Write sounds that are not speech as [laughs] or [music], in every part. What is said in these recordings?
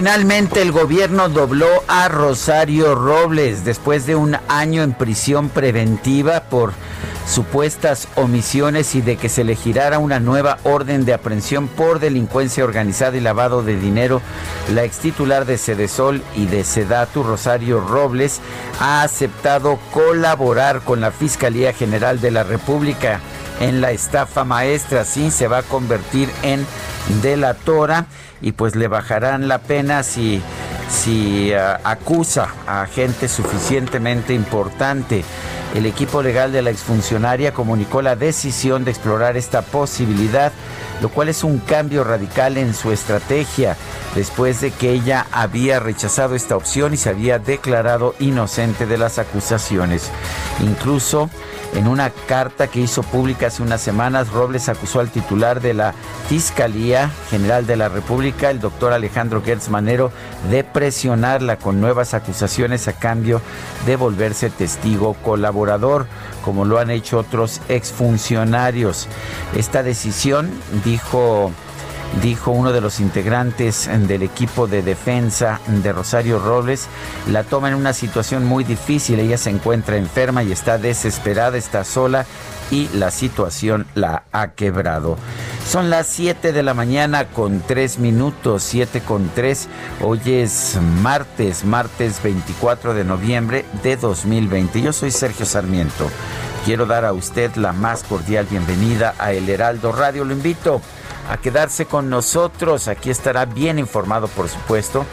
Finalmente el gobierno dobló a Rosario Robles después de un año en prisión preventiva por supuestas omisiones y de que se le girara una nueva orden de aprehensión por delincuencia organizada y lavado de dinero. La ex titular de Sedesol y de Sedatu, Rosario Robles, ha aceptado colaborar con la Fiscalía General de la República en la estafa maestra. Sí, se va a convertir en delatora y pues le bajarán la pena si, si uh, acusa a gente suficientemente importante. El equipo legal de la exfuncionaria comunicó la decisión de explorar esta posibilidad, lo cual es un cambio radical en su estrategia, después de que ella había rechazado esta opción y se había declarado inocente de las acusaciones. Incluso en una carta que hizo pública hace unas semanas, Robles acusó al titular de la Fiscalía General de la República, el doctor Alejandro Gertz Manero, de presionarla con nuevas acusaciones a cambio de volverse testigo colaborador, como lo han hecho otros exfuncionarios. Esta decisión, dijo dijo uno de los integrantes del equipo de defensa de Rosario Robles, la toma en una situación muy difícil. Ella se encuentra enferma y está desesperada, está sola y la situación la ha quebrado. Son las 7 de la mañana con 3 minutos, 7 con 3. Hoy es martes, martes 24 de noviembre de 2020. Yo soy Sergio Sarmiento. Quiero dar a usted la más cordial bienvenida a El Heraldo Radio. Lo invito quedarse con nosotros. Aquí estará bien informado, por supuesto.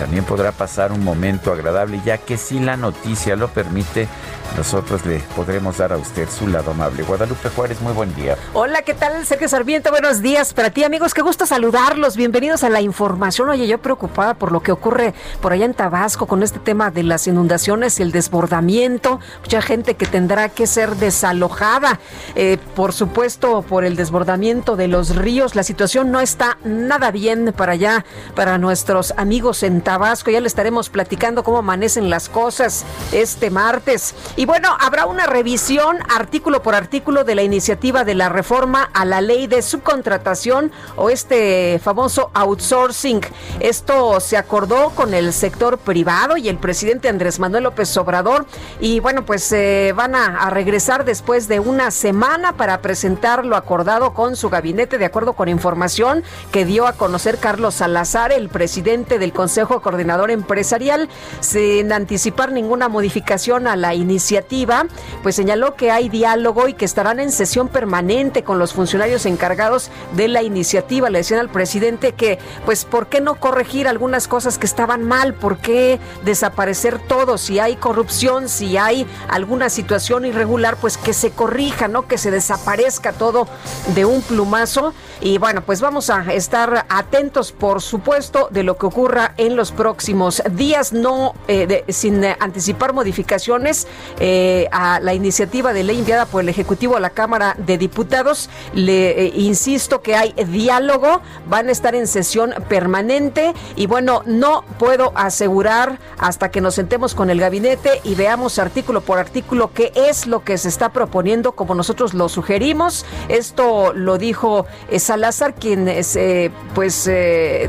También podrá pasar un momento agradable, ya que si la noticia lo permite, nosotros le podremos dar a usted su lado amable. Guadalupe Juárez, muy buen día. Hola, ¿qué tal? Sergio Sarmiento, buenos días para ti, amigos. Qué gusto saludarlos. Bienvenidos a la información. Oye, yo preocupada por lo que ocurre por allá en Tabasco con este tema de las inundaciones y el desbordamiento. Mucha gente que tendrá que ser desalojada. Eh, por supuesto, por el desbordamiento de los ríos. La situación no está nada bien para allá, para nuestros amigos en Tabasco. Ya le estaremos platicando cómo amanecen las cosas este martes. Y bueno, habrá una revisión artículo por artículo de la iniciativa de la reforma a la ley de subcontratación o este famoso outsourcing. Esto se acordó con el sector privado y el presidente Andrés Manuel López Obrador. Y bueno, pues eh, van a, a regresar después de una semana para presentar lo acordado con su gabinete, de acuerdo con información que dio a conocer Carlos Salazar, el presidente del Consejo Coordinador Empresarial, sin anticipar ninguna modificación a la iniciativa, pues señaló que hay diálogo y que estarán en sesión permanente con los funcionarios encargados de la iniciativa. Le decían al presidente que, pues, ¿por qué no corregir algunas cosas que estaban mal? ¿Por qué desaparecer todo? Si hay corrupción, si hay alguna situación irregular, pues que se corrija, ¿no? Que se desaparezca todo de un plumazo. Y bueno, pues vamos a estar atentos, por supuesto, de lo que ocurra en los próximos días, no eh, sin anticipar modificaciones eh, a la iniciativa de ley enviada por el Ejecutivo a la Cámara de Diputados. Le eh, insisto que hay diálogo, van a estar en sesión permanente y bueno, no puedo asegurar hasta que nos sentemos con el gabinete y veamos artículo por artículo qué es lo que se está proponiendo como nosotros lo sugerimos. Esto lo dijo Salazar, quien es, eh, pues eh,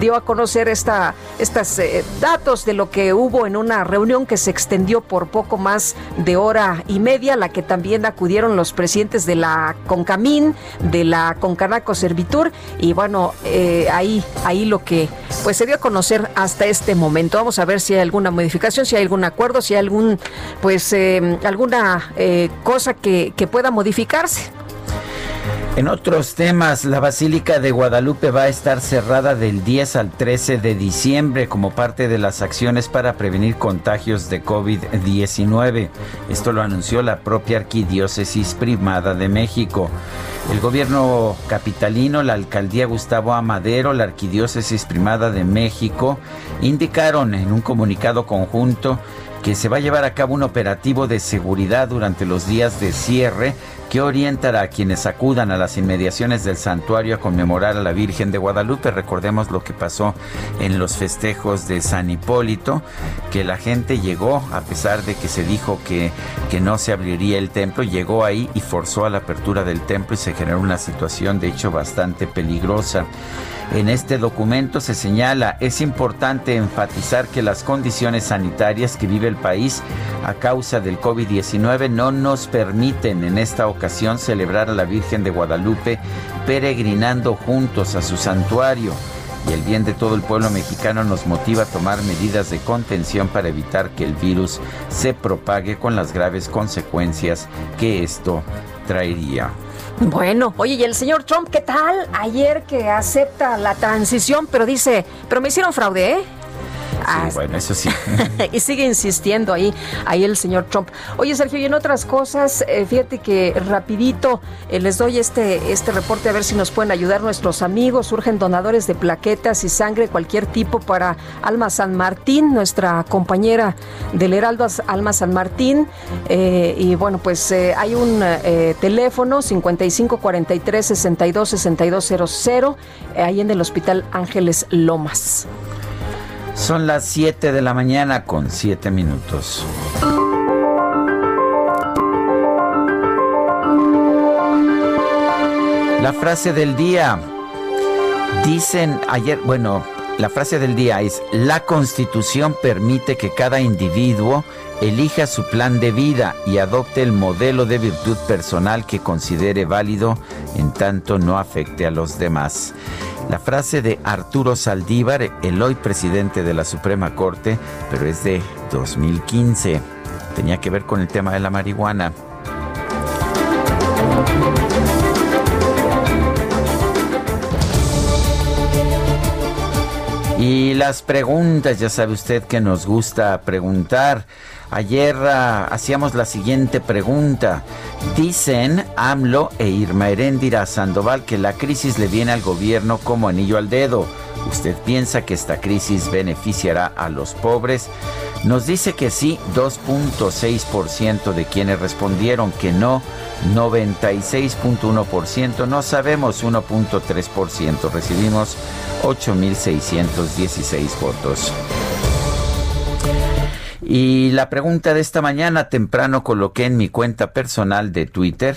dio a conocer esta, estos eh, datos de lo que hubo en una reunión que se extendió por poco más de hora y media, la que también acudieron los presidentes de la Concamín, de la Concanaco Servitur, y bueno, eh, ahí, ahí lo que pues se dio a conocer hasta este momento. Vamos a ver si hay alguna modificación, si hay algún acuerdo, si hay algún, pues, eh, alguna cosa que, que pueda modificarse. En otros temas, la Basílica de Guadalupe va a estar cerrada del 10 al 13 de diciembre como parte de las acciones para prevenir contagios de COVID-19. Esto lo anunció la propia Arquidiócesis Primada de México. El gobierno capitalino, la alcaldía Gustavo Amadero, la Arquidiócesis Primada de México indicaron en un comunicado conjunto que se va a llevar a cabo un operativo de seguridad durante los días de cierre que orientará a quienes acudan a las inmediaciones del santuario a conmemorar a la Virgen de Guadalupe. Recordemos lo que pasó en los festejos de San Hipólito, que la gente llegó, a pesar de que se dijo que, que no se abriría el templo, llegó ahí y forzó a la apertura del templo y se generó una situación de hecho bastante peligrosa. En este documento se señala, es importante enfatizar que las condiciones sanitarias que vive el país a causa del COVID-19 no nos permiten en esta ocasión celebrar a la Virgen de Guadalupe peregrinando juntos a su santuario y el bien de todo el pueblo mexicano nos motiva a tomar medidas de contención para evitar que el virus se propague con las graves consecuencias que esto traería. Bueno, oye, ¿y el señor Trump qué tal? Ayer que acepta la transición, pero dice, pero me hicieron fraude, ¿eh? Ah, bueno, eso sí. [laughs] y sigue insistiendo ahí, ahí el señor Trump. Oye, Sergio, y en otras cosas, eh, fíjate que rapidito eh, les doy este, este reporte a ver si nos pueden ayudar nuestros amigos. Surgen donadores de plaquetas y sangre, cualquier tipo para Alma San Martín, nuestra compañera del Heraldo Alma San Martín. Eh, y bueno, pues hay un teléfono 5543 62 6200 ahí en el Hospital Ángeles Lomas. Son las 7 de la mañana con 7 minutos. La frase del día. Dicen ayer, bueno, la frase del día es, la constitución permite que cada individuo elija su plan de vida y adopte el modelo de virtud personal que considere válido en tanto no afecte a los demás. La frase de Arturo Saldívar, el hoy presidente de la Suprema Corte, pero es de 2015. Tenía que ver con el tema de la marihuana. Y las preguntas, ya sabe usted que nos gusta preguntar. Ayer ah, hacíamos la siguiente pregunta. Dicen AMLO e Irma Heréndira Sandoval que la crisis le viene al gobierno como anillo al dedo. ¿Usted piensa que esta crisis beneficiará a los pobres? Nos dice que sí, 2.6% de quienes respondieron que no, 96.1%, no sabemos 1.3%, recibimos 8.616 votos. Y la pregunta de esta mañana temprano coloqué en mi cuenta personal de Twitter,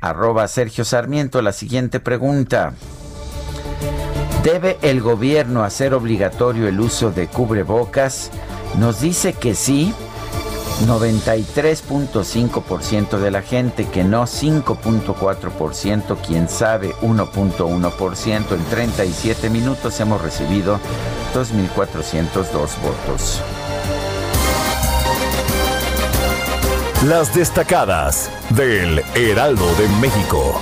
arroba Sergio Sarmiento, la siguiente pregunta. ¿Debe el gobierno hacer obligatorio el uso de cubrebocas? Nos dice que sí, 93.5% de la gente, que no 5.4%, quien sabe 1.1%. En 37 minutos hemos recibido 2.402 votos. Las destacadas del Heraldo de México.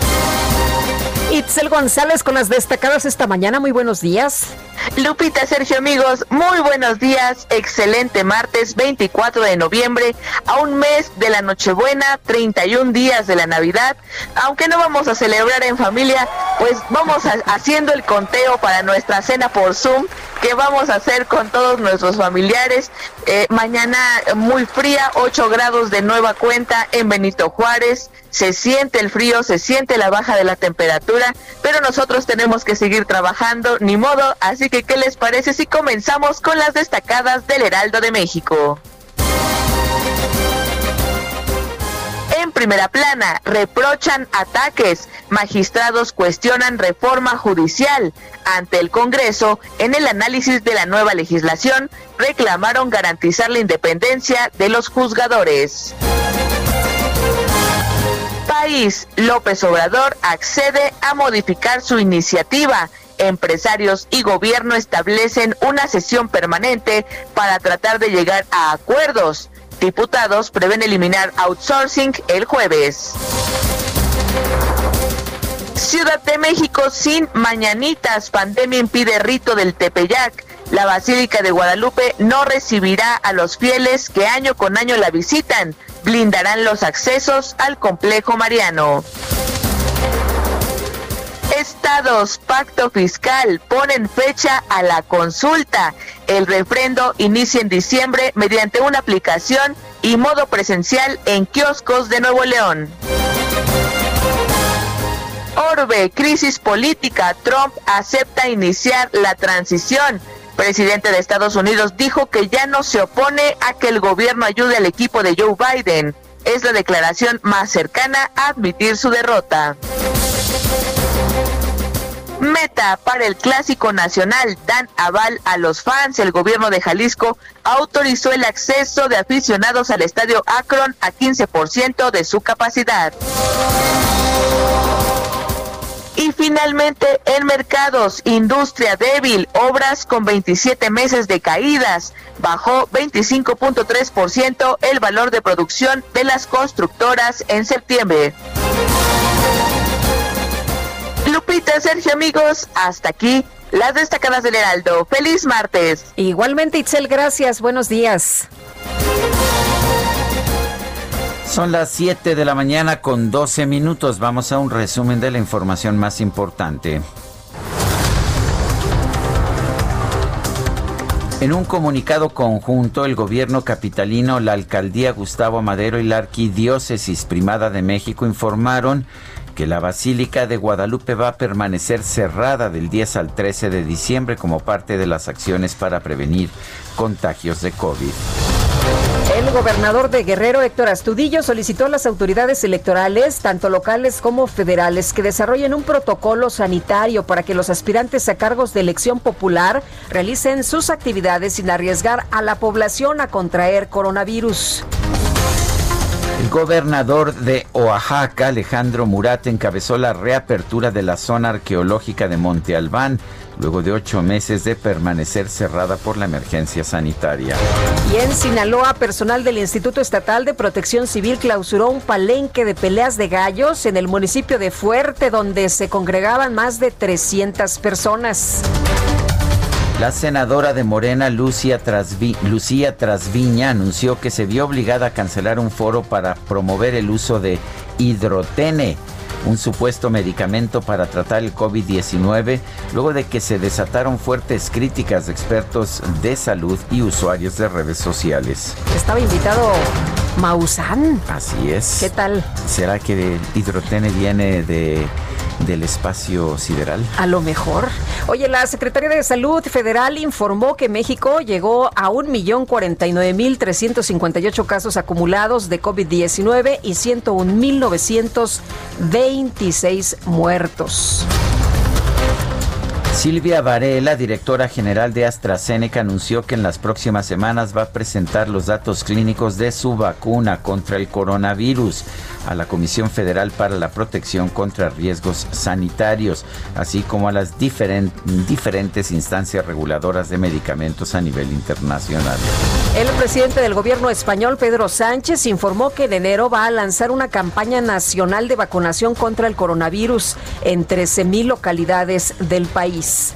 Itzel González con las destacadas esta mañana. Muy buenos días. Lupita, Sergio, amigos, muy buenos días. Excelente martes 24 de noviembre, a un mes de la Nochebuena, 31 días de la Navidad. Aunque no vamos a celebrar en familia, pues vamos haciendo el conteo para nuestra cena por Zoom que vamos a hacer con todos nuestros familiares. Eh, mañana muy fría, 8 grados de nueva cuenta en Benito Juárez. Se siente el frío, se siente la baja de la temperatura, pero nosotros tenemos que seguir trabajando, ni modo. Así que, ¿qué les parece si comenzamos con las destacadas del Heraldo de México? Primera plana, reprochan ataques. Magistrados cuestionan reforma judicial. Ante el Congreso, en el análisis de la nueva legislación, reclamaron garantizar la independencia de los juzgadores. País, López Obrador accede a modificar su iniciativa empresarios y gobierno establecen una sesión permanente para tratar de llegar a acuerdos. Diputados prevén eliminar outsourcing el jueves. Ciudad de México sin mañanitas. Pandemia impide rito del Tepeyac. La Basílica de Guadalupe no recibirá a los fieles que año con año la visitan. Blindarán los accesos al complejo mariano. Estados, pacto fiscal, ponen fecha a la consulta. El refrendo inicia en diciembre mediante una aplicación y modo presencial en kioscos de Nuevo León. Orbe, crisis política. Trump acepta iniciar la transición. Presidente de Estados Unidos dijo que ya no se opone a que el gobierno ayude al equipo de Joe Biden. Es la declaración más cercana a admitir su derrota. Meta para el Clásico Nacional dan aval a los fans. El gobierno de Jalisco autorizó el acceso de aficionados al estadio Akron a 15% de su capacidad. Y finalmente, en mercados, industria débil, obras con 27 meses de caídas, bajó 25.3% el valor de producción de las constructoras en septiembre. Lupita, Sergio, amigos, hasta aquí las destacadas del Heraldo. Feliz martes. Igualmente, Itzel, gracias. Buenos días. Son las 7 de la mañana con 12 minutos. Vamos a un resumen de la información más importante. En un comunicado conjunto, el gobierno capitalino, la alcaldía Gustavo Madero y la arquidiócesis primada de México informaron que la Basílica de Guadalupe va a permanecer cerrada del 10 al 13 de diciembre como parte de las acciones para prevenir contagios de COVID. El gobernador de Guerrero, Héctor Astudillo, solicitó a las autoridades electorales, tanto locales como federales, que desarrollen un protocolo sanitario para que los aspirantes a cargos de elección popular realicen sus actividades sin arriesgar a la población a contraer coronavirus. El gobernador de Oaxaca, Alejandro Murat, encabezó la reapertura de la zona arqueológica de Monte Albán, luego de ocho meses de permanecer cerrada por la emergencia sanitaria. Y en Sinaloa, personal del Instituto Estatal de Protección Civil clausuró un palenque de peleas de gallos en el municipio de Fuerte, donde se congregaban más de 300 personas. La senadora de Morena, Lucia, Lucía Trasviña, anunció que se vio obligada a cancelar un foro para promover el uso de hidrotene, un supuesto medicamento para tratar el COVID-19, luego de que se desataron fuertes críticas de expertos de salud y usuarios de redes sociales. Estaba invitado Maussan. Así es. ¿Qué tal? ¿Será que hidrotene viene de del espacio sideral? A lo mejor. Oye, la Secretaría de Salud Federal informó que México llegó a 1.049.358 casos acumulados de COVID-19 y 101.926 muertos. Silvia Varela, directora general de AstraZeneca, anunció que en las próximas semanas va a presentar los datos clínicos de su vacuna contra el coronavirus a la Comisión Federal para la Protección contra Riesgos Sanitarios, así como a las diferentes instancias reguladoras de medicamentos a nivel internacional. El presidente del gobierno español, Pedro Sánchez, informó que en enero va a lanzar una campaña nacional de vacunación contra el coronavirus en 13.000 localidades del país.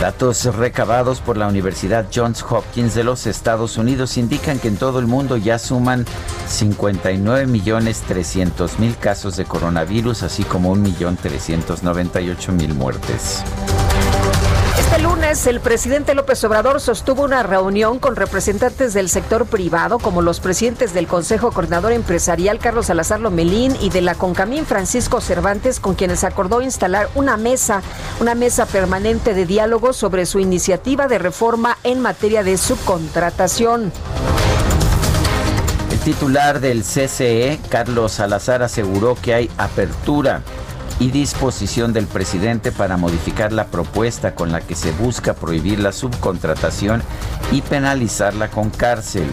Datos recabados por la Universidad Johns Hopkins de los Estados Unidos indican que en todo el mundo ya suman 59 millones 300 mil casos de coronavirus, así como 1.398.000 muertes. Este lunes, el presidente López Obrador sostuvo una reunión con representantes del sector privado, como los presidentes del Consejo Coordinador Empresarial Carlos Salazar Lomelín y de la Concamín Francisco Cervantes, con quienes acordó instalar una mesa, una mesa permanente de diálogo sobre su iniciativa de reforma en materia de subcontratación. El titular del CCE, Carlos Salazar, aseguró que hay apertura y disposición del presidente para modificar la propuesta con la que se busca prohibir la subcontratación y penalizarla con cárcel.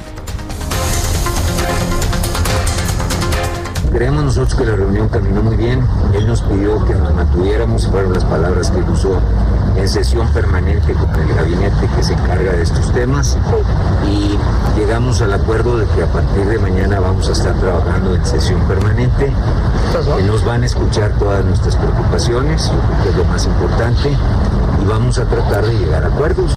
Creemos nosotros que la reunión caminó muy bien. Él nos pidió que nos mantuviéramos, fueron las palabras que usó en sesión permanente con el gabinete que se encarga de estos temas y llegamos al acuerdo de que a partir de mañana vamos a estar trabajando en sesión permanente. Que nos van a escuchar todas nuestras preocupaciones, que es lo más importante, y vamos a tratar de llegar a acuerdos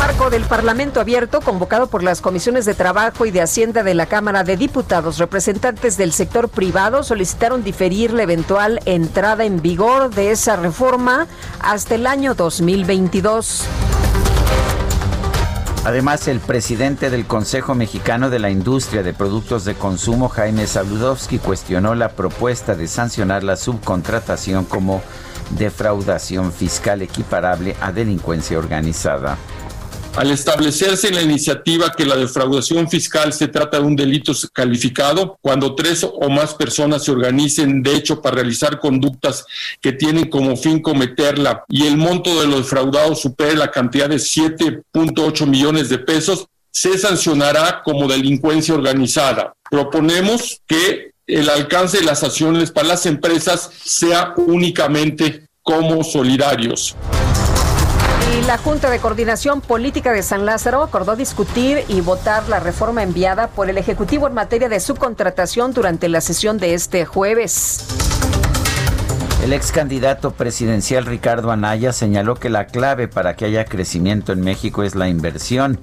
marco del Parlamento abierto convocado por las comisiones de Trabajo y de Hacienda de la Cámara de Diputados, representantes del sector privado solicitaron diferir la eventual entrada en vigor de esa reforma hasta el año 2022. Además, el presidente del Consejo Mexicano de la Industria de Productos de Consumo, Jaime Zabludovsky, cuestionó la propuesta de sancionar la subcontratación como defraudación fiscal equiparable a delincuencia organizada. Al establecerse en la iniciativa que la defraudación fiscal se trata de un delito calificado, cuando tres o más personas se organicen de hecho para realizar conductas que tienen como fin cometerla y el monto de lo defraudado supere la cantidad de 7.8 millones de pesos, se sancionará como delincuencia organizada. Proponemos que el alcance de las acciones para las empresas sea únicamente como solidarios. Y la Junta de Coordinación Política de San Lázaro acordó discutir y votar la reforma enviada por el Ejecutivo en materia de subcontratación durante la sesión de este jueves. El ex candidato presidencial Ricardo Anaya señaló que la clave para que haya crecimiento en México es la inversión,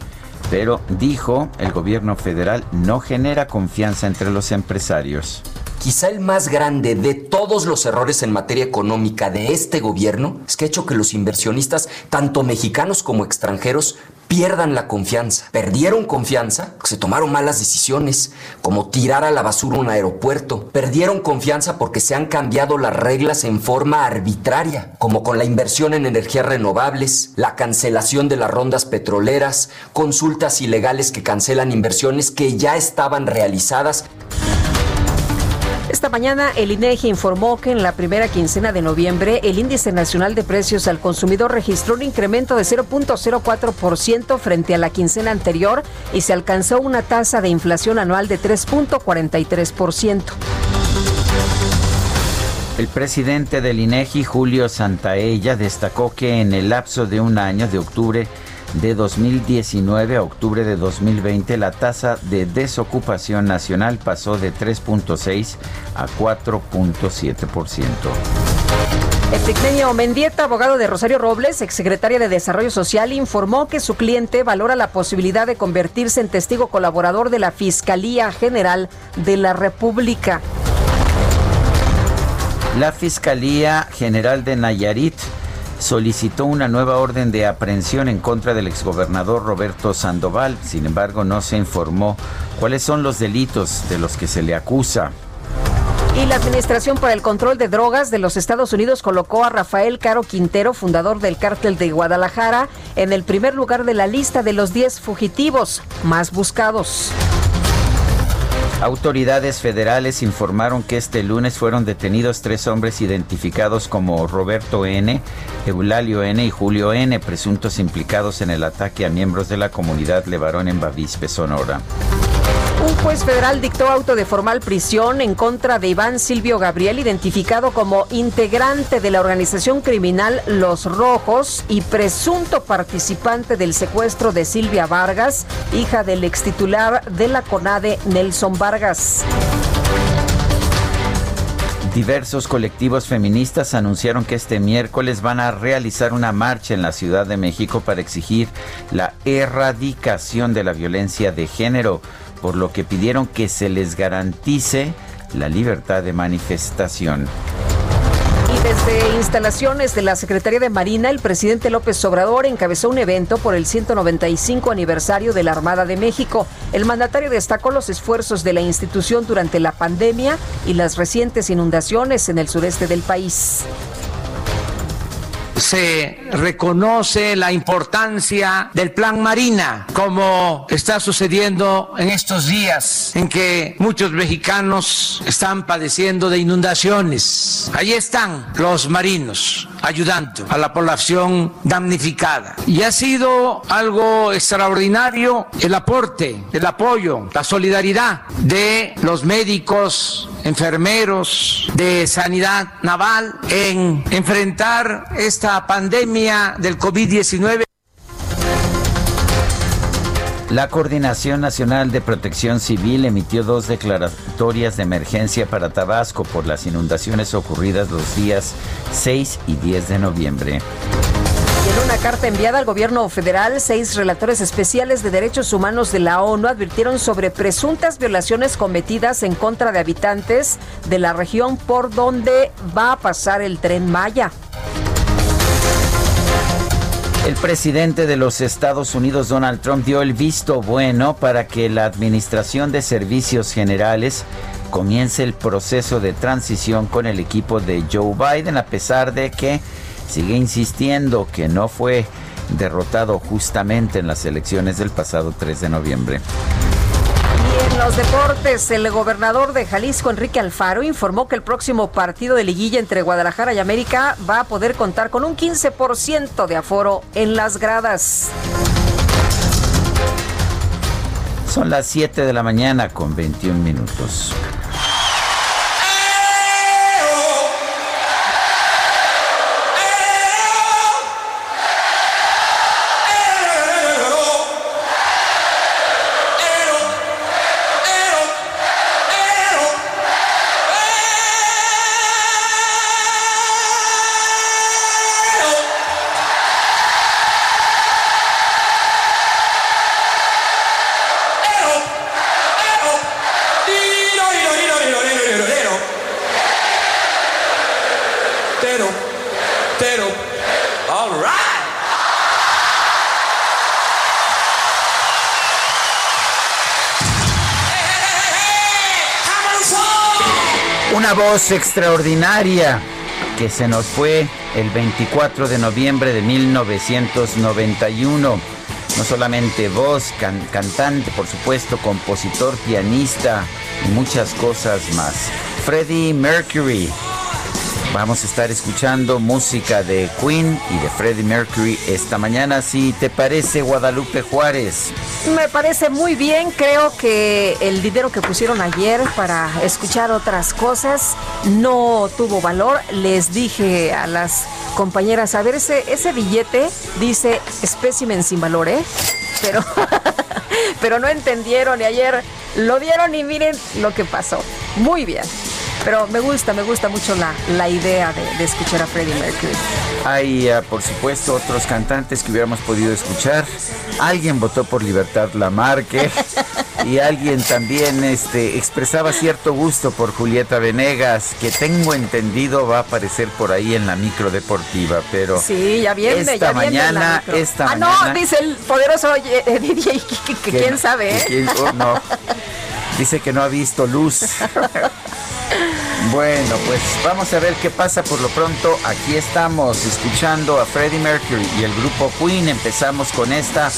pero dijo el gobierno federal no genera confianza entre los empresarios. Quizá el más grande de todos los errores en materia económica de este gobierno es que ha hecho que los inversionistas, tanto mexicanos como extranjeros, pierdan la confianza. Perdieron confianza, se tomaron malas decisiones, como tirar a la basura un aeropuerto. Perdieron confianza porque se han cambiado las reglas en forma arbitraria, como con la inversión en energías renovables, la cancelación de las rondas petroleras, consultas ilegales que cancelan inversiones que ya estaban realizadas. Esta mañana el INEGI informó que en la primera quincena de noviembre el índice nacional de precios al consumidor registró un incremento de 0.04% frente a la quincena anterior y se alcanzó una tasa de inflación anual de 3.43%. El presidente del INEGI, Julio Santaella, destacó que en el lapso de un año de octubre de 2019 a octubre de 2020, la tasa de desocupación nacional pasó de 3.6 a 4.7%. Epigmenio Mendieta, abogado de Rosario Robles, exsecretaria de Desarrollo Social, informó que su cliente valora la posibilidad de convertirse en testigo colaborador de la Fiscalía General de la República. La Fiscalía General de Nayarit solicitó una nueva orden de aprehensión en contra del exgobernador Roberto Sandoval. Sin embargo, no se informó cuáles son los delitos de los que se le acusa. Y la Administración para el Control de Drogas de los Estados Unidos colocó a Rafael Caro Quintero, fundador del cártel de Guadalajara, en el primer lugar de la lista de los 10 fugitivos más buscados. Autoridades federales informaron que este lunes fueron detenidos tres hombres identificados como Roberto N., Eulalio N. y Julio N., presuntos implicados en el ataque a miembros de la comunidad Levarón en Bavispe, Sonora. Un juez federal dictó auto de formal prisión en contra de Iván Silvio Gabriel, identificado como integrante de la organización criminal Los Rojos y presunto participante del secuestro de Silvia Vargas, hija del extitular de la CONADE, Nelson Vargas. Diversos colectivos feministas anunciaron que este miércoles van a realizar una marcha en la Ciudad de México para exigir la erradicación de la violencia de género por lo que pidieron que se les garantice la libertad de manifestación. Y desde instalaciones de la Secretaría de Marina, el presidente López Obrador encabezó un evento por el 195 aniversario de la Armada de México. El mandatario destacó los esfuerzos de la institución durante la pandemia y las recientes inundaciones en el sureste del país se reconoce la importancia del plan Marina, como está sucediendo en estos días en que muchos mexicanos están padeciendo de inundaciones. Ahí están los marinos ayudando a la población damnificada. Y ha sido algo extraordinario el aporte, el apoyo, la solidaridad de los médicos, enfermeros, de sanidad naval en enfrentar esta pandemia del COVID-19. La Coordinación Nacional de Protección Civil emitió dos declaratorias de emergencia para Tabasco por las inundaciones ocurridas los días 6 y 10 de noviembre. En una carta enviada al gobierno federal, seis relatores especiales de derechos humanos de la ONU advirtieron sobre presuntas violaciones cometidas en contra de habitantes de la región por donde va a pasar el tren Maya. El presidente de los Estados Unidos, Donald Trump, dio el visto bueno para que la Administración de Servicios Generales comience el proceso de transición con el equipo de Joe Biden, a pesar de que sigue insistiendo que no fue derrotado justamente en las elecciones del pasado 3 de noviembre en los deportes, el gobernador de Jalisco, Enrique Alfaro, informó que el próximo partido de liguilla entre Guadalajara y América va a poder contar con un 15% de aforo en las gradas. Son las 7 de la mañana con 21 minutos. Voz extraordinaria que se nos fue el 24 de noviembre de 1991. No solamente voz, cantante, por supuesto, compositor, pianista y muchas cosas más. Freddie Mercury Vamos a estar escuchando música de Queen y de Freddie Mercury esta mañana. Si te parece, Guadalupe Juárez. Me parece muy bien. Creo que el dinero que pusieron ayer para escuchar otras cosas no tuvo valor. Les dije a las compañeras, a ver, ese, ese billete dice espécimen sin valor, ¿eh? Pero, [laughs] pero no entendieron y ayer lo dieron y miren lo que pasó. Muy bien. Pero me gusta, me gusta mucho la, la idea de, escuchar a Freddie Mercury. Hay, ah, por supuesto, otros cantantes que hubiéramos podido escuchar. Alguien votó por Libertad Lamarque [laughs] y alguien también este, expresaba cierto gusto por Julieta Venegas, que tengo entendido va a aparecer por ahí en la micro deportiva, pero sí, ya viene, esta mañana, esta ah, no, dice el poderoso eh, [laughs] DJ, que, quién sabe, ¿eh? oh, no. [laughs] Dice que no ha visto luz. Bueno, pues vamos a ver qué pasa por lo pronto. Aquí estamos escuchando a Freddie Mercury y el grupo Queen. Empezamos con esta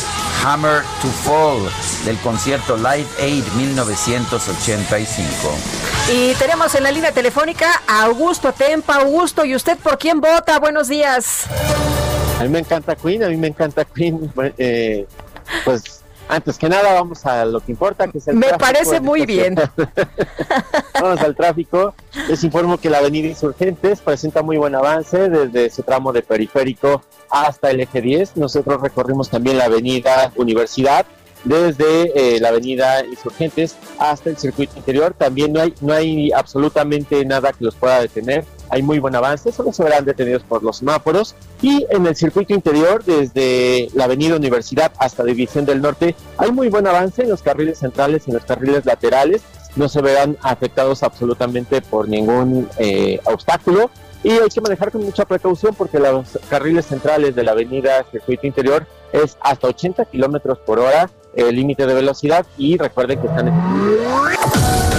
Hammer to Fall del concierto Live Aid 1985. Y tenemos en la línea telefónica a Augusto Tempa. Augusto, ¿y usted por quién vota? Buenos días. A mí me encanta Queen, a mí me encanta Queen. Eh, pues antes que nada vamos a lo que importa, que es el Me parece muy bien. [laughs] vamos al tráfico. Les informo que la avenida Insurgentes presenta muy buen avance desde su tramo de periférico hasta el eje 10. Nosotros recorrimos también la avenida Universidad desde eh, la avenida Insurgentes hasta el circuito interior. También no hay, no hay absolutamente nada que los pueda detener. Hay muy buen avance, solo se verán detenidos por los semáforos. Y en el circuito interior, desde la avenida Universidad hasta División del Norte, hay muy buen avance en los carriles centrales y en los carriles laterales. No se verán afectados absolutamente por ningún eh, obstáculo. Y hay que manejar con mucha precaución porque los carriles centrales de la avenida Circuito Interior es hasta 80 kilómetros por hora el límite de velocidad y recuerden que están.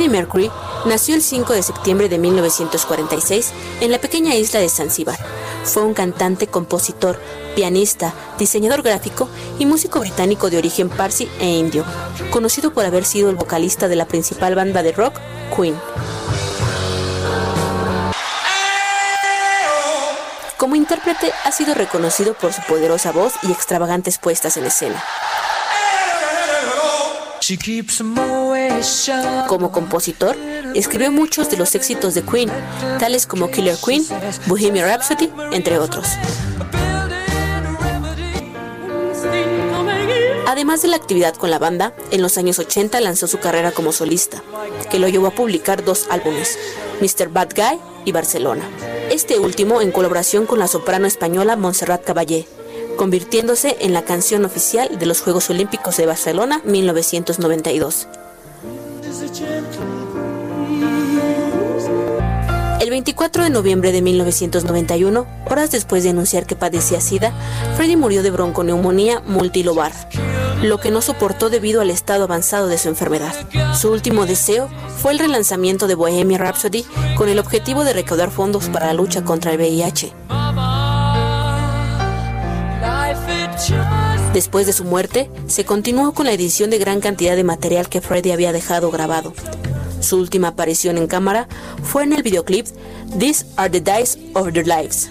Freddie Mercury nació el 5 de septiembre de 1946 en la pequeña isla de Zanzíbar. Fue un cantante, compositor, pianista, diseñador gráfico y músico británico de origen parsi e indio, conocido por haber sido el vocalista de la principal banda de rock, Queen. Como intérprete ha sido reconocido por su poderosa voz y extravagantes puestas en escena. Como compositor, escribió muchos de los éxitos de Queen, tales como Killer Queen, Bohemian Rhapsody, entre otros. Además de la actividad con la banda, en los años 80 lanzó su carrera como solista, que lo llevó a publicar dos álbumes, Mr. Bad Guy y Barcelona. Este último en colaboración con la soprano española Montserrat Caballé, convirtiéndose en la canción oficial de los Juegos Olímpicos de Barcelona 1992. El 24 de noviembre de 1991, horas después de anunciar que padecía SIDA, Freddie murió de bronconeumonía multilobar, lo que no soportó debido al estado avanzado de su enfermedad. Su último deseo fue el relanzamiento de Bohemian Rhapsody con el objetivo de recaudar fondos para la lucha contra el VIH. Después de su muerte, se continuó con la edición de gran cantidad de material que Freddie había dejado grabado. Su última aparición en cámara fue en el videoclip These Are the Days of Their Lives.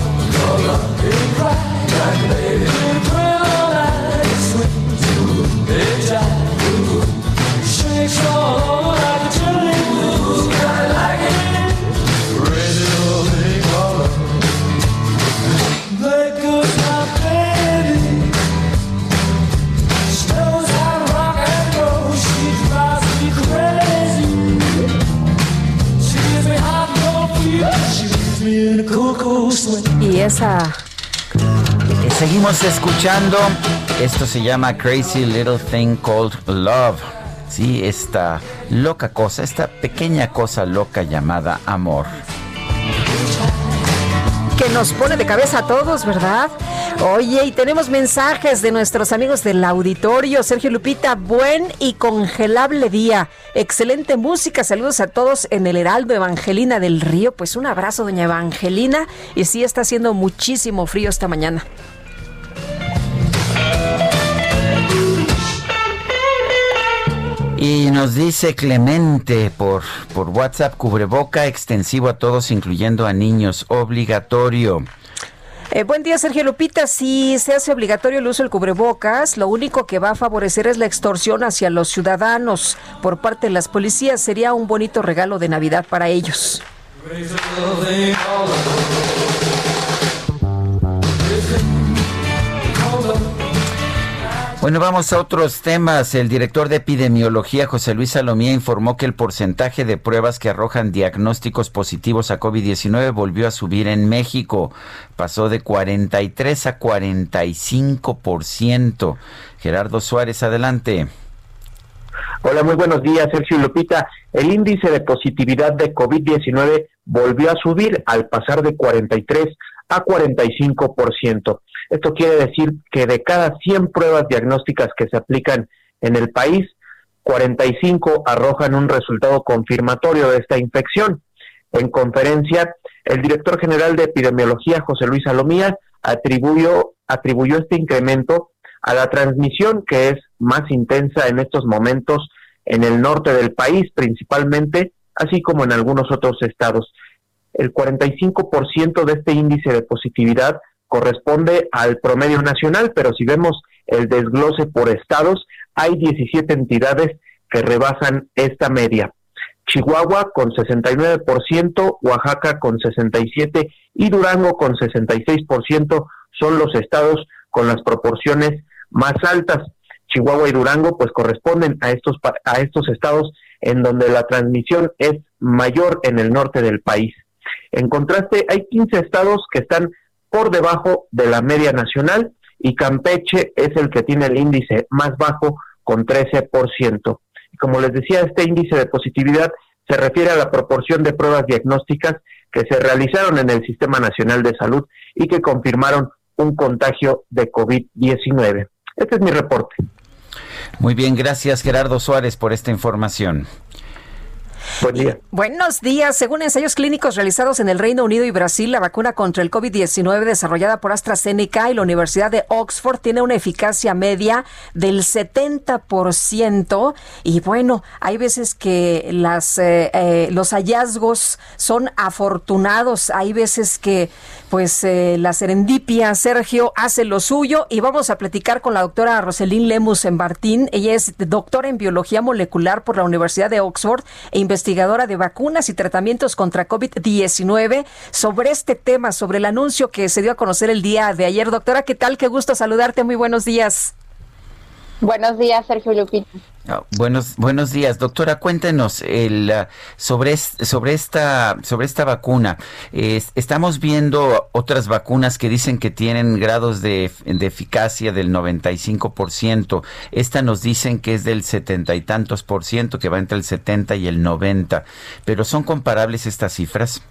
esa Seguimos escuchando. Esto se llama Crazy Little Thing Called Love. Sí, esta loca cosa, esta pequeña cosa loca llamada amor. que nos pone de cabeza a todos, ¿verdad? Oye, y tenemos mensajes de nuestros amigos del auditorio. Sergio Lupita, buen y congelable día. Excelente música. Saludos a todos en el Heraldo Evangelina del Río. Pues un abrazo, doña Evangelina. Y sí, está haciendo muchísimo frío esta mañana. Y nos dice Clemente por, por WhatsApp, cubreboca extensivo a todos, incluyendo a niños, obligatorio. Eh, buen día, Sergio Lupita. Si se hace obligatorio el uso del cubrebocas, lo único que va a favorecer es la extorsión hacia los ciudadanos por parte de las policías. Sería un bonito regalo de Navidad para ellos. Bueno, vamos a otros temas. El director de epidemiología, José Luis Salomía, informó que el porcentaje de pruebas que arrojan diagnósticos positivos a COVID-19 volvió a subir en México. Pasó de 43 a 45%. Gerardo Suárez, adelante. Hola, muy buenos días, Sergio Lupita. El índice de positividad de COVID-19 volvió a subir al pasar de 43 a 45%. Esto quiere decir que de cada 100 pruebas diagnósticas que se aplican en el país, 45 arrojan un resultado confirmatorio de esta infección. En conferencia, el director general de epidemiología, José Luis Salomía, atribuyó, atribuyó este incremento a la transmisión que es más intensa en estos momentos en el norte del país principalmente, así como en algunos otros estados. El 45% de este índice de positividad corresponde al promedio nacional, pero si vemos el desglose por estados, hay 17 entidades que rebasan esta media. Chihuahua con 69%, Oaxaca con 67% y Durango con 66% son los estados con las proporciones más altas. Chihuahua y Durango pues corresponden a estos a estos estados en donde la transmisión es mayor en el norte del país. En contraste, hay 15 estados que están por debajo de la media nacional y Campeche es el que tiene el índice más bajo con 13%. Y como les decía, este índice de positividad se refiere a la proporción de pruebas diagnósticas que se realizaron en el Sistema Nacional de Salud y que confirmaron un contagio de COVID-19. Este es mi reporte. Muy bien, gracias Gerardo Suárez por esta información. Buenos días. Según ensayos clínicos realizados en el Reino Unido y Brasil, la vacuna contra el COVID-19 desarrollada por AstraZeneca y la Universidad de Oxford tiene una eficacia media del 70%. Y bueno, hay veces que las, eh, eh, los hallazgos son afortunados. Hay veces que pues eh, la serendipia, Sergio, hace lo suyo y vamos a platicar con la doctora Roselín Lemus en Martín. Ella es doctora en biología molecular por la Universidad de Oxford e investigadora de vacunas y tratamientos contra COVID-19 sobre este tema, sobre el anuncio que se dio a conocer el día de ayer. Doctora, ¿qué tal? Qué gusto saludarte. Muy buenos días. Buenos días, Sergio Lupita. Ah, buenos, buenos días, doctora. Cuéntenos el, ah, sobre, sobre, esta, sobre esta vacuna. estamos viendo otras vacunas que dicen que tienen grados de, eficacia del 95%. Esta nos dicen que es del setenta y tantos por ciento, que va entre el 70 y el 90. ¿Pero son comparables estas cifras?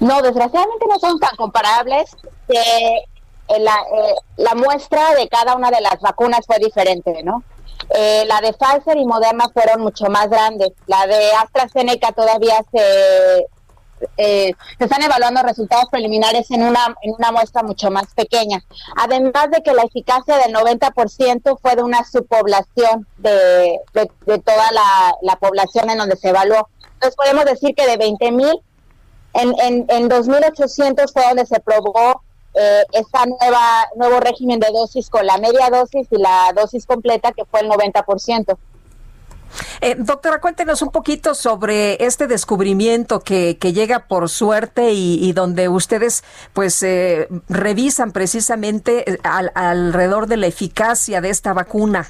No, desgraciadamente no son tan comparables. Eh, la, eh, la muestra de cada una de las vacunas fue diferente, ¿no? Eh, la de Pfizer y Moderna fueron mucho más grandes. La de AstraZeneca todavía se, se están evaluando resultados preliminares en una, en una muestra mucho más pequeña. Además de que la eficacia del 90% fue de una subpoblación de, de, toda la, la, población en donde se evaluó. Entonces podemos decir que de 20.000 mil, en, en, en 2.800 fue donde se probó eh, esta nueva nuevo régimen de dosis con la media dosis y la dosis completa que fue el 90%. Eh, doctora, cuéntenos un poquito sobre este descubrimiento que, que llega por suerte y, donde ustedes pues eh, revisan precisamente eh, alrededor de la eficacia de esta vacuna.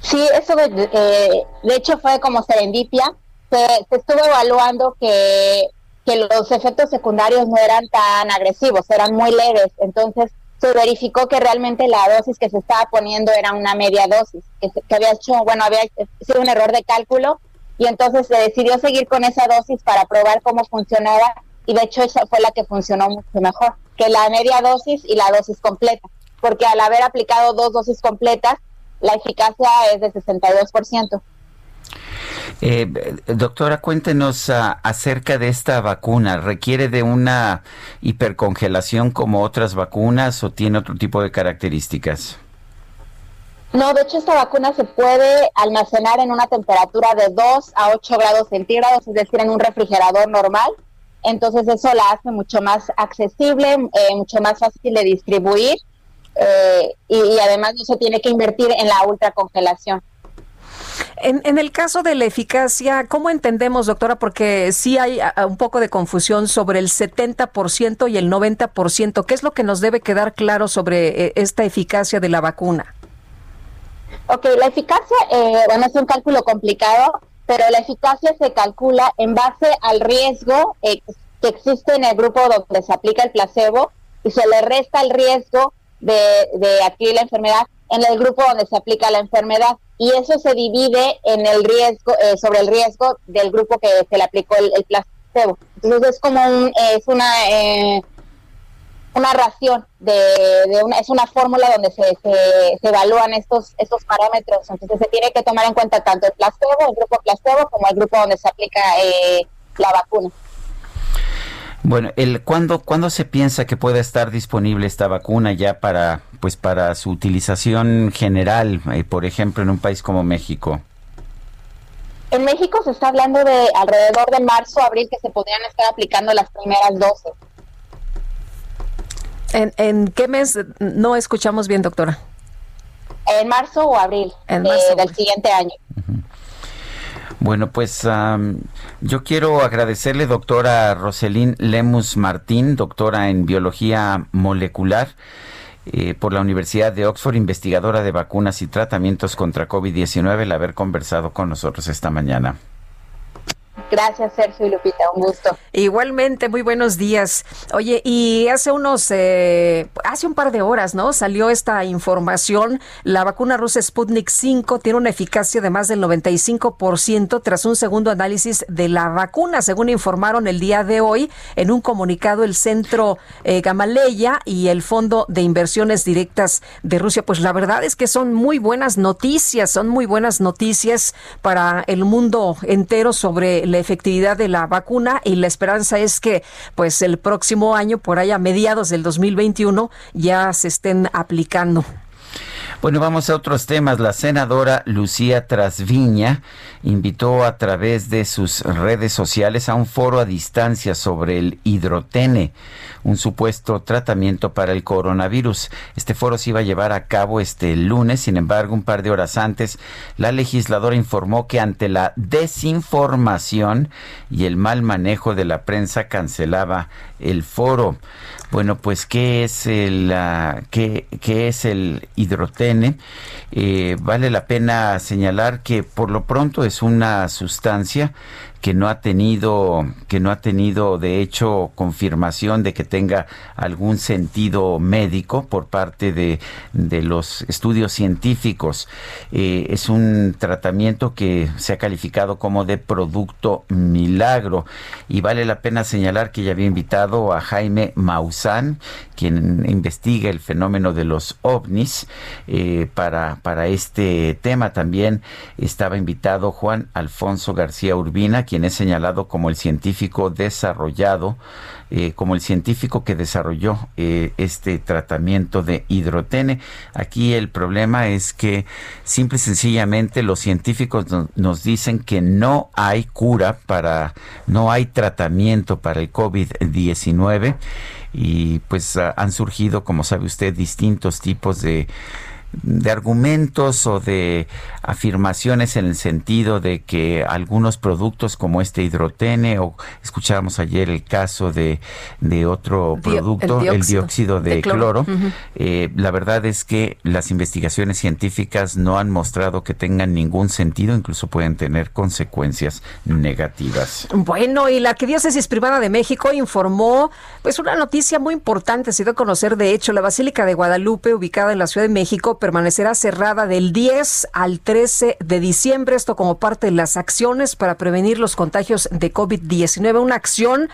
Sí, eso de, de hecho fue como serendipia. Se, se estuvo evaluando que que los efectos secundarios no eran tan agresivos, eran muy leves. Entonces se verificó que realmente la dosis que se estaba poniendo era una media dosis, que, había hecho, bueno, había sido un error de cálculo y entonces se decidió seguir con esa dosis para probar cómo funcionaba y de hecho esa fue la que funcionó mucho mejor que la media dosis y la dosis completa, porque al haber aplicado dos dosis completas, la eficacia es de 62%. Eh, doctora, cuéntenos ah, acerca de esta vacuna. ¿Requiere de una hipercongelación como otras vacunas o tiene otro tipo de características? No, de hecho esta vacuna se puede almacenar en una temperatura de 2 a 8 grados centígrados, es decir, en un refrigerador normal. Entonces eso la hace mucho más accesible, eh, mucho más fácil de distribuir eh, y, además no se tiene que invertir en la ultracongelación. En, en, el caso de la eficacia, ¿cómo entendemos, doctora? Porque sí hay un poco de confusión sobre el 70% y el 90%. ¿Qué es lo que nos debe quedar claro sobre eh, esta eficacia de la vacuna? Ok, la eficacia, eh, bueno, es un cálculo complicado, pero la eficacia se calcula en base al riesgo eh, que existe en el grupo donde se aplica el placebo y se le resta el riesgo de, de adquirir la enfermedad en el grupo donde se aplica la enfermedad y eso se divide en el riesgo eh, sobre el riesgo del grupo que se le aplicó el, placebo. Entonces es como un, es una eh, una ración de, una, es una fórmula donde se, se, evalúan estos estos parámetros entonces se tiene que tomar en cuenta tanto el placebo el grupo placebo como el grupo donde se aplica eh, la vacuna bueno el ¿cuándo, ¿cuándo se piensa que pueda estar disponible esta vacuna ya para pues para su utilización general eh, por ejemplo en un país como México en México se está hablando de alrededor de marzo abril que se podrían estar aplicando las primeras dosis ¿En, qué mes no escuchamos bien, doctora? En marzo o abril en marzo, del siguiente año. Bueno, pues yo quiero agradecerle, doctora Roselín Lemus Martín, doctora en biología molecular eh, por la Universidad de Oxford, investigadora de vacunas y tratamientos contra COVID-19, el haber conversado con nosotros esta mañana. Gracias, Sergio y Lupita, un gusto. Igualmente, muy buenos días. Oye, y hace unos, eh, hace un par de horas, ¿no? Salió esta información. La vacuna rusa Sputnik 5 tiene una eficacia de más del 95% tras un segundo análisis de la vacuna, según informaron el día de hoy en un comunicado el Centro eh, Gamaleya y el Fondo de Inversiones Directas de Rusia. Pues la verdad es que son muy buenas noticias, son muy buenas noticias para el mundo entero sobre la efectividad de la vacuna y la esperanza es que pues el próximo año, por ahí a mediados del 2021, ya se estén aplicando. Bueno, vamos a otros temas. La senadora Lucía Trasviña invitó a través de sus redes sociales a un foro a distancia sobre el hidrotene, un supuesto tratamiento para el coronavirus. Este foro se iba a llevar a cabo este lunes, sin embargo, un par de horas antes, la legisladora informó que ante la desinformación y el mal manejo de la prensa cancelaba el foro. Bueno, pues ¿qué es el, uh, qué, qué es el hidrotene? Eh, vale la pena señalar que por lo pronto es una sustancia que no ha tenido que no ha tenido de hecho confirmación de que tenga algún sentido médico por parte de, de los estudios científicos. Eh, es un tratamiento que se ha calificado como de producto milagro y vale la pena señalar que ya había invitado a Jaime Maussan quien investiga el fenómeno de los ovnis eh, para para este tema. También estaba invitado Juan Alfonso García Urbina quien es señalado como el científico desarrollado, eh, como el científico que desarrolló eh, este tratamiento de hidrotene. Aquí el problema es que simple y sencillamente los científicos nos dicen que no hay cura para, no hay tratamiento para el COVID-19 y pues han surgido, como sabe usted, distintos tipos de de argumentos o de afirmaciones en el sentido de que algunos productos como este hidrotene o escuchábamos ayer el caso de, de otro producto, el dióxido, de, cloro, eh, la verdad es que las investigaciones científicas no han mostrado que tengan ningún sentido, incluso pueden tener consecuencias negativas. Bueno, y la Arquidiócesis Privada de México informó pues una noticia muy importante, se dio a conocer de hecho, la Basílica de Guadalupe, ubicada en la Ciudad de México, permanecerá cerrada del 10 al 13 de diciembre. Esto como parte de las acciones para prevenir los contagios de COVID-19. Una acción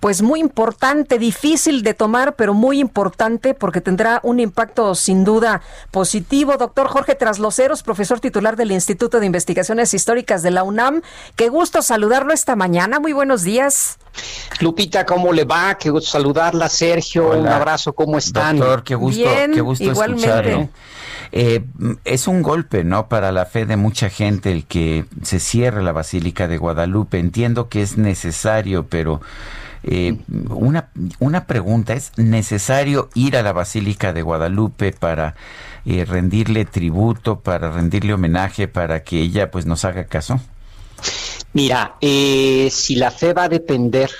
pues muy importante, difícil de tomar, pero muy importante porque tendrá un impacto sin duda positivo. Doctor Jorge Trasloceros, profesor titular del Instituto de Investigaciones Históricas de la UNAM. Qué gusto saludarlo esta mañana. Muy buenos días. Lupita, ¿cómo le va? Qué gusto saludarla, Sergio. Un abrazo, ¿cómo están? Doctor, qué gusto, qué gusto escucharlo. Eh, es un golpe, ¿no? Para la fe de mucha gente el que se cierre la Basílica de Guadalupe. Entiendo que es necesario, pero eh, una, una pregunta, ¿es necesario ir a la Basílica de Guadalupe para eh, rendirle tributo, para rendirle homenaje, para que ella pues nos haga caso? Mira, eh, si la fe va a depender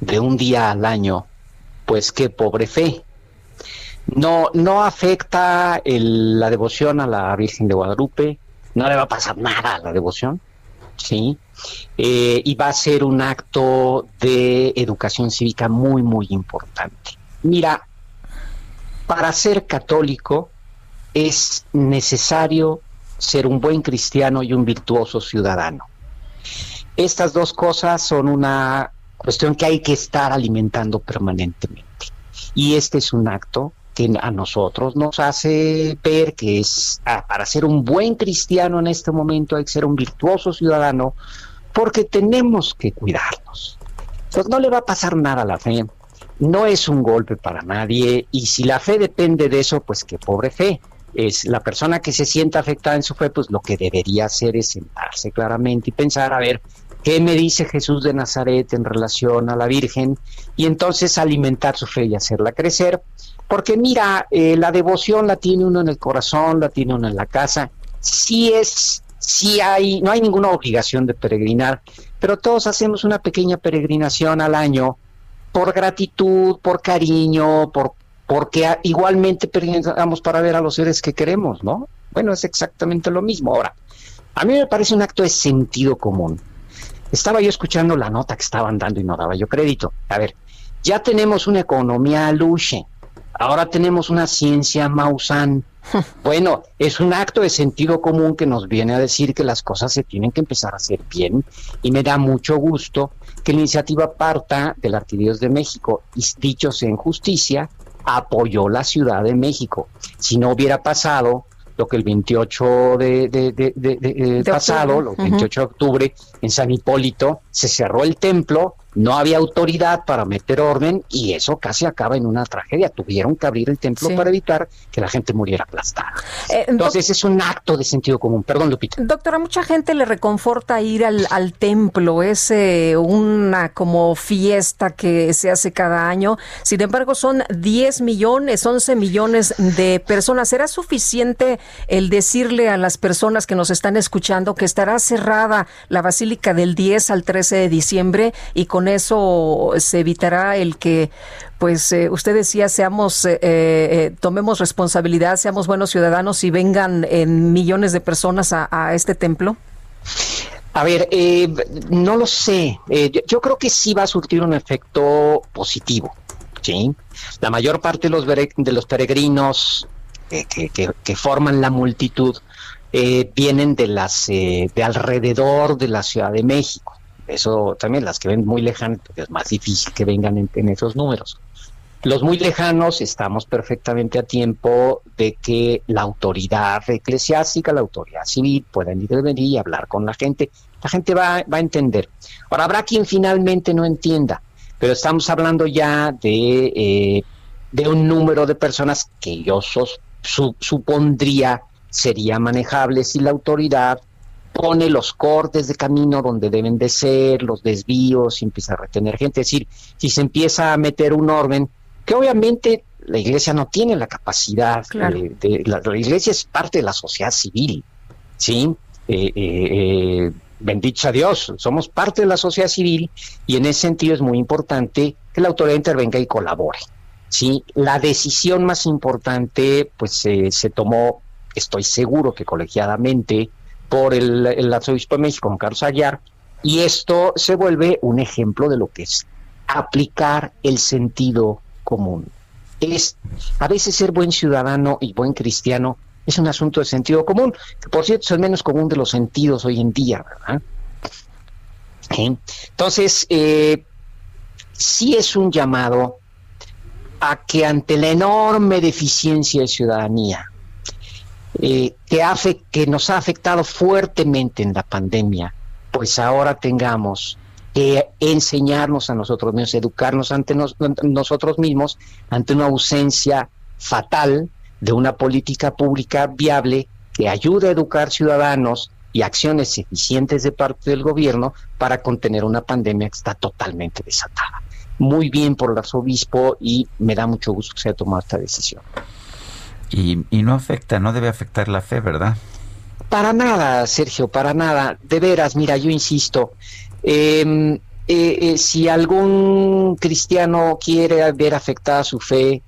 de un día al año, pues qué pobre fe. No, no afecta la devoción a la Virgen de Guadalupe, no le va a pasar nada a la devoción, ¿sí? Eh, y va a ser un acto de educación cívica muy, muy importante. Mira, para ser católico es necesario ser un buen cristiano y un virtuoso ciudadano. Estas dos cosas son una cuestión que hay que estar alimentando permanentemente. Y este es un acto que a nosotros nos hace ver que es ah, para ser un buen cristiano en este momento hay que ser un virtuoso ciudadano porque tenemos que cuidarnos. Pues no le va a pasar nada a la fe, no es un golpe para nadie y si la fe depende de eso, pues qué pobre fe. Es la persona que se sienta afectada en su fe, pues lo que debería hacer es sentarse claramente y pensar, a ver, ¿qué me dice Jesús de Nazaret en relación a la Virgen? Y entonces alimentar su fe y hacerla crecer porque mira, eh, la devoción la tiene uno en el corazón, la tiene uno en la casa. Sí es, sí hay, no hay ninguna obligación de peregrinar, pero todos hacemos una pequeña peregrinación al año por gratitud, por cariño, por porque igualmente peregrinamos para ver a los seres que queremos, ¿no? Bueno, es exactamente lo mismo. Ahora, a mí me parece un acto de sentido común. Estaba yo escuchando la nota que estaban dando y no daba yo crédito. A ver, ya tenemos una economía luche, Ahora tenemos una ciencia Maussan. [laughs] Bueno, es un acto de sentido común que nos viene a decir que las cosas se tienen que empezar a hacer bien y me da mucho gusto que la iniciativa parta del Arquidiócesis de México y dicho sea en justicia, apoyó la Ciudad de México. Si no hubiera pasado lo que el 28 de, de, pasado, el 28 de octubre, en San Hipólito, se cerró el templo no había autoridad para meter orden y eso casi acaba en una tragedia. Tuvieron que abrir el templo para evitar que la gente muriera aplastada. Eh, Entonces es un acto de sentido común. Perdón, Lupita. Doctora, mucha gente le reconforta ir al, templo. Es eh, una como fiesta que se hace cada año. Sin embargo, son 10 millones, 11 millones de personas. ¿Será suficiente el decirle a las personas que nos están escuchando que estará cerrada la Basílica del 10 al 13 de diciembre y con eso se evitará el que, pues eh, usted decía, seamos, eh, eh, tomemos responsabilidad, seamos buenos ciudadanos y vengan en millones de personas a, este templo? A ver, no lo sé. Yo, creo que sí va a surtir un efecto positivo. ¿sí? La mayor parte de los, de los peregrinos que, forman la multitud vienen de las de alrededor de la Ciudad de México. Eso también, las que ven muy lejanas, es más difícil que vengan en, esos números. Los muy lejanos estamos perfectamente a tiempo de que la autoridad eclesiástica, la autoridad civil puedan intervenir y hablar con la gente. La gente va, va a entender. Ahora, habrá quien finalmente no entienda, pero estamos hablando ya de, eh, de un número de personas que yo supondría sería manejable si la autoridad pone los cortes de camino donde deben de ser, los desvíos, y empieza a retener gente. Es decir, si se empieza a meter un orden, que obviamente la iglesia no tiene la capacidad, de, la, iglesia es parte de la sociedad civil, ¿sí? Eh, eh, eh, bendito Dios, somos parte de la sociedad civil y en ese sentido es muy importante que la autoridad intervenga y colabore. ¿sí? La decisión más importante pues se tomó, estoy seguro que colegiadamente, por el, arzobispo de México, Juan Carlos Aguiar, y esto se vuelve un ejemplo de lo que es aplicar el sentido común. Es a veces ser buen ciudadano y buen cristiano es un asunto de sentido común, que por cierto es el menos común de los sentidos hoy en día, ¿verdad? Entonces, eh, sí es un llamado a que ante la enorme deficiencia de ciudadanía, eh, que, que nos ha afectado fuertemente en la pandemia, pues ahora tengamos que enseñarnos a nosotros mismos, educarnos ante nosotros mismos ante una ausencia fatal de una política pública viable que ayude a educar ciudadanos y acciones eficientes de parte del gobierno para contener una pandemia que está totalmente desatada. Muy bien por el arzobispo y me da mucho gusto que se haya tomado esta decisión. Y, y no afecta, no debe afectar la fe, ¿verdad? Para nada, Sergio, para nada. De veras, mira, yo insisto, em, eh, eh, si algún cristiano quiere ver afectada su fe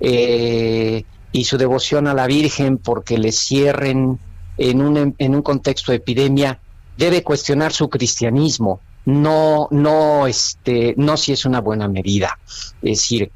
eh, y su devoción a la Virgen porque le cierren en un, en un contexto de epidemia, debe cuestionar su cristianismo, no, no, este, no si es una buena medida. Es decir,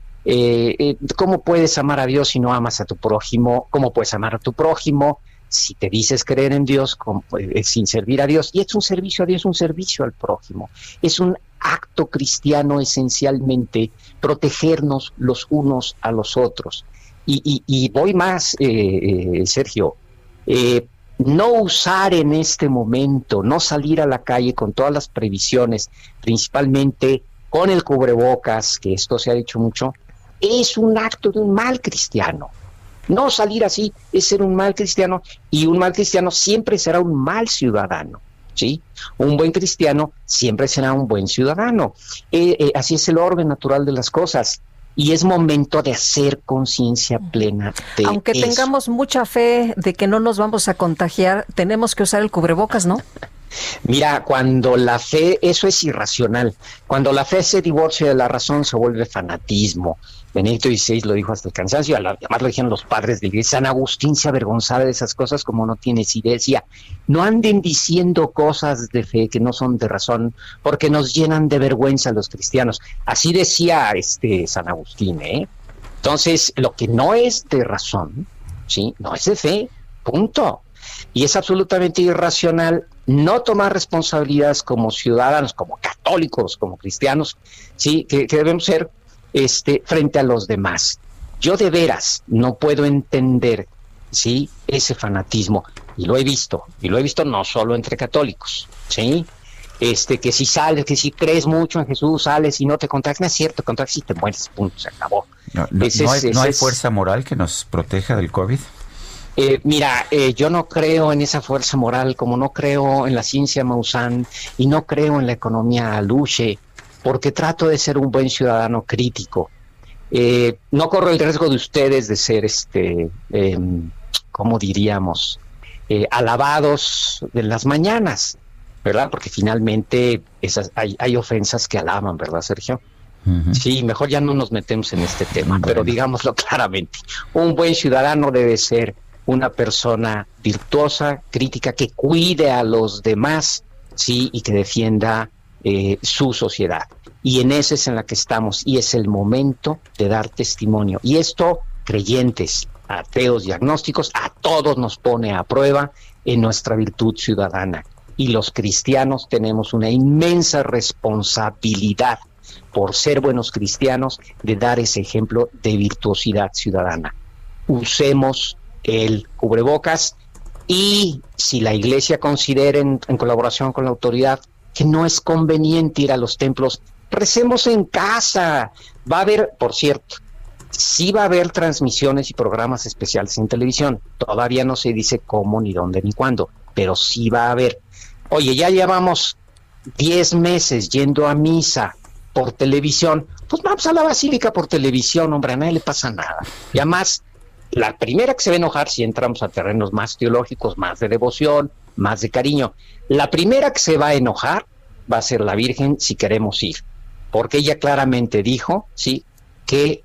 ¿cómo puedes amar a Dios si no amas a tu prójimo? ¿Cómo puedes amar a tu prójimo si te dices creer en Dios eh, sin servir a Dios, y es un servicio a Dios, un servicio al prójimo, es un acto cristiano esencialmente protegernos los unos a los otros. Y, voy más, eh, eh, Sergio, no usar en este momento, no salir a la calle con todas las previsiones, principalmente con el cubrebocas, que esto se ha dicho mucho, es un acto de un mal cristiano. No salir así es ser un mal cristiano y un mal cristiano siempre será un mal ciudadano. ¿Sí? Un buen cristiano siempre será un buen ciudadano. Eh, eh, así es el orden natural de las cosas. Y es momento de hacer conciencia plena de Aunque tengamos mucha fe de que no nos vamos a contagiar, tenemos que usar el cubrebocas, ¿no? Mira, cuando la fe, eso es irracional. Cuando la fe se divorcia de la razón, se vuelve fanatismo. Benedicto XVI lo dijo hasta el cansancio, además lo dijeron los padres de iglesia. San Agustín se avergonzaba de esas cosas como no tiene idea. Decía, no anden diciendo cosas de fe que no son de razón, porque nos llenan de vergüenza los cristianos. Así decía este San Agustín, ¿eh? Entonces, lo que no es de razón, ¿sí? No es de fe, punto. Y es absolutamente irracional no tomar responsabilidades como ciudadanos, como católicos, como cristianos, sí, que debemos ser este, frente a los demás. Yo de veras no puedo entender ¿sí? ese fanatismo, y lo he visto, y lo he visto no solo entre católicos, ¿sí? Este, que si sales, que si crees mucho en Jesús, sales y no te contagias, no es cierto, contagias y te mueres, punto, se acabó. No, hay, fuerza moral que nos proteja del COVID? Eh, mira, eh, yo no creo en esa fuerza moral, como no creo en la ciencia Maussan y no creo en la economía Luche, porque trato de ser un buen ciudadano crítico. Eh, no corro el riesgo de ustedes de ser, este, eh, ¿cómo diríamos?, eh, alabados de las mañanas, ¿verdad? Porque finalmente esas, hay, hay ofensas que alaban, ¿verdad, Sergio? Sí, mejor ya no nos metemos en este tema, pero digámoslo claramente. Un buen ciudadano debe ser una persona virtuosa, crítica, que cuide a los demás, sí, y que defienda eh, su sociedad. Y en esa es en la que estamos y es el momento de dar testimonio. Y esto, creyentes, ateos, diagnósticos, a todos nos pone a prueba en nuestra virtud ciudadana. Y los cristianos tenemos una inmensa responsabilidad por ser buenos cristianos de dar ese ejemplo de virtuosidad ciudadana. Usemos el cubrebocas y si la iglesia considera en colaboración con la autoridad que no es conveniente ir a los templos. Recemos en casa. Va a haber, por cierto, sí va a haber transmisiones y programas especiales en televisión. Todavía no se dice cómo, ni dónde, ni cuándo, pero sí va a haber. Oye, ya llevamos 10 meses yendo a misa por televisión. Pues vamos a la basílica por televisión, hombre, a nadie le pasa nada. Y además, la primera que se va a enojar si entramos a terrenos más teológicos, más de devoción, más de cariño. La primera que se va a enojar va a ser la Virgen si queremos ir, porque ella claramente dijo, sí, que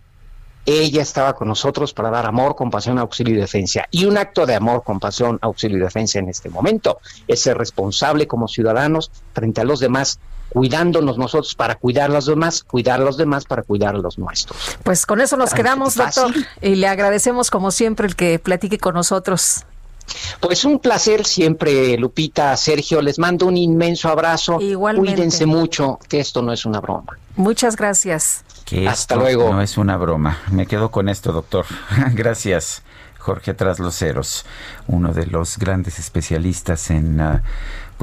ella estaba con nosotros para dar amor, compasión, auxilio y defensa. Y un acto de amor, compasión, auxilio y defensa en este momento es ser responsable como ciudadanos frente a los demás, cuidándonos nosotros para cuidar a los demás, cuidar a los demás para cuidar a los nuestros. Pues con eso nos quedamos, doctor, y le agradecemos como siempre el que platique con nosotros. Pues un placer siempre, Lupita, Sergio. Les mando un inmenso abrazo. Igualmente. Cuídense mucho, que esto no es una broma. Muchas gracias. Que Hasta luego. No es una broma. Me quedo con esto, doctor. [laughs] gracias. Jorge Trasloceros, uno de los grandes especialistas en ah,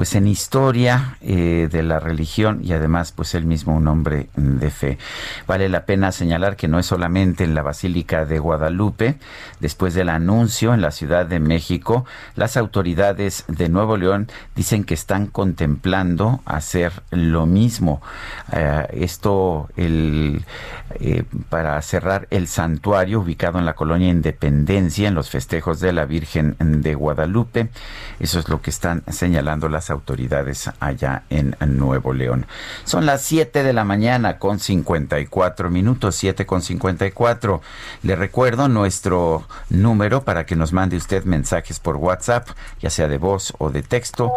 pues en historia eh, de la religión y además pues él mismo un hombre de fe. Vale la pena señalar que no es solamente en la Basílica de Guadalupe, después del anuncio en la Ciudad de México, las autoridades de Nuevo León dicen que están contemplando hacer lo mismo. Eh, esto el, eh, para cerrar el santuario ubicado en la colonia Independencia en los festejos de la Virgen de Guadalupe. Eso es lo que están señalando las autoridades allá en Nuevo León. Son las 7 de la mañana con 54 minutos, 7 con 54. Le recuerdo nuestro número para que nos mande usted mensajes por WhatsApp, ya sea de voz o de texto,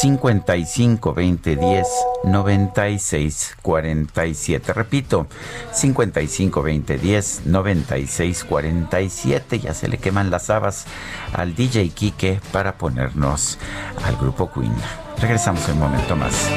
55 20 10 96 47. Repito, 55 20 10 96 47. Ya se le queman las habas al DJ Kike para ponernos al grupo Queen. Regresamos en un momento más.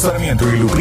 Sarmiento y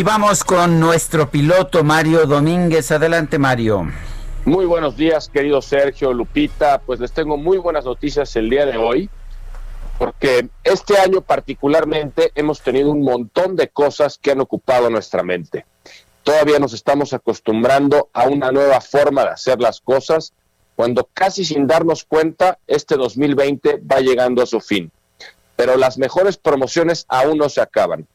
Y vamos con nuestro piloto Mario Domínguez. Adelante, Mario. Muy buenos días, querido Sergio, Lupita. Pues les tengo muy buenas noticias el día de hoy, porque este año particularmente hemos tenido un montón de cosas que han ocupado nuestra mente. Todavía nos estamos acostumbrando a una nueva forma de hacer las cosas, cuando casi sin darnos cuenta este 2020 va llegando a su fin. Pero las mejores promociones aún no se acaban.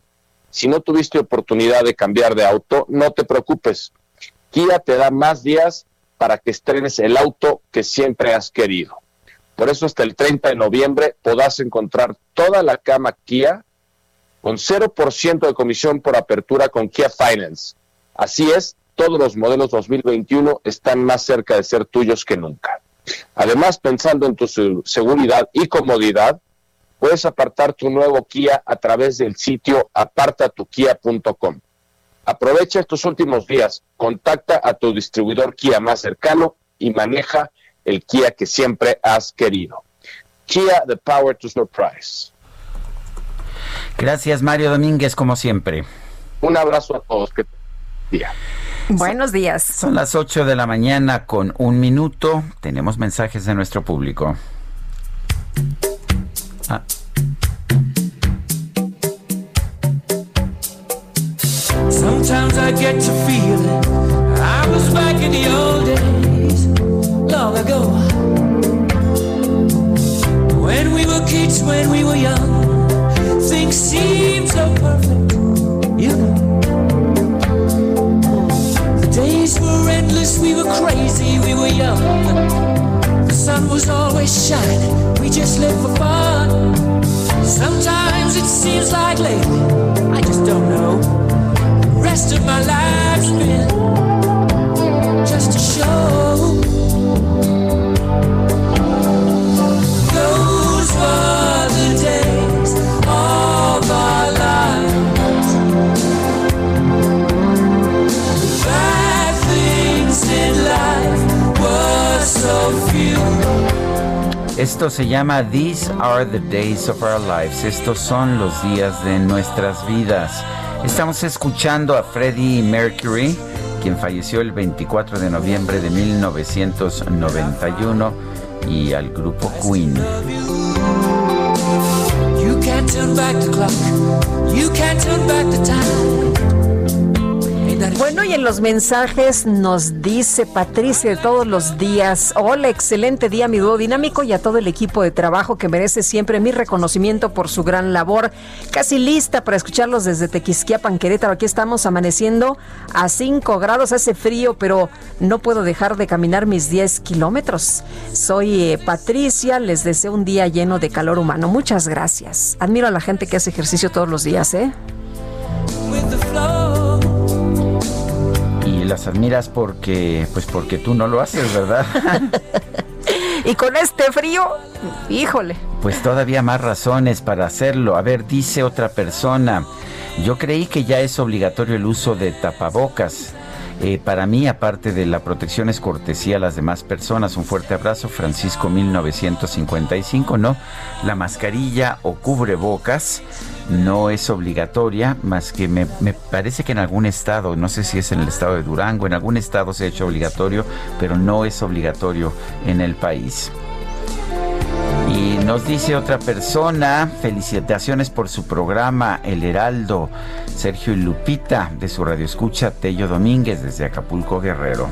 Si no tuviste oportunidad de cambiar de auto, no te preocupes. Kia te da más días para que estrenes el auto que siempre has querido. Por eso hasta el 30 de noviembre podrás encontrar toda la cama Kia con 0% de comisión por apertura con Kia Finance. Así es, todos los modelos 2021 están más cerca de ser tuyos que nunca. Además, pensando en tu seguridad y comodidad, puedes apartar tu nuevo Kia a través del sitio apartatukia.com. Aprovecha estos últimos días, contacta a tu distribuidor Kia más cercano y maneja el Kia que siempre has querido. Kia, the power to surprise. Gracias, Mario Domínguez, como siempre. Un abrazo a todos. Que día. Buenos días. Son las 8 de la mañana con un minuto. Tenemos mensajes de nuestro público. Ah. Sometimes I get to feeling I was back in the old days, long ago. When we were kids, when we were young, things seemed so perfect, you know. The days were endless, we were crazy, we were young sun was always shining, we just lived for fun. Sometimes it seems like lately, I just don't know. The rest of my life's been just a show. Esto se llama These Are the Days of Our Lives. Estos son los días de nuestras vidas. Estamos escuchando a Freddie Mercury, quien falleció el 24 de noviembre de 1991, y al grupo Queen. Bueno, y en los mensajes nos dice Patricia de todos los días, hola, excelente día mi dúo dinámico y a todo el equipo de trabajo que merece siempre mi reconocimiento por su gran labor. Casi lista para escucharlos desde Tequisquiapan, Querétaro. Aquí estamos amaneciendo a 5 grados, hace frío, pero no puedo dejar de caminar mis 10 kilómetros. Soy eh, Patricia, les deseo un día lleno de calor humano. Muchas gracias. Admiro a la gente que hace ejercicio todos los días, ¿eh? Y las admiras porque, pues porque tú no lo haces, ¿verdad? [laughs] y con este frío, híjole. Pues todavía más razones para hacerlo. A ver, dice otra persona, yo creí que ya es obligatorio el uso de tapabocas. Eh, para mí, aparte de la protección, es cortesía a las demás personas. Un fuerte abrazo, Francisco 1955, ¿no? La mascarilla o cubrebocas no es obligatoria, más que me, me, parece que en algún estado, no sé si es en el estado de Durango, en algún estado se ha hecho obligatorio, pero no es obligatorio en el país. Nos dice otra persona, felicitaciones por su programa El Heraldo, Sergio y Lupita, de su radio escucha Tello Domínguez, desde Acapulco Guerrero.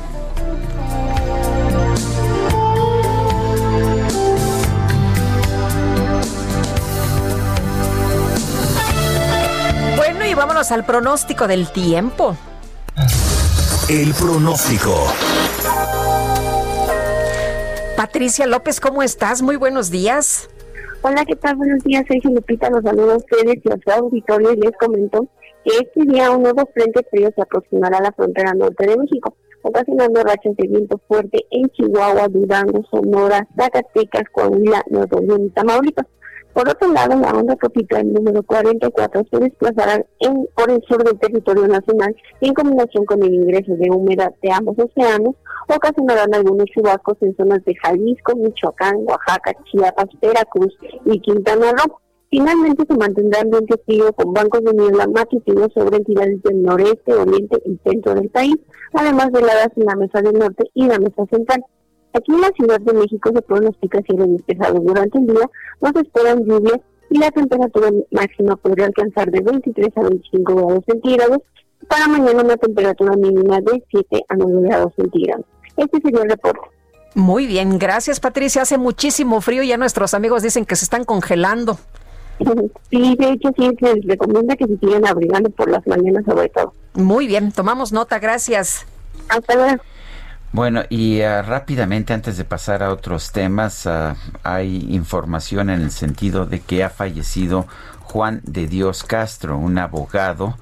Bueno, y vámonos al pronóstico del tiempo. El pronóstico. Patricia López, ¿cómo estás? Muy buenos días. Hola, ¿qué tal? Buenos días, soy Lupita. Los saludo a ustedes y a su auditorio les comento que este día un nuevo frente frío se aproximará a la frontera norte de México, ocasionando rachas de viento fuerte en Chihuahua, Durango, Sonora, Zacatecas, Coahuila, Nuevo León y Tamaulipas. Por otro lado, la onda tropical número 44 se desplazará en, por el sur del territorio nacional en combinación con el ingreso de humedad de ambos océanos, ocasionarán algunos chubascos en zonas de Jalisco, Michoacán, Oaxaca, Chiapas, Veracruz y Quintana Roo. Finalmente se mantendrá ambiente frío con bancos de niebla matutinos sobre entidades del noreste, oriente y centro del país, además de heladas en la mesa del norte y la mesa central. Aquí en la Ciudad de México se pronostica cielo despejado durante el día, no se esperan lluvias y la temperatura máxima podría alcanzar de 23 a 25 grados centígrados. Para mañana una temperatura mínima de 7 a 9 grados centígrados. Este sería el reporte. Muy bien, gracias Patricia. Hace muchísimo frío y ya nuestros amigos dicen que se están congelando. [laughs] Sí, de hecho sí se les recomienda que se sigan abrigando por las mañanas sobre todo. Muy bien, tomamos nota, gracias. Hasta luego. Bueno, y uh, rápidamente antes de pasar a otros temas, uh, hay información en el sentido de que ha fallecido Juan de Dios Castro, un abogado,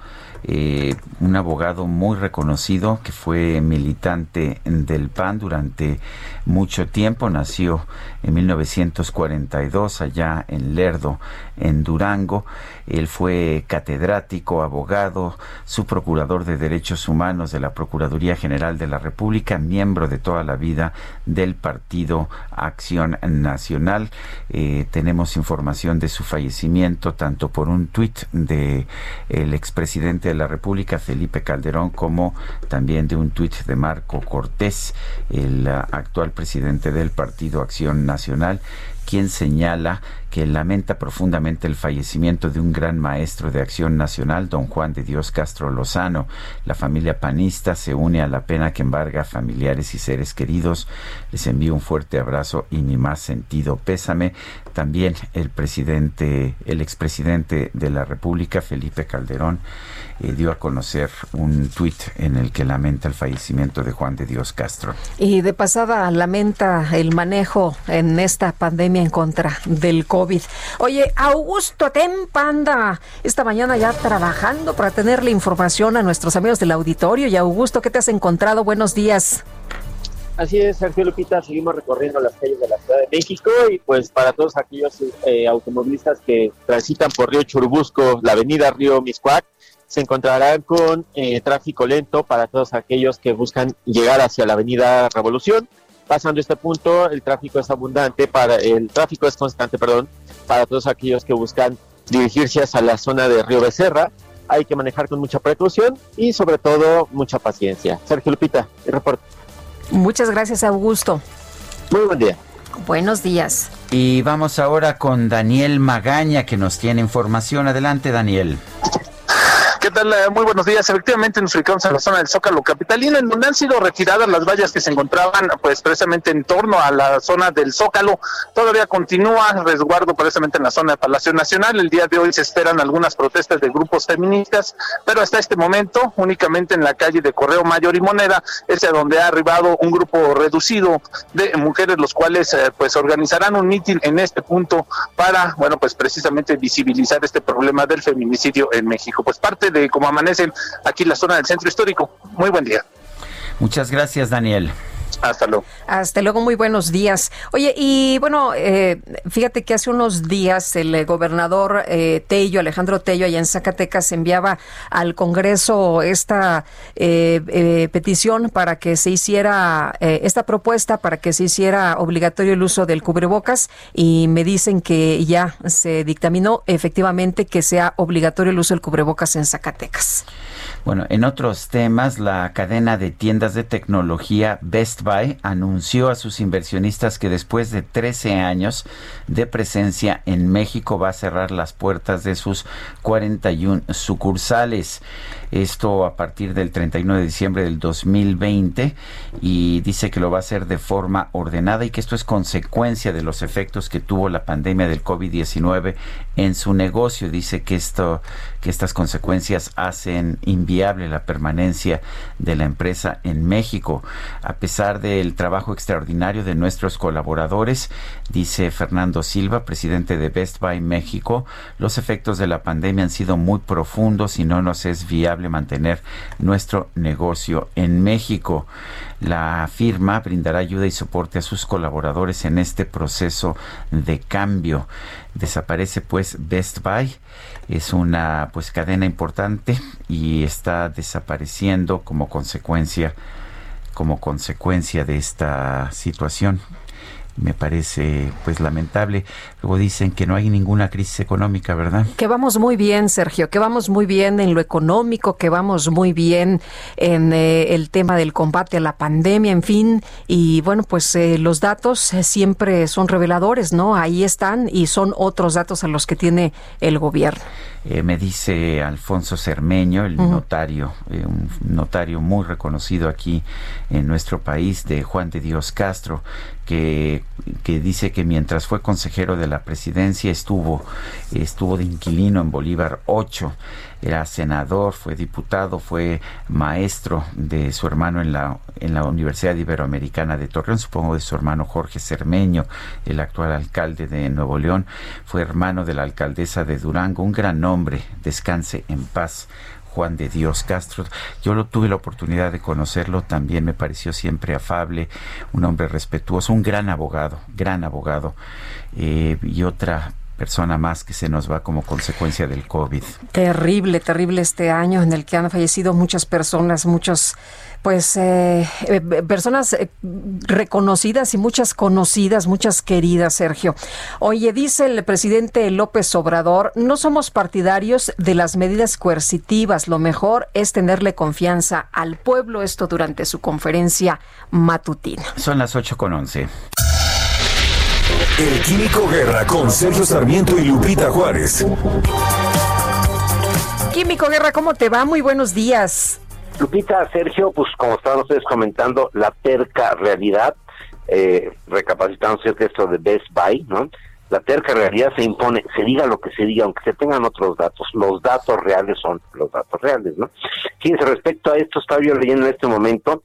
eh, un abogado muy reconocido que fue militante del PAN durante mucho tiempo, nació en 1942 allá en Lerdo, en Durango. Él fue catedrático, abogado, subprocurador de Derechos Humanos de la Procuraduría General de la República, miembro de toda la vida del Partido Acción Nacional. Eh, tenemos información de su fallecimiento tanto por un tuit de el expresidente de la República, Felipe Calderón, como también de un tuit de Marco Cortés, el actual presidente del Partido Acción Nacional quien señala que lamenta profundamente el fallecimiento de un gran maestro de acción nacional, don Juan de Dios Castro Lozano. La familia panista se une a la pena que embarga familiares y seres queridos. Les envío un fuerte abrazo y mi más sentido pésame. También el presidente, el expresidente de la República, Felipe Calderón, eh, dio a conocer un tuit en el que lamenta el fallecimiento de Juan de Dios Castro. Y de pasada lamenta el manejo en esta pandemia en contra del COVID. Oye, Augusto Tempanda, esta mañana ya trabajando para tenerle información a nuestros amigos del auditorio. Y Augusto, ¿qué te has encontrado? Buenos días. Así es, Sergio Lupita, seguimos recorriendo las calles de la Ciudad de México y pues para todos aquellos eh, automovilistas que transitan por Río Churubusco, la avenida Río Miscuac, se encontrarán con eh, tráfico lento para todos aquellos que buscan llegar hacia la avenida Revolución. Pasando este punto, el tráfico es abundante, para el tráfico es constante, perdón, para todos aquellos que buscan dirigirse hacia la zona de Río Becerra. Hay que manejar con mucha precaución y sobre todo mucha paciencia. Sergio Lupita, el reporte. Muchas gracias, Augusto. Muy buen día. Buenos días. Y vamos ahora con Daniel Magaña que nos tiene información. Adelante, Daniel. ¿Qué tal? Eh, Muy buenos días. Efectivamente nos ubicamos en la zona del Zócalo Capitalino, en donde han sido retiradas las vallas que se encontraban pues precisamente en torno a la zona del Zócalo. Todavía continúa resguardo precisamente en la zona de Palacio Nacional. El día de hoy se esperan algunas protestas de grupos feministas, pero hasta este momento únicamente en la calle de Correo Mayor y Moneda es a donde ha arribado un grupo reducido de mujeres, los cuales eh, pues organizarán un mitin en este punto para, bueno, pues precisamente visibilizar este problema del feminicidio en México. Pues parte de cómo amanecen aquí en la zona del centro histórico. Muy buen día. Muchas gracias, Daniel. Hasta luego. Hasta luego, muy buenos días. Oye, y bueno, eh, fíjate que hace unos días el eh, gobernador eh, Tello, Alejandro Tello, allá en Zacatecas, enviaba al Congreso esta eh, eh, petición para que se hiciera, eh, esta propuesta para que se hiciera obligatorio el uso del cubrebocas y me dicen que ya se dictaminó efectivamente que sea obligatorio el uso del cubrebocas en Zacatecas. Bueno, en otros temas, la cadena de tiendas de tecnología Best Anunció a sus inversionistas que después de 13 años de presencia en México va a cerrar las puertas de sus 41 sucursales. Esto a partir del 31 de diciembre del 2020 y dice que lo va a hacer de forma ordenada y que esto es consecuencia de los efectos que tuvo la pandemia del COVID-19 en su negocio. Dice que esto que estas consecuencias hacen inviable la permanencia de la empresa en México. A pesar del trabajo extraordinario de nuestros colaboradores, dice Fernando Silva, presidente de Best Buy México, los efectos de la pandemia han sido muy profundos y no nos es viable mantener nuestro negocio en México. La firma brindará ayuda y soporte a sus colaboradores en este proceso de cambio. Desaparece pues Best Buy, es una pues cadena importante y está desapareciendo como consecuencia como consecuencia de esta situación me parece pues lamentable. Luego dicen que no hay ninguna crisis económica, ¿verdad? Que vamos muy bien, Sergio, que vamos muy bien en lo económico, que vamos muy bien en eh, el tema del combate a la pandemia, en fin. Y bueno, pues eh, los datos eh, siempre son reveladores, ¿no? Ahí están y son otros datos a los que tiene el gobierno. Eh, me dice Alfonso Cermeño, el notario, eh, un notario muy reconocido aquí en nuestro país, de Juan de Dios Castro, que, que dice que mientras fue consejero de la presidencia estuvo, estuvo de inquilino en Bolívar 8 era senador, fue diputado, fue maestro de su hermano en la, en la Universidad Iberoamericana de Torreón, supongo de su hermano Jorge Cermeño, el actual alcalde de Nuevo León, fue hermano de la alcaldesa de Durango, un gran nombre, descanse en paz. Juan de Dios Castro. Yo lo, tuve la oportunidad de conocerlo, también me pareció siempre afable, un hombre respetuoso, un gran abogado, gran abogado. Eh, y otra persona más que se nos va como consecuencia del COVID. Terrible, terrible este año en el que han fallecido muchas personas, muchos, pues, eh, eh, personas eh, reconocidas y muchas conocidas, muchas queridas, Sergio. Oye, dice el presidente López Obrador, no somos partidarios de las medidas coercitivas, lo mejor es tenerle confianza al pueblo, esto durante su conferencia matutina. Son las 8 con 11. El Químico Guerra con Sergio Sarmiento y Lupita Juárez. Químico Guerra, ¿cómo te va? Muy buenos días. Lupita, Sergio, pues como estaban ustedes comentando, la terca realidad, eh, recapacitando de esto de Best Buy, ¿no? La terca realidad se impone, se diga lo que se diga, aunque se tengan otros datos, los datos reales son los datos reales, ¿no? Fíjense, respecto a esto, estaba yo leyendo en este momento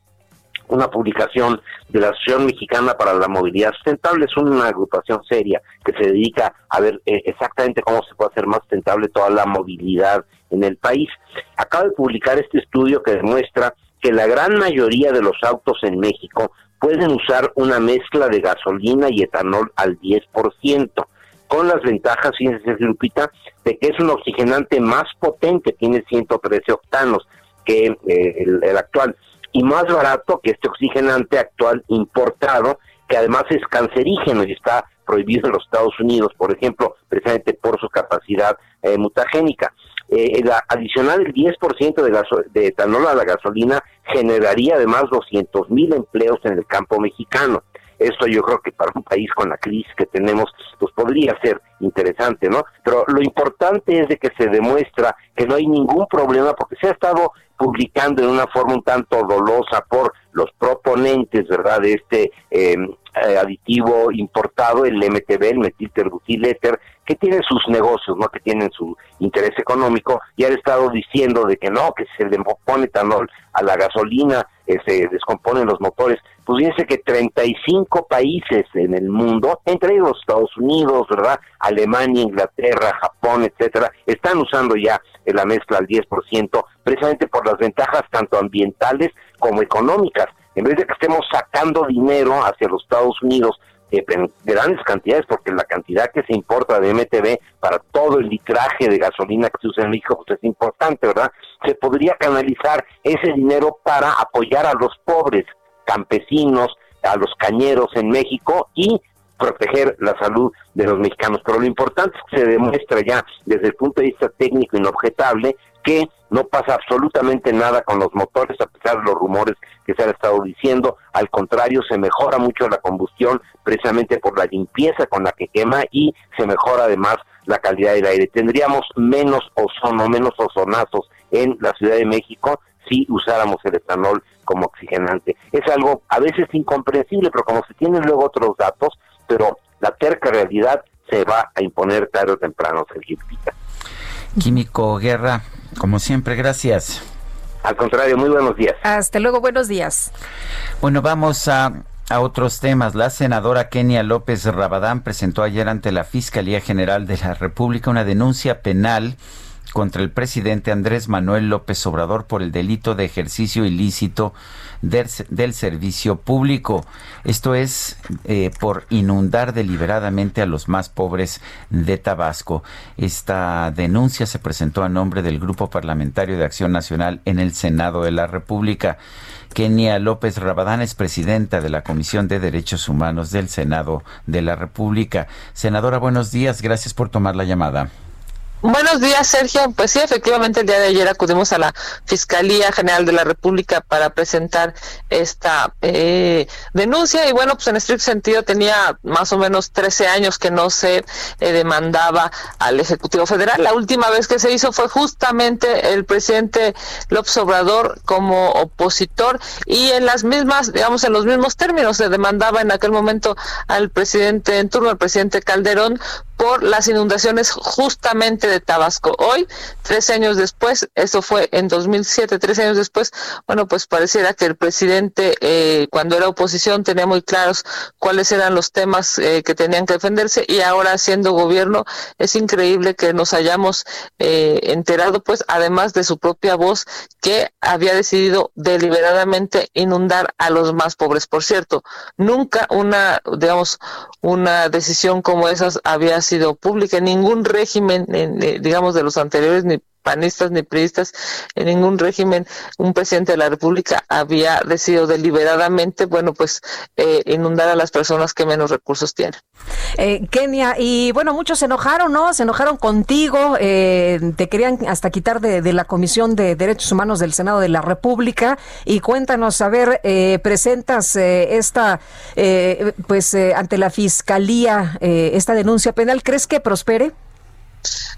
una publicación de la Asociación Mexicana para la Movilidad Sustentable. Es una agrupación seria que se dedica a ver eh, exactamente cómo se puede hacer más sustentable toda la movilidad en el país. Acaba de publicar este estudio que demuestra que la gran mayoría de los autos en México pueden usar una mezcla de gasolina y etanol al 10%, con las ventajas, fíjense, Lupita, de que es un oxigenante más potente, tiene 113 octanos que eh, el, el actual y más barato que este oxigenante actual importado, que además es cancerígeno y está prohibido en los Estados Unidos, por ejemplo, precisamente por su capacidad eh, mutagénica. Eh, la adicional del 10% de, gaso de etanol a la gasolina generaría además 200 mil empleos en el campo mexicano. Esto yo creo que para un país con la crisis que tenemos, pues podría ser interesante, ¿no? Pero lo importante es de que se demuestra que no hay ningún problema porque se ha estado publicando en una forma un tanto dolosa por los proponentes, ¿verdad?, de este em, eh, aditivo importado, el MTB, el metilterbutil que tienen sus negocios, ¿no?, que tienen su interés económico, y han estado diciendo de que no, que se le pone etanol a la gasolina, eh, se descomponen los motores. Pues fíjense que 35 países en el mundo, entre ellos Estados Unidos, ¿verdad?, Alemania, Inglaterra, Japón, etcétera, están usando ya la mezcla al 10%, precisamente por las ventajas tanto ambientales como económicas. En vez de que estemos sacando dinero hacia los Estados Unidos eh, en grandes cantidades, porque la cantidad que se importa de MTB para todo el litraje de gasolina que se usa en México pues es importante, ¿verdad? Se podría canalizar ese dinero para apoyar a los pobres campesinos, a los cañeros en México y proteger la salud de los mexicanos. Pero lo importante es que se demuestra ya desde el punto de vista técnico inobjetable que no pasa absolutamente nada con los motores a pesar de los rumores que se han estado diciendo. Al contrario, se mejora mucho la combustión precisamente por la limpieza con la que quema y se mejora además la calidad del aire. Tendríamos menos ozono, menos ozonazos en la Ciudad de México si usáramos el etanol como oxigenante. Es algo a veces incomprensible, pero como se tienen luego otros datos, pero la terca realidad se va a imponer tarde o temprano, Sergio Químico Guerra, como siempre, gracias. Al contrario, muy buenos días. Hasta luego, buenos días. Bueno, vamos a, a otros temas. La senadora Kenia López Rabadán presentó ayer ante la Fiscalía General de la República una denuncia penal contra el presidente Andrés Manuel López Obrador por el delito de ejercicio ilícito del, servicio público. Esto es eh, por inundar deliberadamente a los más pobres de Tabasco. Esta denuncia se presentó a nombre del Grupo Parlamentario de Acción Nacional en el Senado de la República. Kenia López Rabadán es presidenta de la Comisión de Derechos Humanos del Senado de la República. Senadora, buenos días. Gracias por tomar la llamada. Buenos días, Sergio. Pues sí, efectivamente, el día de ayer acudimos a la Fiscalía General de la República para presentar esta eh, denuncia y bueno, pues en estricto sentido tenía más o menos 13 años que no se eh, demandaba al Ejecutivo Federal. La última vez que se hizo fue justamente el presidente López Obrador como opositor y en las mismas, digamos, en los mismos términos se demandaba en aquel momento al presidente en turno, al presidente Calderón, por las inundaciones justamente de Tabasco. Hoy, tres años después, eso fue en 2007, tres años después, bueno, pues pareciera que el presidente, eh, cuando era oposición, tenía muy claros cuáles eran los temas eh, que tenían que defenderse y ahora siendo gobierno, es increíble que nos hayamos eh, enterado, pues, además de su propia voz, que había decidido deliberadamente inundar a los más pobres. Por cierto, nunca una, digamos, una decisión como esas había pública. En ningún régimen, eh, digamos, de los anteriores, ni panistas ni priistas, en ningún régimen un presidente de la República había decidido deliberadamente, bueno, pues eh, inundar a las personas que menos recursos tienen. Eh, Kenia, y bueno, muchos se enojaron, ¿no? Se enojaron contigo, te querían hasta quitar de, de, la Comisión de Derechos Humanos del Senado de la República. Y cuéntanos, a ver, presentas esta, pues ante la Fiscalía, esta denuncia penal, ¿crees que prospere?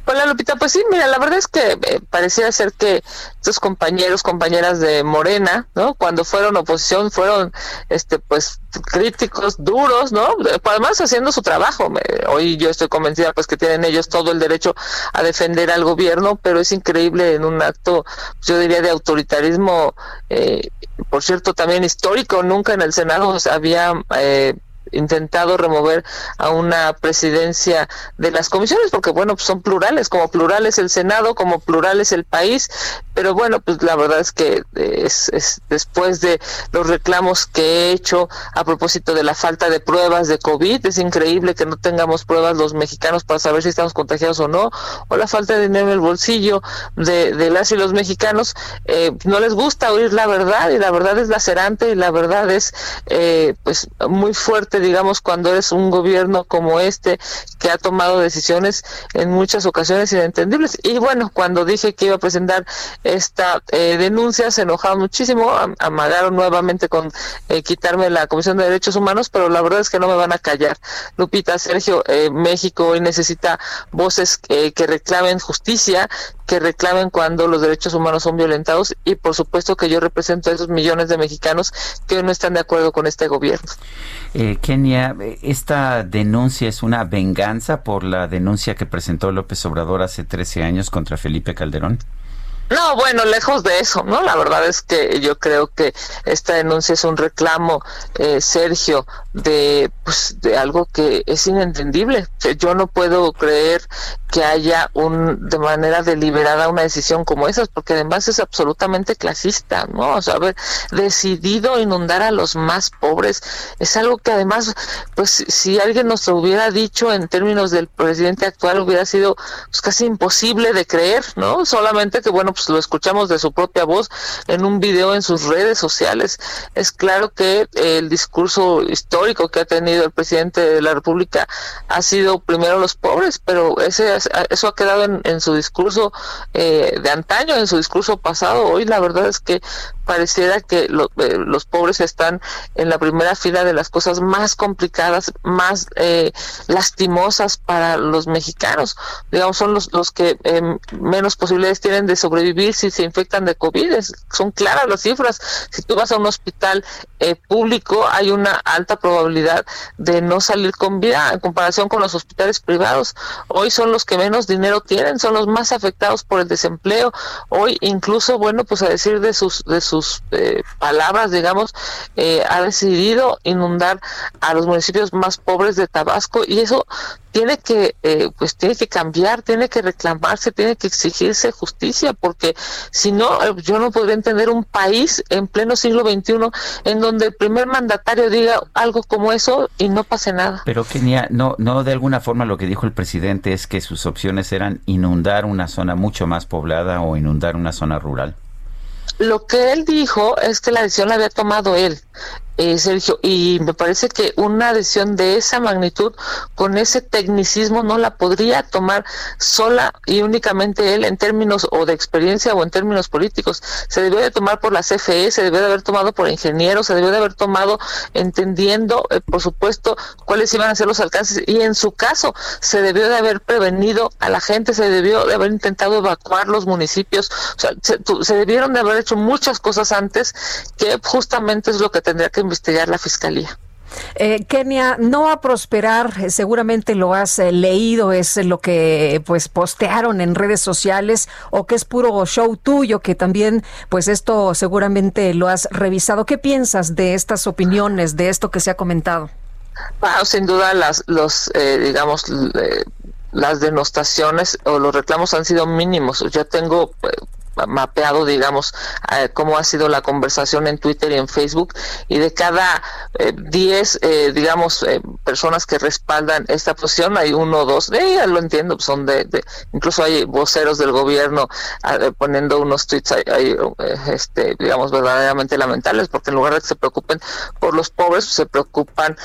Hola Lupita, pues sí, mira, la verdad es que eh, parecía ser que estos compañeros, compañeras de Morena, ¿no? Cuando fueron oposición fueron, este, pues críticos duros, ¿no? Además haciendo su trabajo. hoy yo estoy convencida, pues que tienen ellos todo el derecho a defender al gobierno, pero es increíble en un acto, yo diría, de autoritarismo, eh, por cierto, también histórico. Nunca en el Senado había eh, intentado remover a una presidencia de las comisiones, porque bueno, pues son plurales, como plural es el Senado, como plural es el país, pero bueno, pues la verdad es que es, es, después de los reclamos que he hecho a propósito de la falta de pruebas de COVID, es increíble que no tengamos pruebas los mexicanos para saber si estamos contagiados o no, o la falta de dinero en el bolsillo de, de las y los mexicanos, eh, no les gusta oír la verdad y la verdad es lacerante y la verdad es eh, pues muy fuerte digamos, cuando eres un gobierno como este que ha tomado decisiones en muchas ocasiones inentendibles. Y bueno, cuando dije que iba a presentar esta eh, denuncia, se enojaron muchísimo, amagaron nuevamente con eh, quitarme la Comisión de Derechos Humanos, pero la verdad es que no me van a callar. Lupita, Sergio, eh, México hoy necesita voces que reclamen justicia, que reclamen cuando los derechos humanos son violentados y por supuesto que yo represento a esos millones de mexicanos que no están de acuerdo con este gobierno. Eh, Kenia, esta denuncia es una venganza por la denuncia que presentó López Obrador hace 13 años contra Felipe Calderón. No, bueno, lejos de eso, ¿no? La verdad es que yo creo que esta denuncia es un reclamo, eh, Sergio, de, pues, de algo que es inentendible. Yo no puedo creer que haya un, de manera deliberada una decisión como esa, porque además es absolutamente clasista, ¿no? O sea, haber decidido inundar a los más pobres es algo que además, pues, si alguien nos lo hubiera dicho en términos del presidente actual, hubiera sido pues, casi imposible de creer, ¿no? Solamente que, bueno, pues lo escuchamos de su propia voz en un video en sus redes sociales. Es claro que el discurso histórico que ha tenido el presidente de la República ha sido primero los pobres, pero ese eso ha quedado en, su discurso eh, de antaño, en su discurso pasado. Hoy la verdad es que pareciera que eh, los pobres están en la primera fila de las cosas más complicadas, más eh, lastimosas para los mexicanos. Digamos, son los, los que em, menos posibilidades tienen de sobrevivir si se infectan de COVID. son claras las cifras. Si tú vas a un hospital eh, público, hay una alta probabilidad de no salir con vida en comparación con los hospitales privados. Hoy son los que menos dinero tienen, son los más afectados por el desempleo. Hoy incluso, bueno, pues a decir de sus de sus eh, palabras, digamos, eh, ha decidido inundar a los municipios más pobres de Tabasco y eso tiene que eh, pues tiene que cambiar tiene que reclamarse tiene que exigirse justicia porque si no yo no podría entender un país en pleno siglo XXI en donde el primer mandatario diga algo como eso y no pase nada. Pero Kenia no no de alguna forma lo que dijo el presidente es que sus opciones eran inundar una zona mucho más poblada o inundar una zona rural lo que él dijo es que la decisión la había tomado él eh, Sergio, y me parece que una decisión de esa magnitud, con ese tecnicismo, no la podría tomar sola y únicamente él en términos o de experiencia o en términos políticos. Se debió de tomar por la CFE, se debió de haber tomado por ingenieros, se debió de haber tomado entendiendo, eh, por supuesto, cuáles iban a ser los alcances y en su caso se debió de haber prevenido a la gente, se debió de haber intentado evacuar los municipios, o sea, se, se debieron de haber hecho muchas cosas antes que justamente es lo que tendría que investigar la fiscalía. Eh, Kenia, no va a prosperar, eh, seguramente lo has eh, leído, es lo que pues postearon en redes sociales o que es puro show tuyo, que también pues esto seguramente lo has revisado. ¿Qué piensas de estas opiniones, de esto que se ha comentado? sin duda las, los, digamos, las denostaciones o los reclamos han sido mínimos. Yo tengo mapeado, digamos, eh, cómo ha sido la conversación en Twitter y en Facebook, y de cada 10, eh, eh, digamos, personas que respaldan esta posición, hay uno o dos, de ya lo entiendo, son de, incluso hay voceros del gobierno poniendo unos tweets, ahí, este, digamos, verdaderamente lamentables, porque en lugar de que se preocupen por los pobres, se preocupan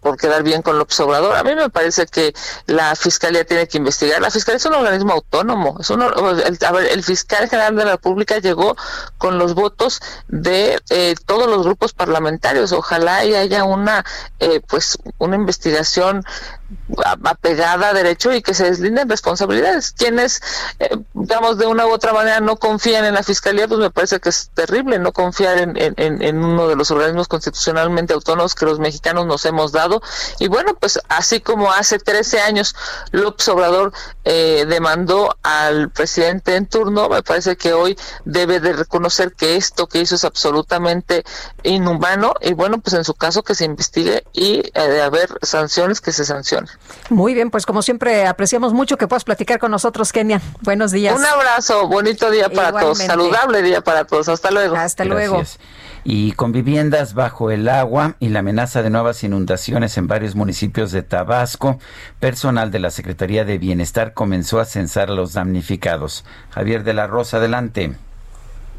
por quedar bien con López Obrador. A mí me parece que la Fiscalía tiene que investigar. La Fiscalía es un organismo autónomo, es un, el, a ver, el fiscal general de la República llegó con los votos de eh, todos los grupos parlamentarios. Ojalá y haya una, eh, pues, una investigación apegada a derecho y que se deslinden responsabilidades. Quienes, eh, digamos, de una u otra manera no confían en la fiscalía, pues me parece que es terrible no confiar en, en, uno de los organismos constitucionalmente autónomos que los mexicanos nos hemos dado. Y bueno, pues así como hace 13 años López Obrador eh, demandó al presidente en turno, me parece que hoy debe de reconocer que esto que hizo es absolutamente inhumano y bueno, pues en su caso que se investigue y eh, de haber sanciones que se sancionen. Muy bien, pues como siempre apreciamos mucho que puedas platicar con nosotros, Kenia. Buenos días. Un abrazo, bonito día para todos, saludable día para todos. Hasta luego. Hasta luego. Y con viviendas bajo el agua y la amenaza de nuevas inundaciones en varios municipios de Tabasco, personal de la Secretaría de Bienestar comenzó a censar a los damnificados. Javier de la Rosa, adelante.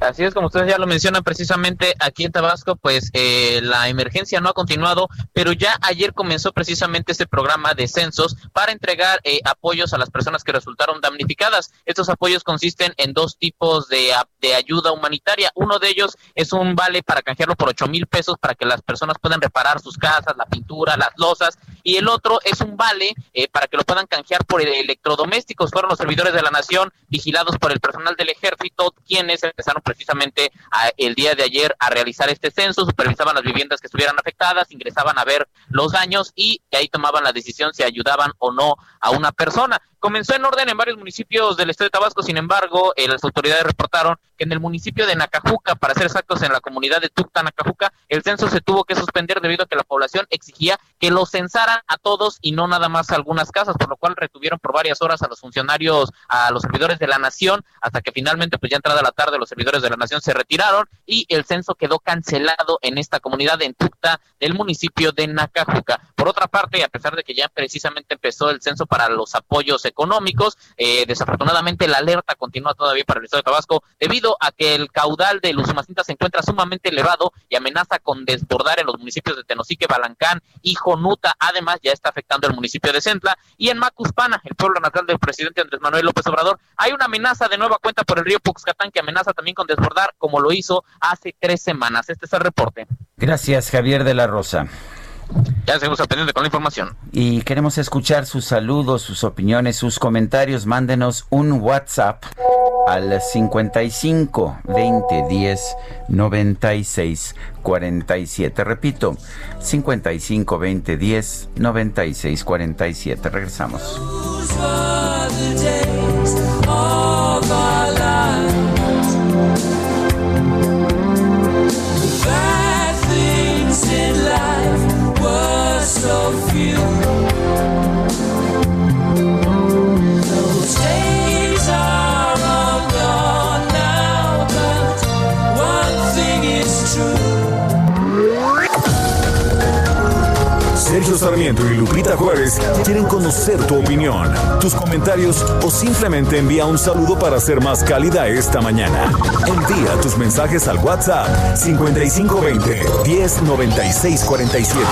Así es, como ustedes ya lo mencionan precisamente aquí en Tabasco, pues eh, la emergencia no ha continuado, pero ya ayer comenzó precisamente este programa de censos para entregar eh, apoyos a las personas que resultaron damnificadas. Estos apoyos consisten en dos tipos de, de ayuda humanitaria. Uno de ellos es un vale para canjearlo por ocho mil pesos para que las personas puedan reparar sus casas, la pintura, las losas, y el otro es un vale eh, para que lo puedan canjear por electrodomésticos. Fueron los servidores de la nación vigilados por el personal del ejército quienes empezaron precisamente el día de ayer a realizar este censo, supervisaban las viviendas que estuvieran afectadas, ingresaban a ver los daños y ahí tomaban la decisión si ayudaban o no a una persona. Comenzó en orden en varios municipios del estado de Tabasco, sin embargo, eh, las autoridades reportaron que en el municipio de Nacajuca, para ser exactos, en la comunidad de Tucta, Nacajuca, el censo se tuvo que suspender debido a que la población exigía que lo censaran a todos y no nada más a algunas casas, por lo cual retuvieron por varias horas a los funcionarios, a los servidores de la nación, hasta que finalmente, pues ya entrada la tarde, los servidores de la nación se retiraron y el censo quedó cancelado en esta comunidad de Tucta del municipio de Nacajuca. Por otra parte, a pesar de que ya precisamente empezó el censo para los apoyos económicos. Eh, desafortunadamente la alerta continúa todavía para el estado de Tabasco debido a que el caudal de Usumacinta se encuentra sumamente elevado y amenaza con desbordar en los municipios de Tenosique, Balancán y Jonuta. Además, ya está afectando el municipio de Centla y en Macuspana, el pueblo natal del presidente Andrés Manuel López Obrador, hay una amenaza de nueva cuenta por el río Puxcatán que amenaza también con desbordar como lo hizo hace tres semanas. Este es el reporte. Gracias, Javier de la Rosa. Ya seguimos atendiendo con la información. Y queremos escuchar sus saludos, sus opiniones, sus comentarios. Mándenos un WhatsApp al 55 20 10 96 47. Repito, 55 20 10 96 47. Regresamos. Sarmiento y Lupita Juárez quieren conocer tu opinión, tus comentarios o simplemente envía un saludo para ser más cálida esta mañana. Envía tus mensajes al WhatsApp 5520 109647.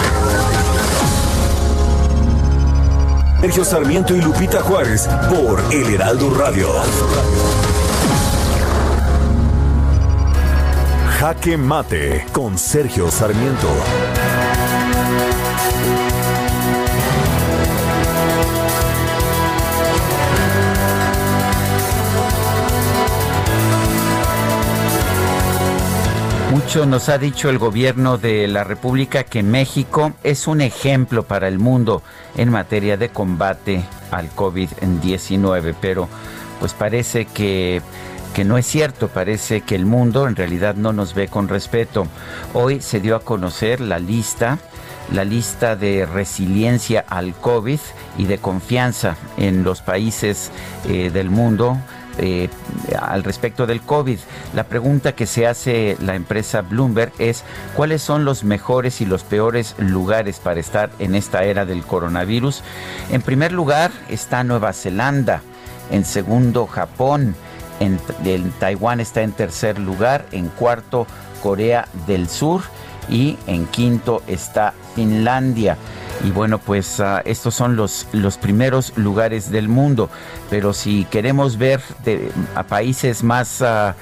Sergio Sarmiento y Lupita Juárez por El Heraldo Radio. Jaque Mate con Sergio Sarmiento. Mucho nos ha dicho el gobierno de la República que México es un ejemplo para el mundo en materia de combate al COVID-19, pero pues parece que que no es cierto, parece que el mundo en realidad no nos ve con respeto. Hoy se dio a conocer la lista, la lista de resiliencia al COVID y de confianza en los países eh, del mundo eh, al respecto del COVID. La pregunta que se hace la empresa Bloomberg es cuáles son los mejores y los peores lugares para estar en esta era del coronavirus. En primer lugar está Nueva Zelanda, en segundo Japón, en, en Taiwán está en tercer lugar, en cuarto Corea del Sur y en quinto está Finlandia. Y bueno, pues uh, estos son los, los primeros lugares del mundo. Pero si queremos ver a países más uh,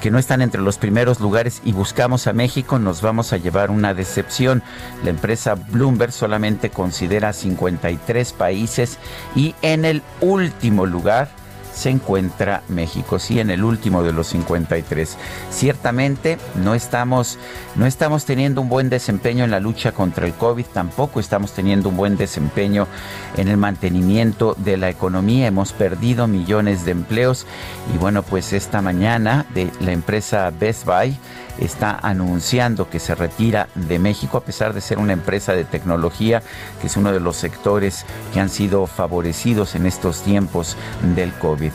que no están entre los primeros lugares y buscamos a México, nos vamos a llevar una decepción. La empresa Bloomberg solamente considera 53 países y en el último lugar se encuentra México, sí, en el último de los 53. Ciertamente no estamos, no estamos teniendo un buen desempeño en la lucha contra el COVID, tampoco estamos teniendo un buen desempeño en el mantenimiento de la economía, hemos perdido millones de empleos y bueno, pues esta mañana de la empresa Best Buy está anunciando que se retira de México a pesar de ser una empresa de tecnología, que es uno de los sectores que han sido favorecidos en estos tiempos del COVID.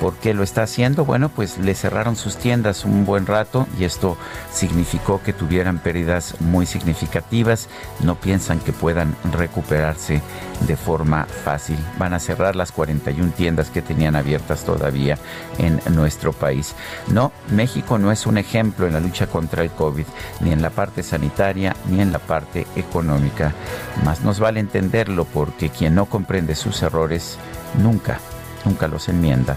¿Por qué lo está haciendo? Bueno, pues le cerraron sus tiendas un buen rato y esto significó que tuvieran pérdidas muy significativas. No piensan que puedan recuperarse de forma fácil. Van a cerrar las 41 tiendas que tenían abiertas todavía en nuestro país. No, México no es un ejemplo en la lucha contra el COVID, ni en la parte sanitaria, ni en la parte económica. Más nos vale entenderlo porque quien no comprende sus errores nunca, nunca los enmienda.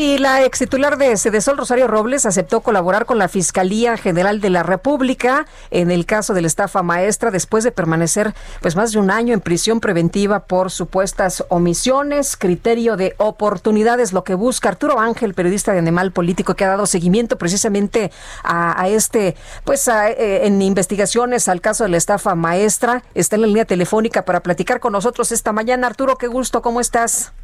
Y la ex titular de Cedesol, Rosario Robles, aceptó colaborar con la Fiscalía General de la República en el caso de la estafa maestra después de permanecer pues más de un año en prisión preventiva por supuestas omisiones, criterio de oportunidades, lo que busca Arturo Ángel, periodista de Animal Político, que ha dado seguimiento precisamente a, a este, pues a, eh, en investigaciones al caso de la estafa maestra. Está en la línea telefónica para platicar con nosotros esta mañana. Arturo, qué gusto, ¿cómo estás?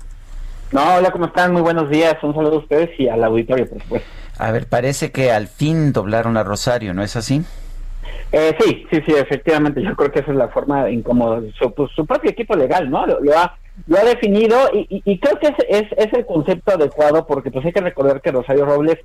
No, hola, ¿cómo están? Muy buenos días. Un saludo a ustedes y al auditorio, por supuesto. A ver, parece que al fin doblaron a Rosario, ¿no es así? Eh, sí, sí, sí, efectivamente. Yo creo que esa es la forma en cómo su, pues, su propio equipo legal, ¿no? Lo, lo ha lo ha definido y, y- y creo que es, es, es el concepto adecuado porque pues hay que recordar que Rosario Robles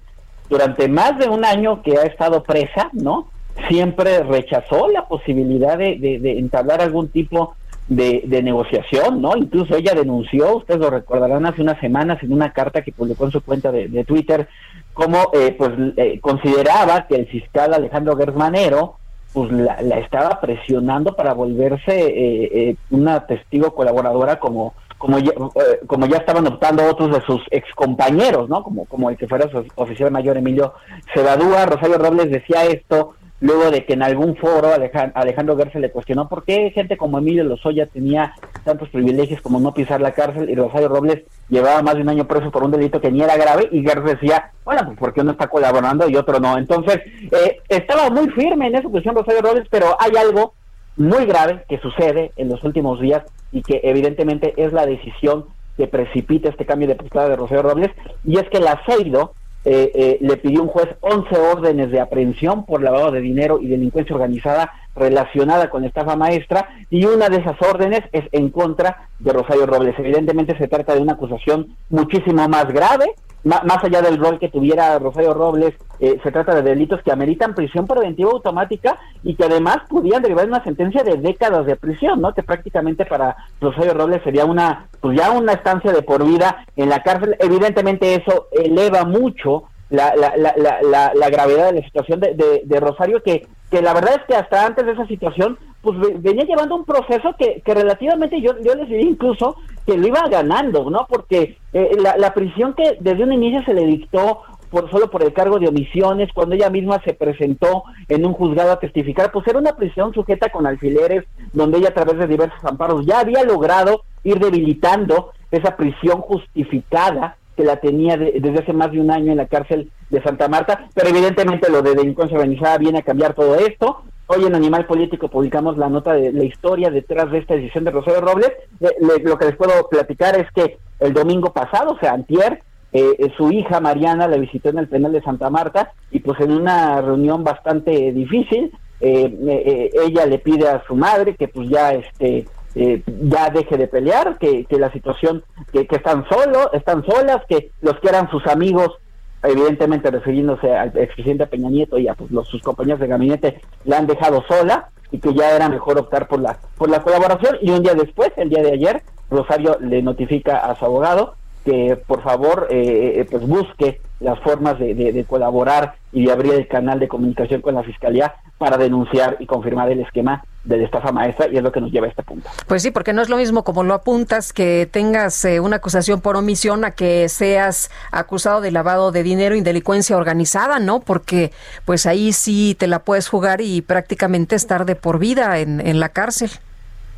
durante más de un año que ha estado presa, ¿no? Siempre rechazó la posibilidad de, de- de entablar algún tipo de, de negociación, ¿no? Incluso ella denunció, ustedes lo recordarán hace unas semanas en una carta que publicó en su cuenta de, Twitter, como eh, pues eh, consideraba que el fiscal Alejandro Gersmanero pues la, la estaba presionando para volverse eh, eh, una testigo colaboradora como como ya, eh, como ya estaban optando otros de sus excompañeros, ¿no? Como, como el que fuera su oficial mayor Emilio Cebadúa. Rosario Robles decía esto luego de que en algún foro Alejan- Alejandro Gerse le cuestionó por qué gente como Emilio Lozoya tenía tantos privilegios como no pisar la cárcel y Rosario Robles llevaba más de un año preso por un delito que ni era grave y Gerse decía, bueno, pues porque uno está colaborando y otro no. Entonces, eh, estaba muy firme en esa posición Rosario Robles, pero hay algo muy grave que sucede en los últimos días y que evidentemente es la decisión que precipita este cambio de postura de Rosario Robles y es que la CEIDO eh, eh, le pidió un juez 11 órdenes de aprehensión por lavado de dinero y delincuencia organizada relacionada con estafa maestra y una de esas órdenes es en contra de Rosario Robles. Evidentemente se trata de una acusación muchísimo más grave, más allá del rol que tuviera Rosario Robles, eh, se trata de delitos que ameritan prisión preventiva automática y que además podían derivar en una sentencia de décadas de prisión, ¿no? Que prácticamente para Rosario Robles sería una, pues ya una estancia de por vida en la cárcel. Evidentemente eso eleva mucho la, la, la, la, gravedad de la situación de, de- de Rosario, que, que la verdad es que hasta antes de esa situación, pues ve- venía llevando un proceso que, que relativamente yo, yo les diría incluso que lo iba ganando, ¿no? Porque eh, la, la prisión que desde un inicio se le dictó por solo por el cargo de omisiones, cuando ella misma se presentó en un juzgado a testificar, pues era una prisión sujeta con alfileres, donde ella a través de diversos amparos ya había logrado ir debilitando esa prisión justificada que la tenía de- desde hace más de un año en la cárcel de Santa Marta, pero evidentemente lo de delincuencia organizada viene a cambiar todo esto. Hoy en Animal Político publicamos la nota de la historia detrás de esta decisión de Rosario Robles. Le- le- lo que les puedo platicar es que el domingo pasado, o sea, antier, eh, su hija Mariana la visitó en el penal de Santa Marta y pues en una reunión bastante difícil, eh, eh, eh, ella le pide a su madre que pues ya este eh, ya deje de pelear, que, que la situación, que, están solos, están solas, que los que eran sus amigos, evidentemente refiriéndose al expresidente Peña Nieto y a pues, los, sus compañeros de gabinete, la han dejado sola y que ya era mejor optar por la, por la colaboración. Y un día después, el día de ayer, Rosario le notifica a su abogado que por favor eh, eh, pues busque las formas de, de- colaborar y de abrir el canal de comunicación con la fiscalía para denunciar y confirmar el esquema de la estafa maestra y es lo que nos lleva a este punto. Pues sí, porque no es lo mismo como lo apuntas que tengas eh, una acusación por omisión a que seas acusado de lavado de dinero y delincuencia organizada, ¿no? Porque pues ahí sí te la puedes jugar y prácticamente estar de por vida en la cárcel.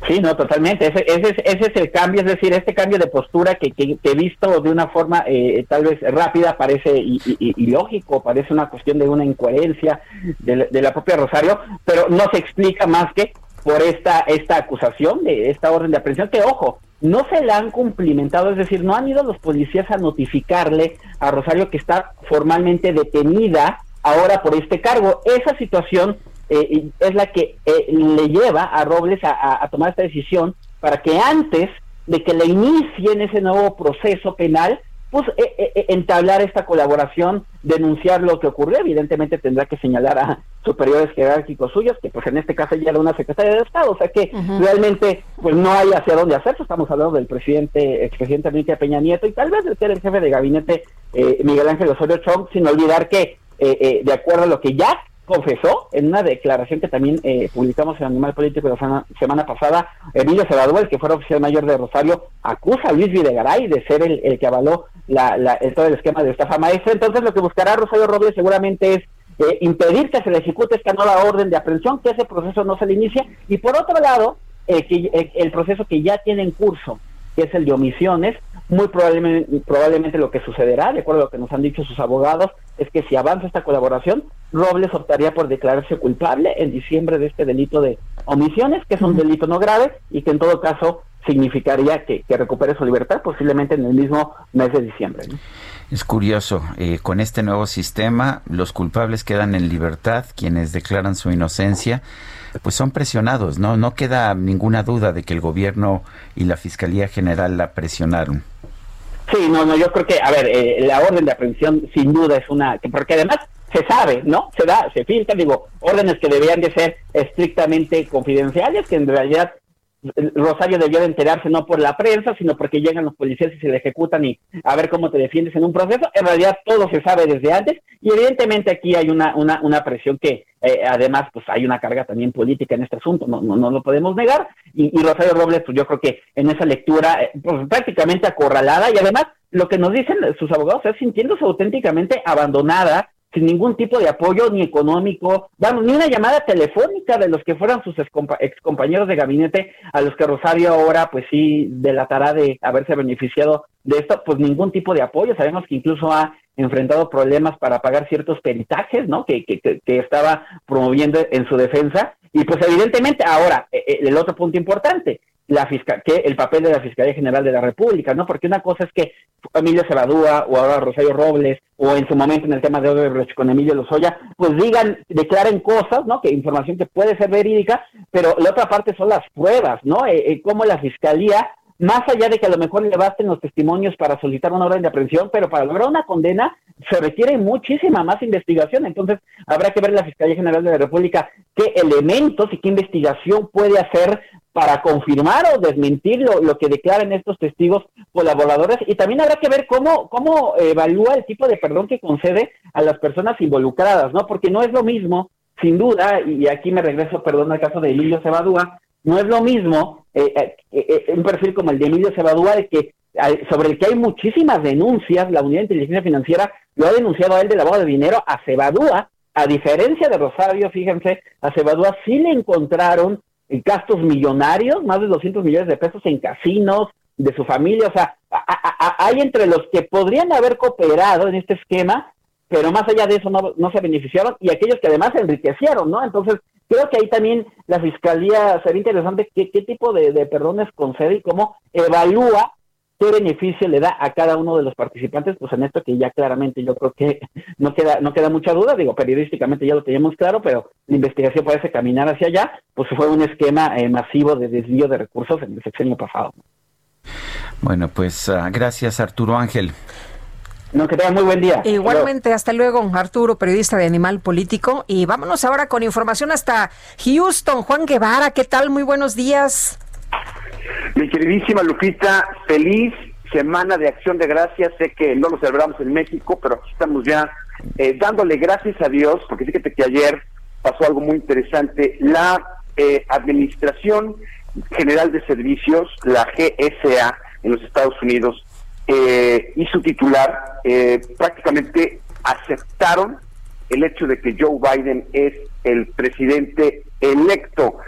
Sí, no, totalmente. Ese, ese, es, ese es el cambio, es decir, este cambio de postura que, que, que visto de una forma eh, tal vez rápida parece ilógico, parece una cuestión de una incoherencia de, de la propia Rosario, pero no se explica más que por esta esta acusación de esta orden de aprehensión que ojo no se la han cumplimentado, es decir, no han ido los policías a notificarle a Rosario que está formalmente detenida ahora por este cargo. Esa situación eh, es la que eh, le lleva a Robles a, tomar esta decisión para que antes de que le inicien ese nuevo proceso penal, pues eh, entablar esta colaboración, denunciar lo que ocurrió, evidentemente tendrá que señalar a superiores jerárquicos suyos, que pues en este caso ya era una secretaria de Estado, o sea que realmente pues no hay hacia dónde hacerse, estamos hablando del presidente, expresidente Enrique Peña Nieto y tal vez del el jefe de gabinete Miguel Ángel Osorio Chong, sin olvidar que de acuerdo a lo que ya confesó en una declaración que también eh, publicamos en Animal Político la semana, pasada, Emilio Cebadúa, el que fuera oficial mayor de Rosario, acusa a Luis Videgaray de ser el, que avaló la, la, todo el esquema de estafa maestra. Entonces lo que buscará Rosario Robles seguramente es eh, impedir que se le ejecute esta nueva orden de aprehensión, que ese proceso no se le inicie, y por otro lado, eh, que, el proceso que ya tiene en curso, que es el de omisiones, muy probablemente, probablemente lo que sucederá, de acuerdo a lo que nos han dicho sus abogados, es que si avanza esta colaboración, Robles optaría por declararse culpable en diciembre de este delito de omisiones, que es un delito no grave y que en todo caso significaría que, recupere su libertad posiblemente en el mismo mes de diciembre. Es curioso, eh, con este nuevo sistema los culpables quedan en libertad, quienes declaran su inocencia pues son presionados, ¿no? No queda ninguna duda de que el gobierno y la Fiscalía General la presionaron. Sí, no, no, yo creo que, a ver, eh, la orden de aprehensión sin duda es una, porque además se sabe, ¿no? Se da, se filtra, digo, órdenes que deberían de ser estrictamente confidenciales, que en realidad Rosario debió de enterarse no por la prensa, sino porque llegan los policías y se le ejecutan y a ver cómo te defiendes en un proceso. En realidad todo se sabe desde antes y evidentemente aquí hay una, una, una presión que eh, además pues hay una carga también política en este asunto, no, no, no lo podemos negar. Y, Rosario Robles, pues yo creo que en esa lectura eh, pues prácticamente acorralada y además lo que nos dicen sus abogados es sintiéndose auténticamente abandonada sin ningún tipo de apoyo ni económico, vamos, ni una llamada telefónica de los que fueran sus ex compañeros de gabinete, a los que Rosario ahora pues sí delatará de haberse beneficiado de esto, pues ningún tipo de apoyo. Sabemos que incluso ha enfrentado problemas para pagar ciertos peritajes, ¿no? Que, que, que estaba promoviendo en su defensa. Y pues evidentemente ahora, e, e, el otro punto importante, la fiscal, que el papel de la Fiscalía General de la República, ¿no? Porque una cosa es que Emilio Cebadúa o ahora Rosario Robles o en su momento en el tema de Odebrecht con Emilio Lozoya, pues digan, declaren cosas, ¿no? Que información que puede ser verídica, pero la otra parte son las pruebas, ¿no? Eh, eh, cómo la Fiscalía más allá de que a lo mejor le basten los testimonios para solicitar una orden de aprehensión, pero para lograr una condena se requiere muchísima más investigación. Entonces, habrá que ver la Fiscalía General de la República qué elementos y qué investigación puede hacer para confirmar o desmentir lo, que declaran estos testigos colaboradores y también habrá que ver cómo, cómo evalúa el tipo de perdón que concede a las personas involucradas, ¿no? Porque no es lo mismo, sin duda, y aquí me regreso, perdón, al caso de Emilio Cebadúa, no es lo mismo eh, eh, eh, un perfil como el de Emilio Cebadúa, de que, sobre el que hay muchísimas denuncias, la Unidad de Inteligencia Financiera lo ha denunciado a él de lavado de dinero, a Cebadúa, a diferencia de Rosario, fíjense, a Cebadúa sí le encontraron gastos millonarios, más de 200 millones de pesos en casinos de su familia, o sea, hay entre los que podrían haber cooperado en este esquema, pero más allá de eso no, no se beneficiaron y aquellos que además se enriquecieron, ¿no? Entonces, creo que ahí también la fiscalía sería interesante qué, qué tipo de, de perdones concede y cómo evalúa qué beneficio le da a cada uno de los participantes, pues en esto que ya claramente yo creo que [laughs] no queda, no queda mucha duda, digo, periodísticamente ya lo teníamos claro, pero la investigación parece caminar hacia allá, pues fue un esquema eh, masivo de desvío de recursos en el sexenio pasado. Bueno, pues ah, gracias Arturo Ángel. No, que tengan muy buen día. Igualmente, hasta luego, Arturo, periodista de Animal Político. Y vámonos ahora con información hasta Houston. Juan Guevara, ¿qué tal? Muy buenos días. Mi queridísima Lupita, feliz semana de acción de gracias. Sé que no lo celebramos en México, pero aquí estamos ya eh, dándole gracias a Dios, porque fíjate que ayer pasó algo muy interesante. La eh, Administración General de Servicios, la GSA, en los Estados Unidos, eh, y su titular prácticamente aceptaron el hecho de que Joe Biden es el presidente electo.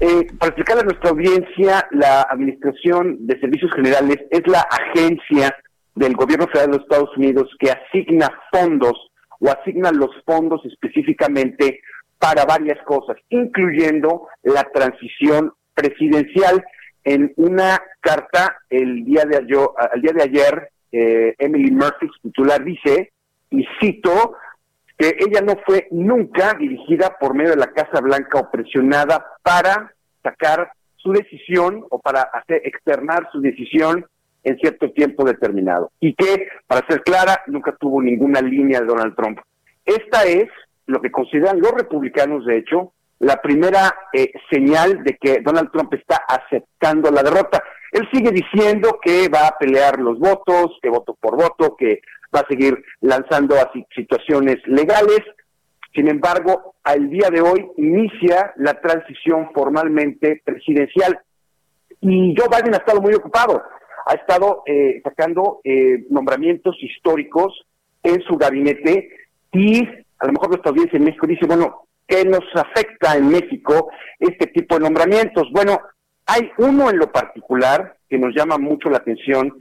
Eh, para explicarle a nuestra audiencia, la Administración de Servicios Generales es la agencia del Gobierno Federal de los Estados Unidos que asigna fondos o asigna los fondos específicamente para varias cosas, incluyendo la transición presidencial. En una carta el día de ayer, al día de ayer, eh, Emily Murphy, titular, dice, y cito, que ella no fue nunca dirigida por medio de la Casa Blanca o presionada para sacar su decisión o para hacer externar su decisión en cierto tiempo determinado. Y que, para ser clara, nunca tuvo ninguna línea de Donald Trump. Esta es lo que consideran los republicanos, de hecho, la primera eh, señal de que Donald Trump está aceptando la derrota. Él sigue diciendo que va a pelear los votos, que voto por voto, que va a seguir lanzando así situaciones legales. Sin embargo, al día de hoy inicia la transición formalmente presidencial. Y Joe Biden ha estado muy ocupado. Ha estado eh, sacando eh, nombramientos históricos en su gabinete y a lo mejor nuestra audiencia en México dice, bueno, ¿qué nos afecta en México este tipo de nombramientos? Bueno, hay uno en lo particular que nos llama mucho la atención,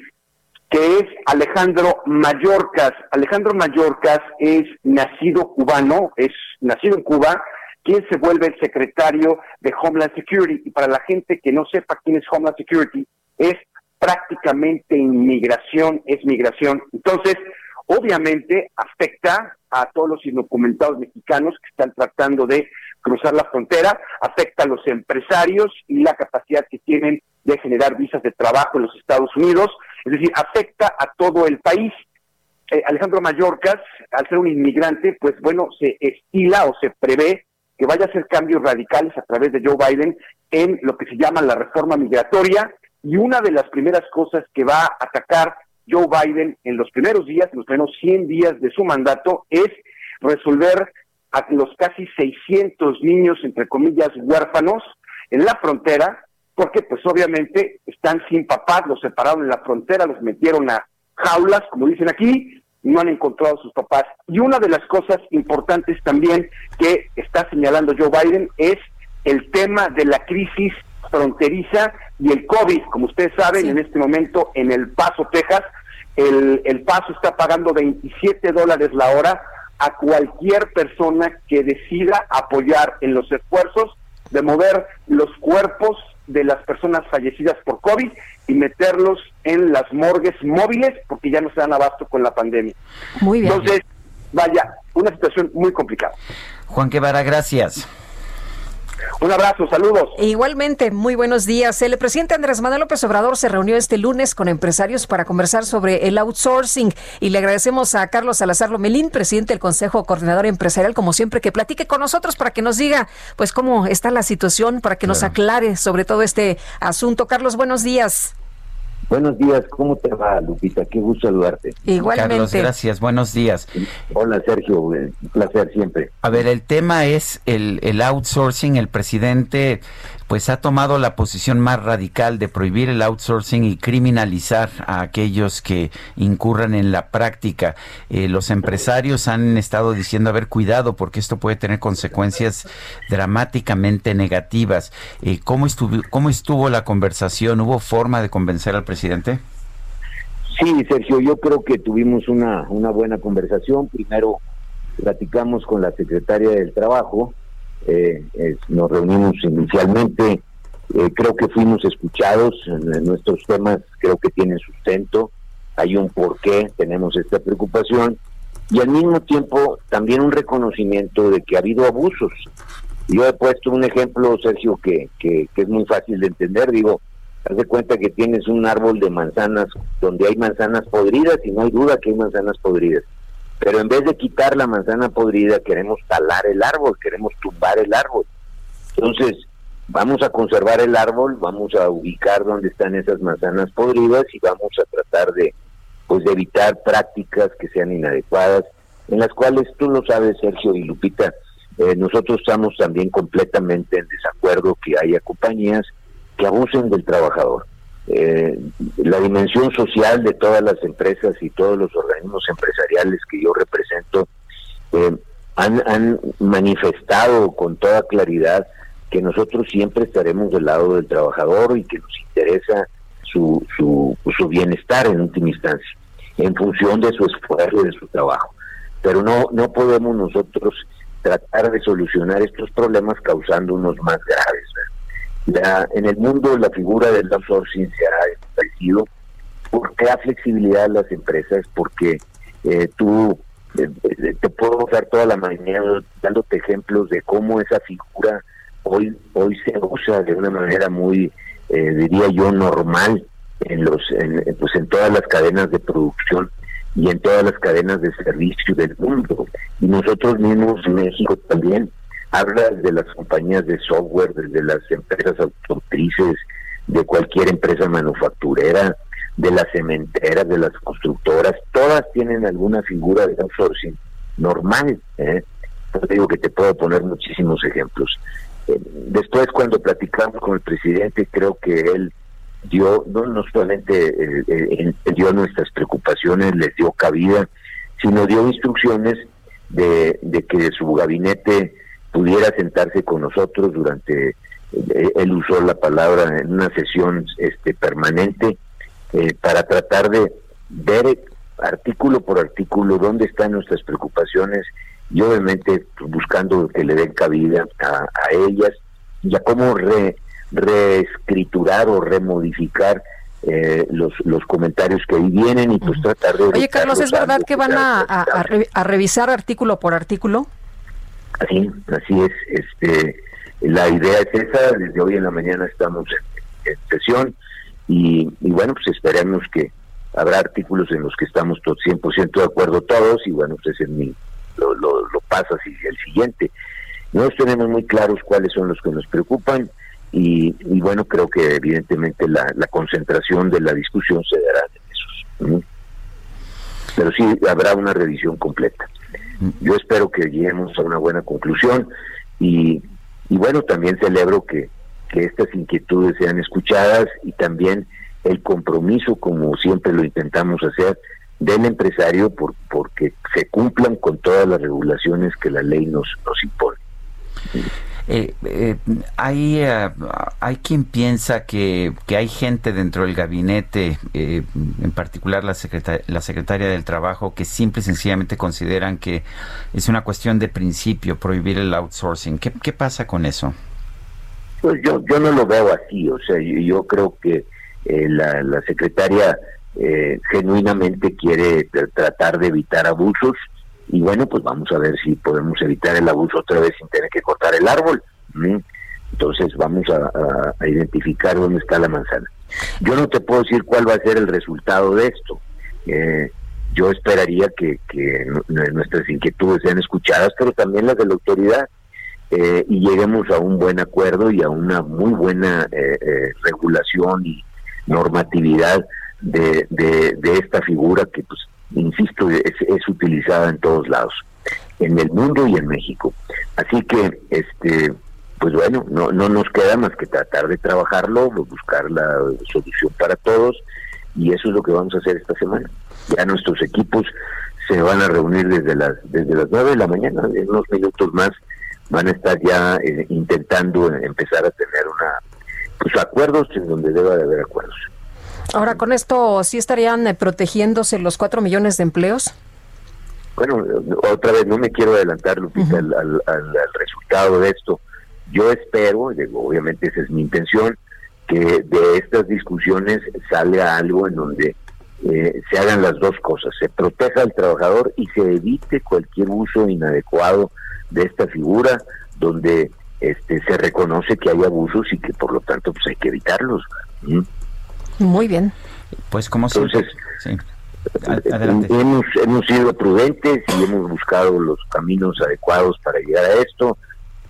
que es Alejandro Mayorkas. Alejandro Mayorkas es nacido cubano, es nacido en Cuba, quien se vuelve el secretario de Homeland Security. Y para la gente que no sepa quién es Homeland Security, es prácticamente inmigración, es migración. Entonces, obviamente afecta a todos los indocumentados mexicanos que están tratando de cruzar la frontera, afecta a los empresarios y la capacidad que tienen de generar visas de trabajo en los Estados Unidos, es decir, afecta a todo el país. Eh, Alejandro Mayorkas, al ser un inmigrante, pues bueno, se estila o se prevé que vaya a hacer cambios radicales a través de Joe Biden en lo que se llama la reforma migratoria y una de las primeras cosas que va a atacar Joe Biden en los primeros días, en los primeros 100 días de su mandato, es resolver a los casi 600 niños, entre comillas, huérfanos en la frontera, porque pues obviamente están sin papás, los separaron en la frontera, los metieron a jaulas, como dicen aquí, no han encontrado a sus papás. Y una de las cosas importantes también que está señalando Joe Biden es el tema de la crisis fronteriza y el COVID. Como ustedes saben, en este momento en El Paso, Texas, el, el Paso está pagando 27 dólares la hora a cualquier persona que decida apoyar en los esfuerzos de mover los cuerpos de las personas fallecidas por COVID y meterlos en las morgues móviles porque ya no se dan abasto con la pandemia. Muy bien. Entonces, vaya, una situación muy complicada. Juan Guevara, gracias. Un abrazo, saludos. Igualmente, muy buenos días. El presidente Andrés Manuel López Obrador se reunió este lunes con empresarios para conversar sobre el outsourcing y le agradecemos a Carlos Salazar Lomelín, presidente del Consejo Coordinador Empresarial, como siempre, que platique con nosotros para que nos diga, pues, cómo está la situación, para que nos aclare sobre todo este asunto. Carlos, buenos días. Buenos días, ¿cómo te va, Lupita? Qué gusto saludarte. Igualmente. Carlos, gracias. Buenos días. Hola, Sergio. Un placer siempre. A ver, el tema es el, el outsourcing. El presidente pues ha tomado la posición más radical de prohibir el outsourcing y criminalizar a aquellos que incurran en la práctica. Eh, los empresarios han estado diciendo, a ver, cuidado, porque esto puede tener consecuencias dramáticamente negativas. Eh, ¿cómo, estuvo, ¿Cómo estuvo la conversación? ¿Hubo forma de convencer al presidente? Sí, Sergio, yo creo que tuvimos una, una buena conversación. Primero platicamos con la secretaria del Trabajo, eh, es- nos reunimos inicialmente, eh, creo que fuimos escuchados, en, en nuestros temas creo que tienen sustento, hay un porqué, tenemos esta preocupación y al mismo tiempo también un reconocimiento de que ha habido abusos. Yo he puesto un ejemplo, Sergio, que, que, que es muy fácil de entender, digo, haz de cuenta que tienes un árbol de manzanas donde hay manzanas podridas y no hay duda que hay manzanas podridas. Pero en vez de quitar la manzana podrida, queremos talar el árbol, queremos tumbar el árbol. Entonces, vamos a conservar el árbol, vamos a ubicar dónde están esas manzanas podridas y vamos a tratar de pues de evitar prácticas que sean inadecuadas, en las cuales tú lo sabes, Sergio y Lupita, eh, nosotros estamos también completamente en desacuerdo que haya compañías que abusen del trabajador. Eh, la dimensión social de todas las empresas y todos los organismos empresariales que yo represento eh, han, manifestado con toda claridad que nosotros siempre estaremos del lado del trabajador y que nos interesa su, su, su bienestar en última instancia, en función de su esfuerzo y de su trabajo. Pero no, no podemos nosotros tratar de solucionar estos problemas causando unos más graves. ¿verdad? La, en el mundo la figura del outsourcing se ha establecido. Porque da flexibilidad a las empresas, porque eh, tú eh, eh, te puedo dar toda la mañana dándote ejemplos de cómo esa figura hoy hoy se usa de una manera muy diría yo normal en los en, pues en todas las cadenas de producción y en todas las cadenas de servicio del mundo. Y nosotros mismos México también habla de las compañías de software desde las empresas automotrices de cualquier empresa manufacturera de las cementeras, de las constructoras, todas tienen alguna figura de outsourcing normal. ¿eh? digo que te puedo poner muchísimos ejemplos. Eh, después, cuando platicamos con el presidente, creo que él dio, no, no solamente eh, eh, dio nuestras preocupaciones, les dio cabida, sino dio instrucciones de que su gabinete pudiera sentarse con nosotros durante, él usó la palabra en una sesión este permanente eh, para tratar de ver artículo por artículo dónde están nuestras preocupaciones y obviamente pues, buscando que le den cabida a, ellas y a cómo reescriturar o remodificar eh, los, los comentarios que ahí vienen y pues tratar de... Oye Carlos, ¿es verdad que van a, a, revisar artículo por artículo? Así, así es. este La idea es esa, desde hoy en la mañana estamos en sesión y, bueno, pues esperemos que habrá artículos en los que estamos todos 100% de acuerdo todos y bueno, pues es mi, lo, lo, lo pasas y el siguiente. Nosotros tenemos muy claros cuáles son los que nos preocupan y, y bueno, creo que evidentemente la, la, concentración de la discusión se dará en esos. Pero sí habrá una revisión completa. Yo espero que lleguemos a una buena conclusión y, y bueno, también celebro que que estas inquietudes sean escuchadas y también el compromiso, como siempre lo intentamos hacer, del empresario por, porque se cumplan con todas las regulaciones que la ley nos, nos impone. Eh, eh, hay, eh, hay quien piensa que, que, hay gente dentro del gabinete, en particular la, la secretaria del Trabajo, que simple y sencillamente consideran que es una cuestión de principio prohibir el outsourcing. ¿Qué, pasa con eso? Pues yo, yo no lo veo así, o sea, yo, creo que eh, la, la, secretaria eh, genuinamente quiere tratar de evitar abusos y bueno, pues vamos a ver si podemos evitar el abuso otra vez sin tener que cortar el árbol. Entonces vamos a, identificar dónde está la manzana. Yo no te puedo decir cuál va a ser el resultado de esto. Eh, yo esperaría que, nuestras inquietudes sean escuchadas, pero también las de la autoridad. Eh, y lleguemos a un buen acuerdo y a una muy buena eh, eh, regulación y normatividad de, de, esta figura que, pues, insisto, es, es, utilizada en todos lados, en el mundo y en México. Así que, este, pues bueno, no, no nos queda más que tratar de trabajarlo, buscar la solución para todos y eso es lo que vamos a hacer esta semana. Ya nuestros equipos se van a reunir desde las desde las nueve de la mañana, en unos minutos más van a estar ya eh, intentando empezar a tener una pues acuerdos en donde deba de haber acuerdos. Ahora, con esto, ¿sí estarían eh, protegiéndose los cuatro millones de empleos? Bueno, otra vez, no me quiero adelantar, Lupita, al, al, resultado de esto. Yo espero, obviamente esa es mi intención, que de estas discusiones salga algo en donde eh, se hagan las dos cosas, se proteja al trabajador y se evite cualquier uso inadecuado de esta figura donde este se reconoce que hay abusos y que por lo tanto pues hay que evitarlos. Muy bien. Pues como Entonces, hemos, hemos sido prudentes y hemos buscado los caminos adecuados para llegar a esto.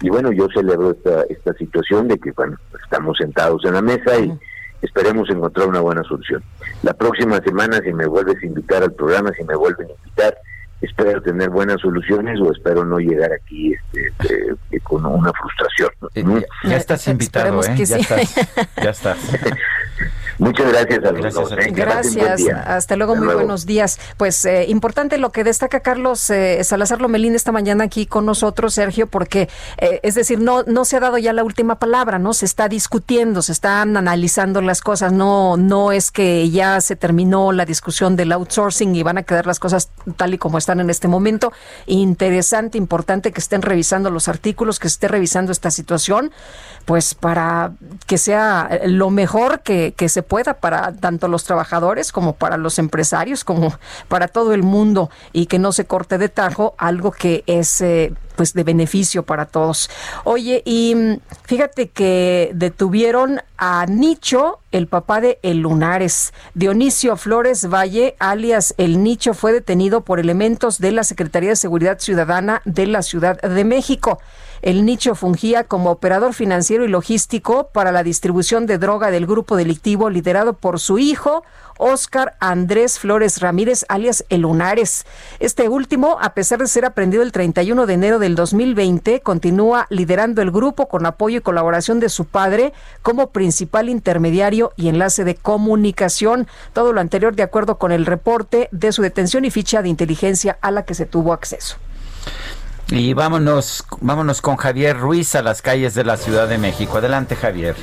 Y bueno, yo celebro esta, esta situación de que bueno, estamos sentados en la mesa y esperemos encontrar una buena solución. La próxima semana, si me vuelves a invitar al programa, si me vuelven a invitar, espero tener buenas soluciones o espero no llegar aquí este, este, con una frustración. Eh, ya, estás invitado, ¿eh? Ya, estás, ya [laughs] estás. Muchas gracias a los Gracias a ¿eh? Gracias, hasta luego, Hasta muy luego. buenos días. Pues eh, importante lo que destaca Carlos eh, Salazar Lomelín esta mañana aquí con nosotros, Sergio, porque eh, es decir, no, no se ha dado ya la última palabra, ¿no? Se está discutiendo, se están analizando las cosas, no, no es que ya se terminó la discusión del outsourcing y van a quedar las cosas tal y como están en este momento. Interesante, importante que estén revisando los artículos, que esté revisando esta situación, pues para que sea lo mejor que, que se pueda para tanto los trabajadores como para los empresarios, como para todo el mundo y que no se corte de tajo algo que es eh, pues de beneficio para todos. Oye, y mm, fíjate que detuvieron a Nicho, el papá de El Lunares. Dionisio Flores Valle, alias El Nicho, fue detenido por elementos de la Secretaría de Seguridad Ciudadana de la Ciudad de México. El nicho fungía como operador financiero y logístico para la distribución de droga del grupo delictivo liderado por su hijo, Óscar Andrés Flores Ramírez, alias El Lunares. Este último, a pesar de ser aprendido el 31 de enero del 2020, continúa liderando el grupo con apoyo y colaboración de su padre como principal intermediario y enlace de comunicación. Todo lo anterior de acuerdo con el reporte de su detención y ficha de inteligencia a la que se tuvo acceso. Y vámonos, vámonos con Javier Ruiz a las calles de la Ciudad de México. Adelante, Javier.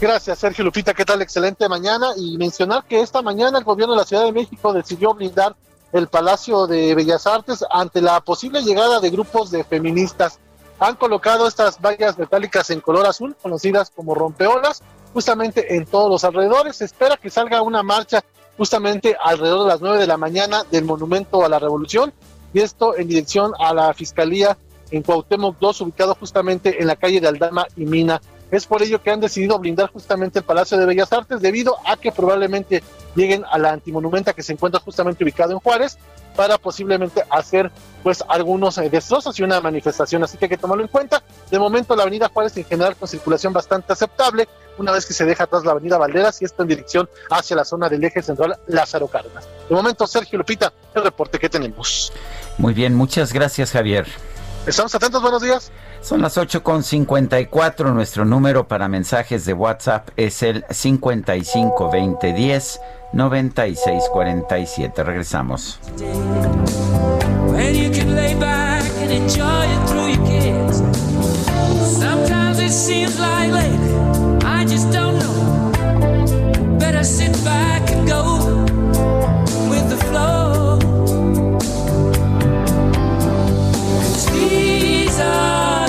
Gracias, Sergio Lupita. ¿Qué tal? Excelente mañana. Y mencionar que esta mañana el gobierno de la Ciudad de México decidió blindar el Palacio de Bellas Artes ante la posible llegada de grupos de feministas. Han colocado estas vallas metálicas en color azul, conocidas como rompeolas, justamente en todos los alrededores. Se espera que salga una marcha justamente alrededor de las 9 de la mañana del Monumento a la Revolución y esto en dirección a la Fiscalía en Cuauhtémoc 2, ubicado justamente en la calle de Aldama y Mina. Es por ello que han decidido blindar justamente el Palacio de Bellas Artes debido a que probablemente lleguen a la antimonumenta que se encuentra justamente ubicado en Juárez para posiblemente hacer pues algunos eh, destrozos y una manifestación, así que hay que tomarlo en cuenta. De momento la avenida Juárez en general con circulación bastante aceptable, una vez que se deja atrás la avenida Valderas y esto en dirección hacia la zona del eje central Lázaro Cárdenas. De momento, Sergio Lupita, el reporte que tenemos. Muy bien, muchas gracias, Javier. Estamos atentos, buenos días. Son las 8.54. Nuestro número para mensajes de WhatsApp es el 55 20 10 96 47. Regresamos.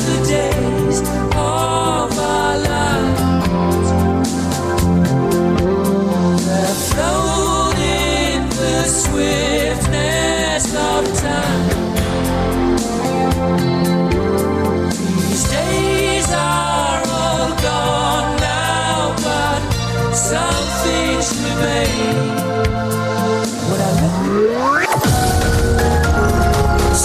You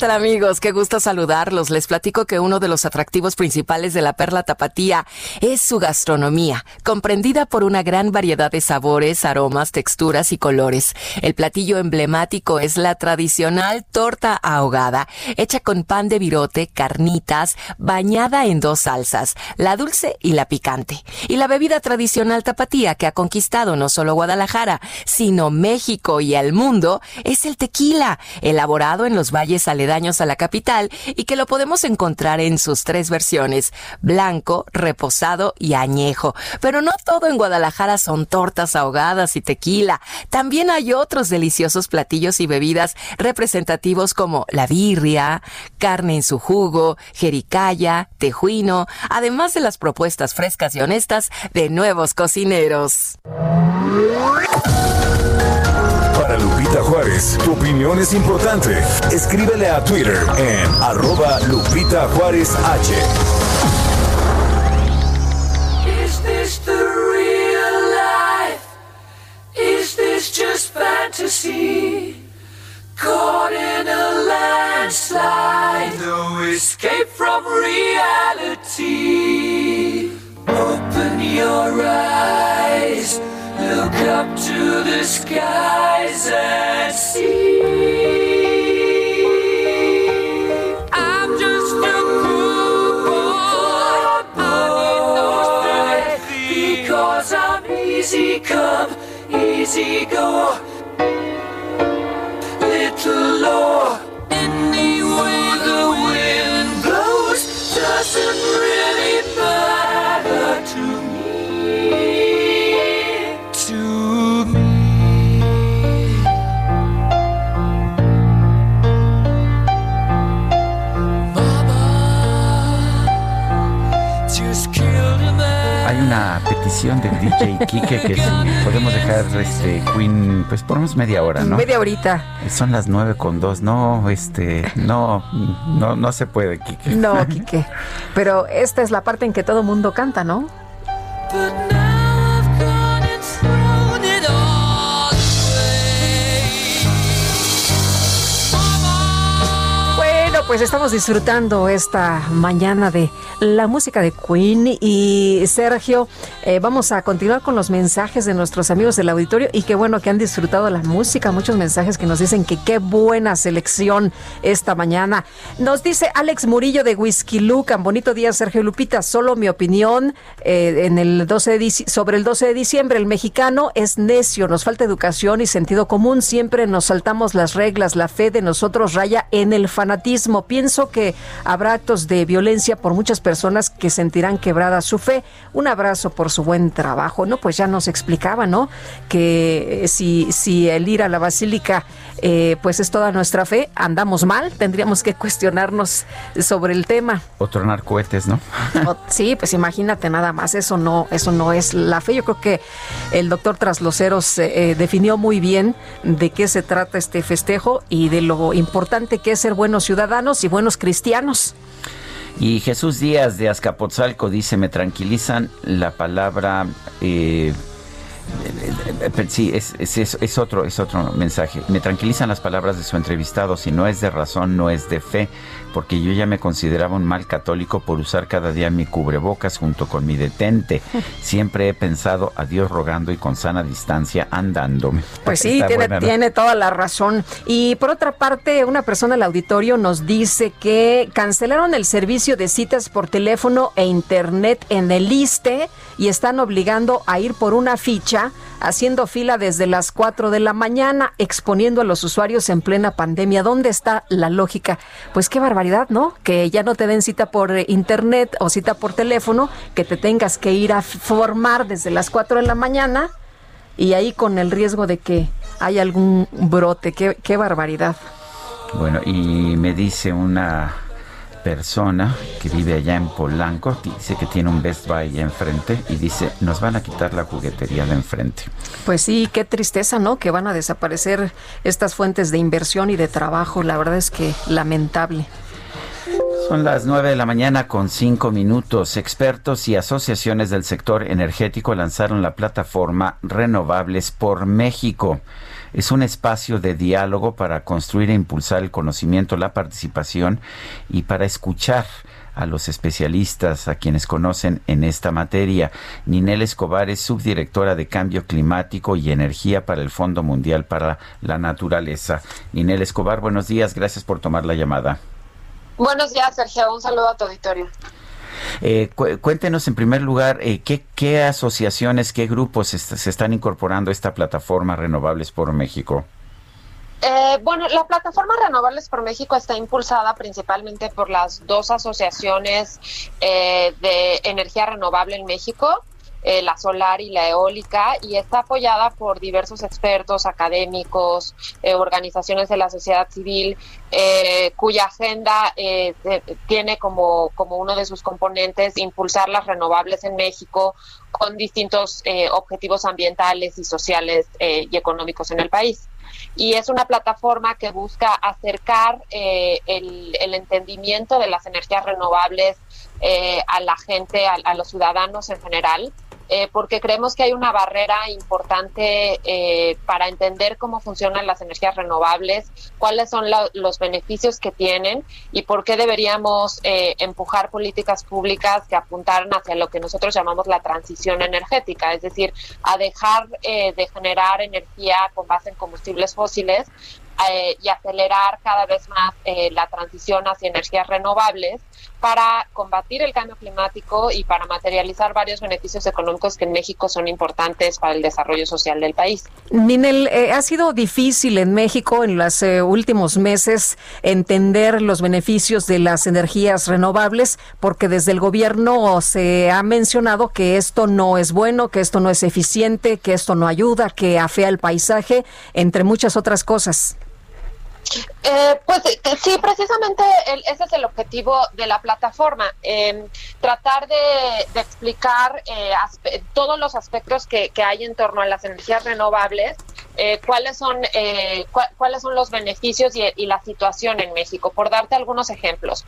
Tal amigos? Qué gusto saludarlos. Les platico que uno de los atractivos principales de la Perla Tapatía es su gastronomía, comprendida por una gran variedad de sabores, aromas, texturas y colores. El platillo emblemático es la tradicional torta ahogada, hecha con pan de virote, carnitas, bañada en dos salsas, la dulce y la picante. Y la bebida tradicional tapatía que ha conquistado no solo Guadalajara, sino México y el mundo es el tequila, elaborado en los valles aledaños a la capital y que lo podemos encontrar en sus tres versiones, blanco, reposado y añejo. Pero no todo en Guadalajara son tortas ahogadas y tequila. También hay otros deliciosos platillos y bebidas representativos como la birria, carne en su jugo, jericaya, tejuino, además de las propuestas frescas y honestas de nuevos cocineros. Para Lupita Juárez. Tu opinión es importante. Escríbele a Twitter en arroba Lupita Juárez H. Is this the real life? Is this just fantasy? Caught in a landslide, no escape from reality. Open your eyes, look up to the skies and see. I'm just a poor boy, I need no because I'm easy come, easy go. Little law. any way the wind blows doesn't Hay una petición del DJ Kike que si podemos dejar este Queen, pues por unos media hora, ¿no? Media horita. Son las nueve con dos, no, este, no, no, no se puede, Kike. No, Quique. Pero esta es la parte en que todo mundo canta, ¿no? Pues estamos disfrutando esta mañana de la música de Queen y Sergio, eh, vamos a continuar con los mensajes de nuestros amigos del auditorio y qué bueno que han disfrutado la música, muchos mensajes que nos dicen que qué buena selección esta mañana. Nos dice Alex Murillo de Whisky Lucan, bonito día Sergio Lupita, solo mi opinión eh, en el 12 de sobre el 12 de diciembre, el mexicano es necio, nos falta educación y sentido común, siempre nos saltamos las reglas, la fe de nosotros raya en el fanatismo. Pienso que habrá actos de violencia por muchas personas que sentirán quebrada su fe. Un abrazo por su buen trabajo. No, pues ya nos explicaba, ¿no? Que eh, si, si el ir a la basílica eh, pues es toda nuestra fe, andamos mal, tendríamos que cuestionarnos sobre el tema. O tronar cohetes, ¿no? [laughs] O- Sí, pues imagínate nada más, eso no, eso no es la fe. Yo creo que el doctor Trasloceros eh, definió muy bien de qué se trata este festejo y de lo importante que es ser buenos ciudadanos y buenos cristianos. Y Jesús Díaz de Azcapotzalco dice, me tranquilizan la palabra... eh, eh, eh, Sí, es, es- otro, es otro mensaje. Me tranquilizan las palabras de su entrevistado. Si no es de razón, no es de fe, porque yo ya me consideraba un mal católico por usar cada día mi cubrebocas junto con mi detente. [laughs] Siempre he pensado a Dios rogando y con sana distancia andando. Pues sí, Está tiene, buena, ¿no? tiene toda la razón. Y por otra parte, una persona del auditorio nos dice que cancelaron el servicio de citas por teléfono e internet en el ISTE y están obligando a ir por una ficha, haciendo fila desde las 4 de la mañana, exponiendo a los usuarios en plena pandemia. ¿Dónde está la lógica? Pues qué barbaridad, ¿no? Que ya no te den cita por eh, internet o cita por teléfono, que te tengas que ir a formar desde las 4 de la mañana y ahí con el riesgo de que haya algún brote. Qué, qué barbaridad. Bueno, y me dice una persona que vive allá en Polanco, dice que tiene un Best Buy enfrente y dice, nos van a quitar la juguetería de enfrente. Pues sí, qué tristeza, ¿no? Que van a desaparecer estas fuentes de inversión y de trabajo. La verdad es que lamentable. Son las 9 de la mañana con 5 minutos. Expertos y asociaciones del sector energético lanzaron la plataforma Renovables por México. Es un espacio de diálogo para construir e impulsar el conocimiento, la participación y para escuchar a los especialistas, a quienes conocen en esta materia. Ninel Escobar es subdirectora de Cambio Climático y Energía para el Fondo Mundial para la Naturaleza. Ninel Escobar, buenos días, gracias por tomar la llamada. Buenos días, Sergio. Un saludo a tu auditorio. Eh, cu- cuéntenos en primer lugar eh, ¿qué, qué asociaciones, qué grupos est- se están incorporando a esta plataforma Renovables por México. Eh, bueno, la plataforma Renovables por México está impulsada principalmente por las dos asociaciones eh, de energía renovable en México, eh, la solar y la eólica, y está apoyada por diversos expertos, académicos, eh, organizaciones de la sociedad civil, eh, cuya agenda eh, de- tiene como, como uno de sus componentes impulsar las renovables en México con distintos eh, objetivos ambientales y sociales eh, y económicos en el país. y es una plataforma que busca acercar eh, el, entendimiento de las energías renovables eh, a la gente, a los ciudadanos en general. Eh, porque creemos que hay una barrera importante eh, para entender cómo funcionan las energías renovables, cuáles son la, los beneficios que tienen y por qué deberíamos eh, empujar políticas públicas que apuntaran hacia lo que nosotros llamamos la transición energética, es decir, a dejar de generar energía con base en combustibles fósiles y acelerar cada vez más la transición hacia energías renovables para combatir el cambio climático y para materializar varios beneficios económicos que en México son importantes para el desarrollo social del país. Ninel, eh, ha sido difícil en México en los eh, últimos meses entender los beneficios de las energías renovables porque desde el gobierno se ha mencionado que esto no es bueno, que esto no es eficiente, que esto no ayuda, que afea el paisaje, entre muchas otras cosas. Eh, pues eh, sí, precisamente el, ese es el objetivo de la plataforma, eh, tratar de, explicar eh, todos los aspectos que, hay en torno a las energías renovables, eh, cuáles son eh, cu cuáles son los beneficios y, y, la situación en México. Por darte algunos ejemplos,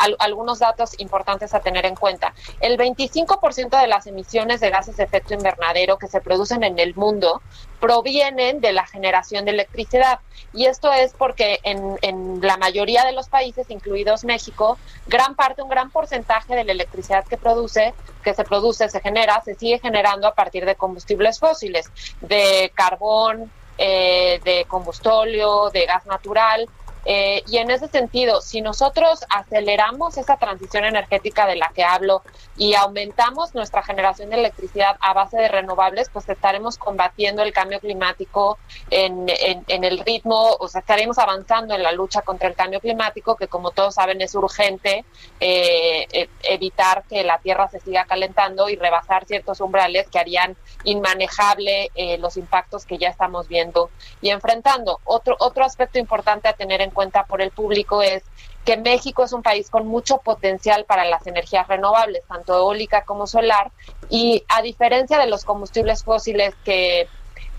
al, algunos datos importantes a tener en cuenta. El 25% de las emisiones de gases de efecto invernadero que se producen en el mundo provienen de la generación de electricidad. Y esto es porque en, en, la mayoría de los países, incluidos México, gran parte, un gran porcentaje de la electricidad que produce, que se produce, se genera, se sigue generando a partir de combustibles fósiles, de carbón, eh, de combustóleo, de gas natural. Eh, y en ese sentido, si nosotros aceleramos esa transición energética de la que hablo y aumentamos nuestra generación de electricidad a base de renovables, pues estaremos combatiendo el cambio climático en, en, el ritmo, o sea, estaremos avanzando en la lucha contra el cambio climático, que como todos saben es urgente eh, evitar que la Tierra se siga calentando y rebasar ciertos umbrales que harían inmanejable eh, los impactos que ya estamos viendo y enfrentando. Otro, otro aspecto importante a tener en cuenta por el público es que México es un país con mucho potencial para las energías renovables, tanto eólica como solar, y a diferencia de los combustibles fósiles que,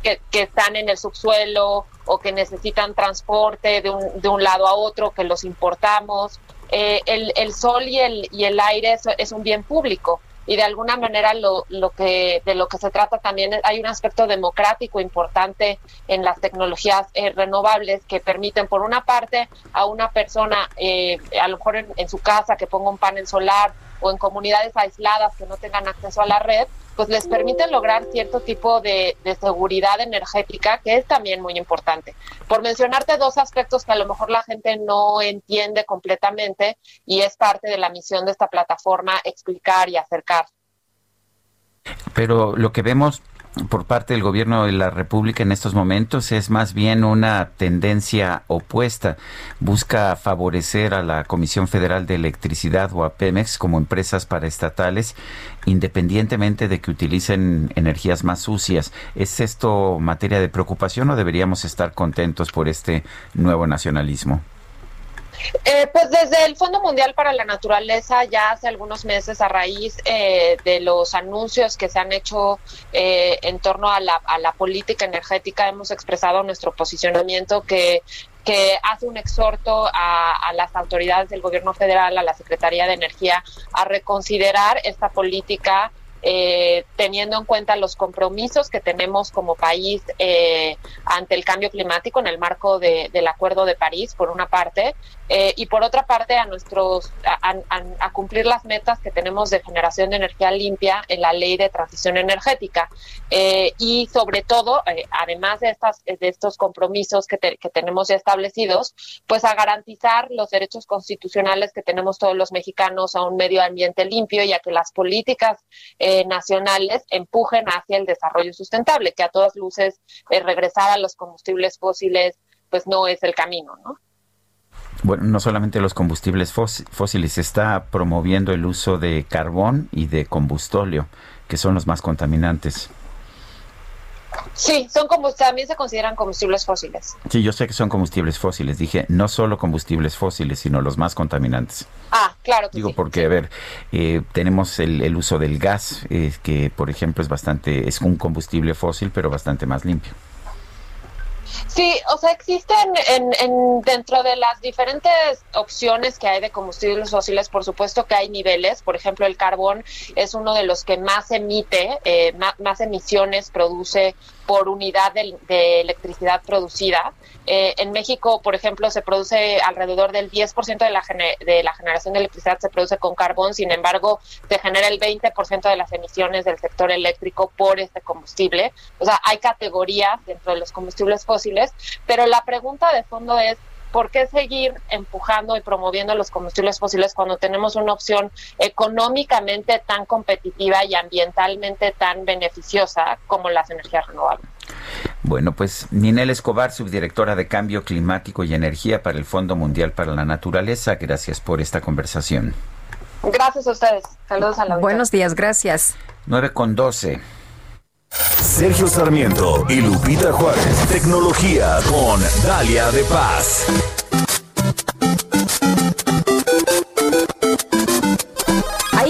que, están en el subsuelo o que necesitan transporte de un, de un lado a otro, que los importamos, eh, el, el, sol y el, y el aire es un bien público y de alguna manera lo, lo que de lo que se trata también es, hay un aspecto democrático importante en las tecnologías eh, renovables que permiten por una parte a una persona eh, a lo mejor en, en, su casa que ponga un panel solar o en comunidades aisladas que no tengan acceso a la red pues les permite lograr cierto tipo de, de seguridad energética que es también muy importante. Por mencionarte dos aspectos que a lo mejor la gente no entiende completamente y es parte de la misión de esta plataforma explicar y acercar. Pero lo que vemos por parte del gobierno de la República en estos momentos es más bien una tendencia opuesta. Busca favorecer a la Comisión Federal de Electricidad o a Pemex como empresas paraestatales, independientemente de que utilicen energías más sucias. ¿Es esto materia de preocupación o deberíamos estar contentos por este nuevo nacionalismo? Eh, pues desde el Fondo Mundial para la Naturaleza ya hace algunos meses a raíz eh, de los anuncios que se han hecho eh, en torno a la, política energética hemos expresado nuestro posicionamiento que hace un exhorto a, las autoridades del gobierno federal, a la Secretaría de Energía, a reconsiderar esta política eh, teniendo en cuenta los compromisos que tenemos como país eh, ante el cambio climático en el marco de, del Acuerdo de París, por una parte, eh, y por otra parte a nuestros a, cumplir las metas que tenemos de generación de energía limpia en la ley de transición energética. Eh, y sobre todo eh, además de estas de estos compromisos que, te, que, tenemos ya establecidos pues a garantizar los derechos constitucionales que tenemos todos los mexicanos a un medio ambiente limpio y a que las políticas nacionales empujen hacia el desarrollo sustentable que a todas luces regresar a los combustibles fósiles pues no es el camino no bueno, no solamente los combustibles fósiles, se está promoviendo el uso de carbón y de combustóleo, que son los más contaminantes. Sí, son también se consideran combustibles fósiles. Sí, yo sé que son combustibles fósiles. Dije, no solo combustibles fósiles, sino los más contaminantes. Ah, claro. Digo, sí, porque, sí. a ver, eh, tenemos el, el, uso del gas, eh, que por ejemplo es bastante, es un combustible fósil, pero bastante más limpio. Sí, o sea, existen en, en- dentro de las diferentes opciones que hay de combustibles fósiles, por supuesto que hay niveles. Por ejemplo, el carbón es uno de los que más emite, eh, más, emisiones produce por unidad de, de electricidad producida. Eh, en México, por ejemplo, se produce alrededor del 10% de la, de la generación de electricidad se produce con carbón, sin embargo, se genera el 20% de las emisiones del sector eléctrico por este combustible. O sea, hay categorías dentro de los combustibles fósiles, pero la pregunta de fondo es, ¿por qué seguir empujando y promoviendo los combustibles fósiles cuando tenemos una opción económicamente tan competitiva y ambientalmente tan beneficiosa como las energías renovables? Bueno, pues Ninel Escobar, subdirectora de Cambio Climático y Energía para el Fondo Mundial para la Naturaleza, gracias por esta conversación. Gracias a ustedes. Saludos a la Buenos días, gracias. 9 con 12. Sergio Sarmiento y Lupita Juárez. Tecnología con Dalia de Paz.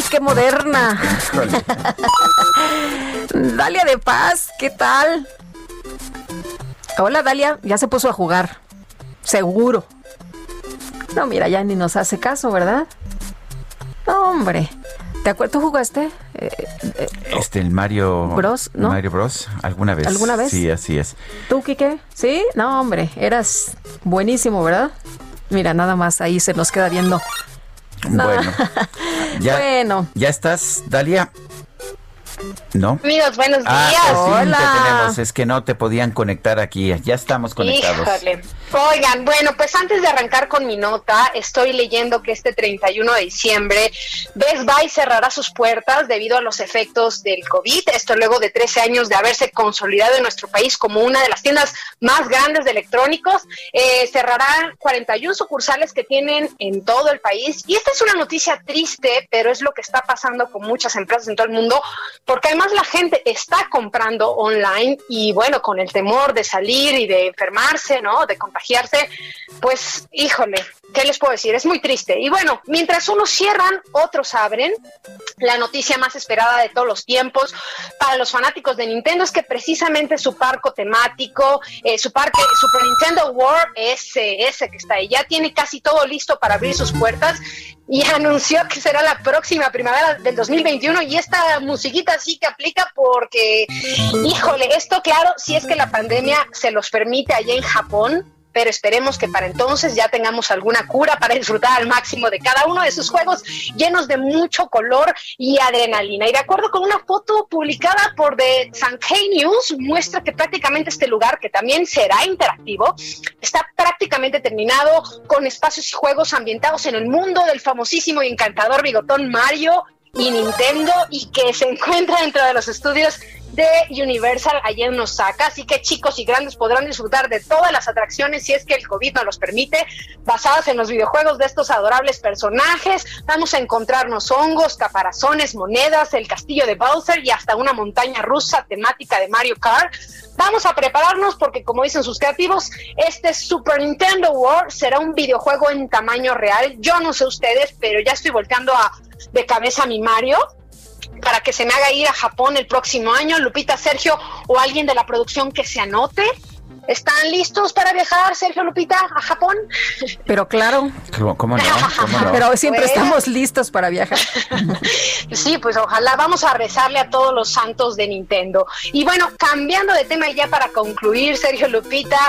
Qué moderna! [laughs] Dalia de Paz, ¿qué tal? Hola, Dalia, ya se puso a jugar. Seguro. No, mira, ya ni nos hace caso, ¿verdad? No, hombre. ¿Te acuerdas? ¿Tú jugaste? Eh, eh, Este, el Mario Bros, ¿no? Mario Bros, ¿alguna vez? ¿Alguna vez? Sí, así es. ¿Tú, Quique? ¿Sí? No, hombre, eras buenísimo, ¿verdad? Mira, nada más ahí se nos queda viendo. No. Bueno, [laughs] ya, Bueno. ¿ya estás, Dalia? ¿No? Amigos, buenos Ah, días. te tenemos. Es que no te podían conectar aquí. Ya estamos conectados. Híjole. Oigan, bueno, pues antes de arrancar con mi nota, estoy leyendo que este 31 de diciembre Best Buy cerrará sus puertas debido a los efectos del COVID. Esto luego de 13 años de haberse consolidado en nuestro país como una de las tiendas más grandes de electrónicos. Eh, cerrará 41 sucursales que tienen en todo el país. Y esta es una noticia triste, pero es lo que está pasando con muchas empresas en todo el mundo, porque además la gente está comprando online y bueno, con el temor de salir y de enfermarse, ¿no? De contagiarse, pues híjole, ¿qué les puedo decir? Es muy triste. Y bueno, mientras unos cierran, otros abren. La noticia más esperada de todos los tiempos para los fanáticos de Nintendo es que precisamente su parco temático, eh, su parque Super Nintendo World, ese, ese que está ahí, ya tiene casi todo listo para abrir sus puertas y [laughs] anunció que será la próxima primavera del 2021 y esta musiquita sí que aplica porque, híjole, esto claro, si es que la pandemia se los permite allá en Japón, pero esperemos que para entonces ya tengamos alguna cura para disfrutar al máximo de cada uno de sus juegos llenos de mucho color y adrenalina. Y de acuerdo con una foto publicada por The Sankei News, muestra que prácticamente este lugar, que también será interactivo, está prácticamente terminado con espacios y juegos ambientados en el mundo del famosísimo y encantador bigotón Mario y Nintendo y que se encuentra dentro de los estudios de Universal allá en Osaka, así que chicos y grandes podrán disfrutar de todas las atracciones si es que el COVID nos los permite, basadas en los videojuegos de estos adorables personajes. Vamos a encontrarnos hongos, caparazones, monedas, el castillo de Bowser y hasta una montaña rusa temática de Mario Kart. Vamos a prepararnos porque como dicen sus creativos, este Super Nintendo World será un videojuego en tamaño real. Yo no sé ustedes, pero ya estoy volteando a, de cabeza a mi Mario para que se me haga ir a Japón el próximo año, Lupita, Sergio o alguien de la producción que se anote. ¿Están listos para viajar, Sergio Lupita, a Japón? Pero claro, ¿Cómo, cómo no? ¿Cómo no? pero siempre estamos listos para viajar. [laughs] Sí, pues ojalá vamos a rezarle a todos los santos de Nintendo. Y bueno, cambiando de tema ya para concluir, Sergio Lupita,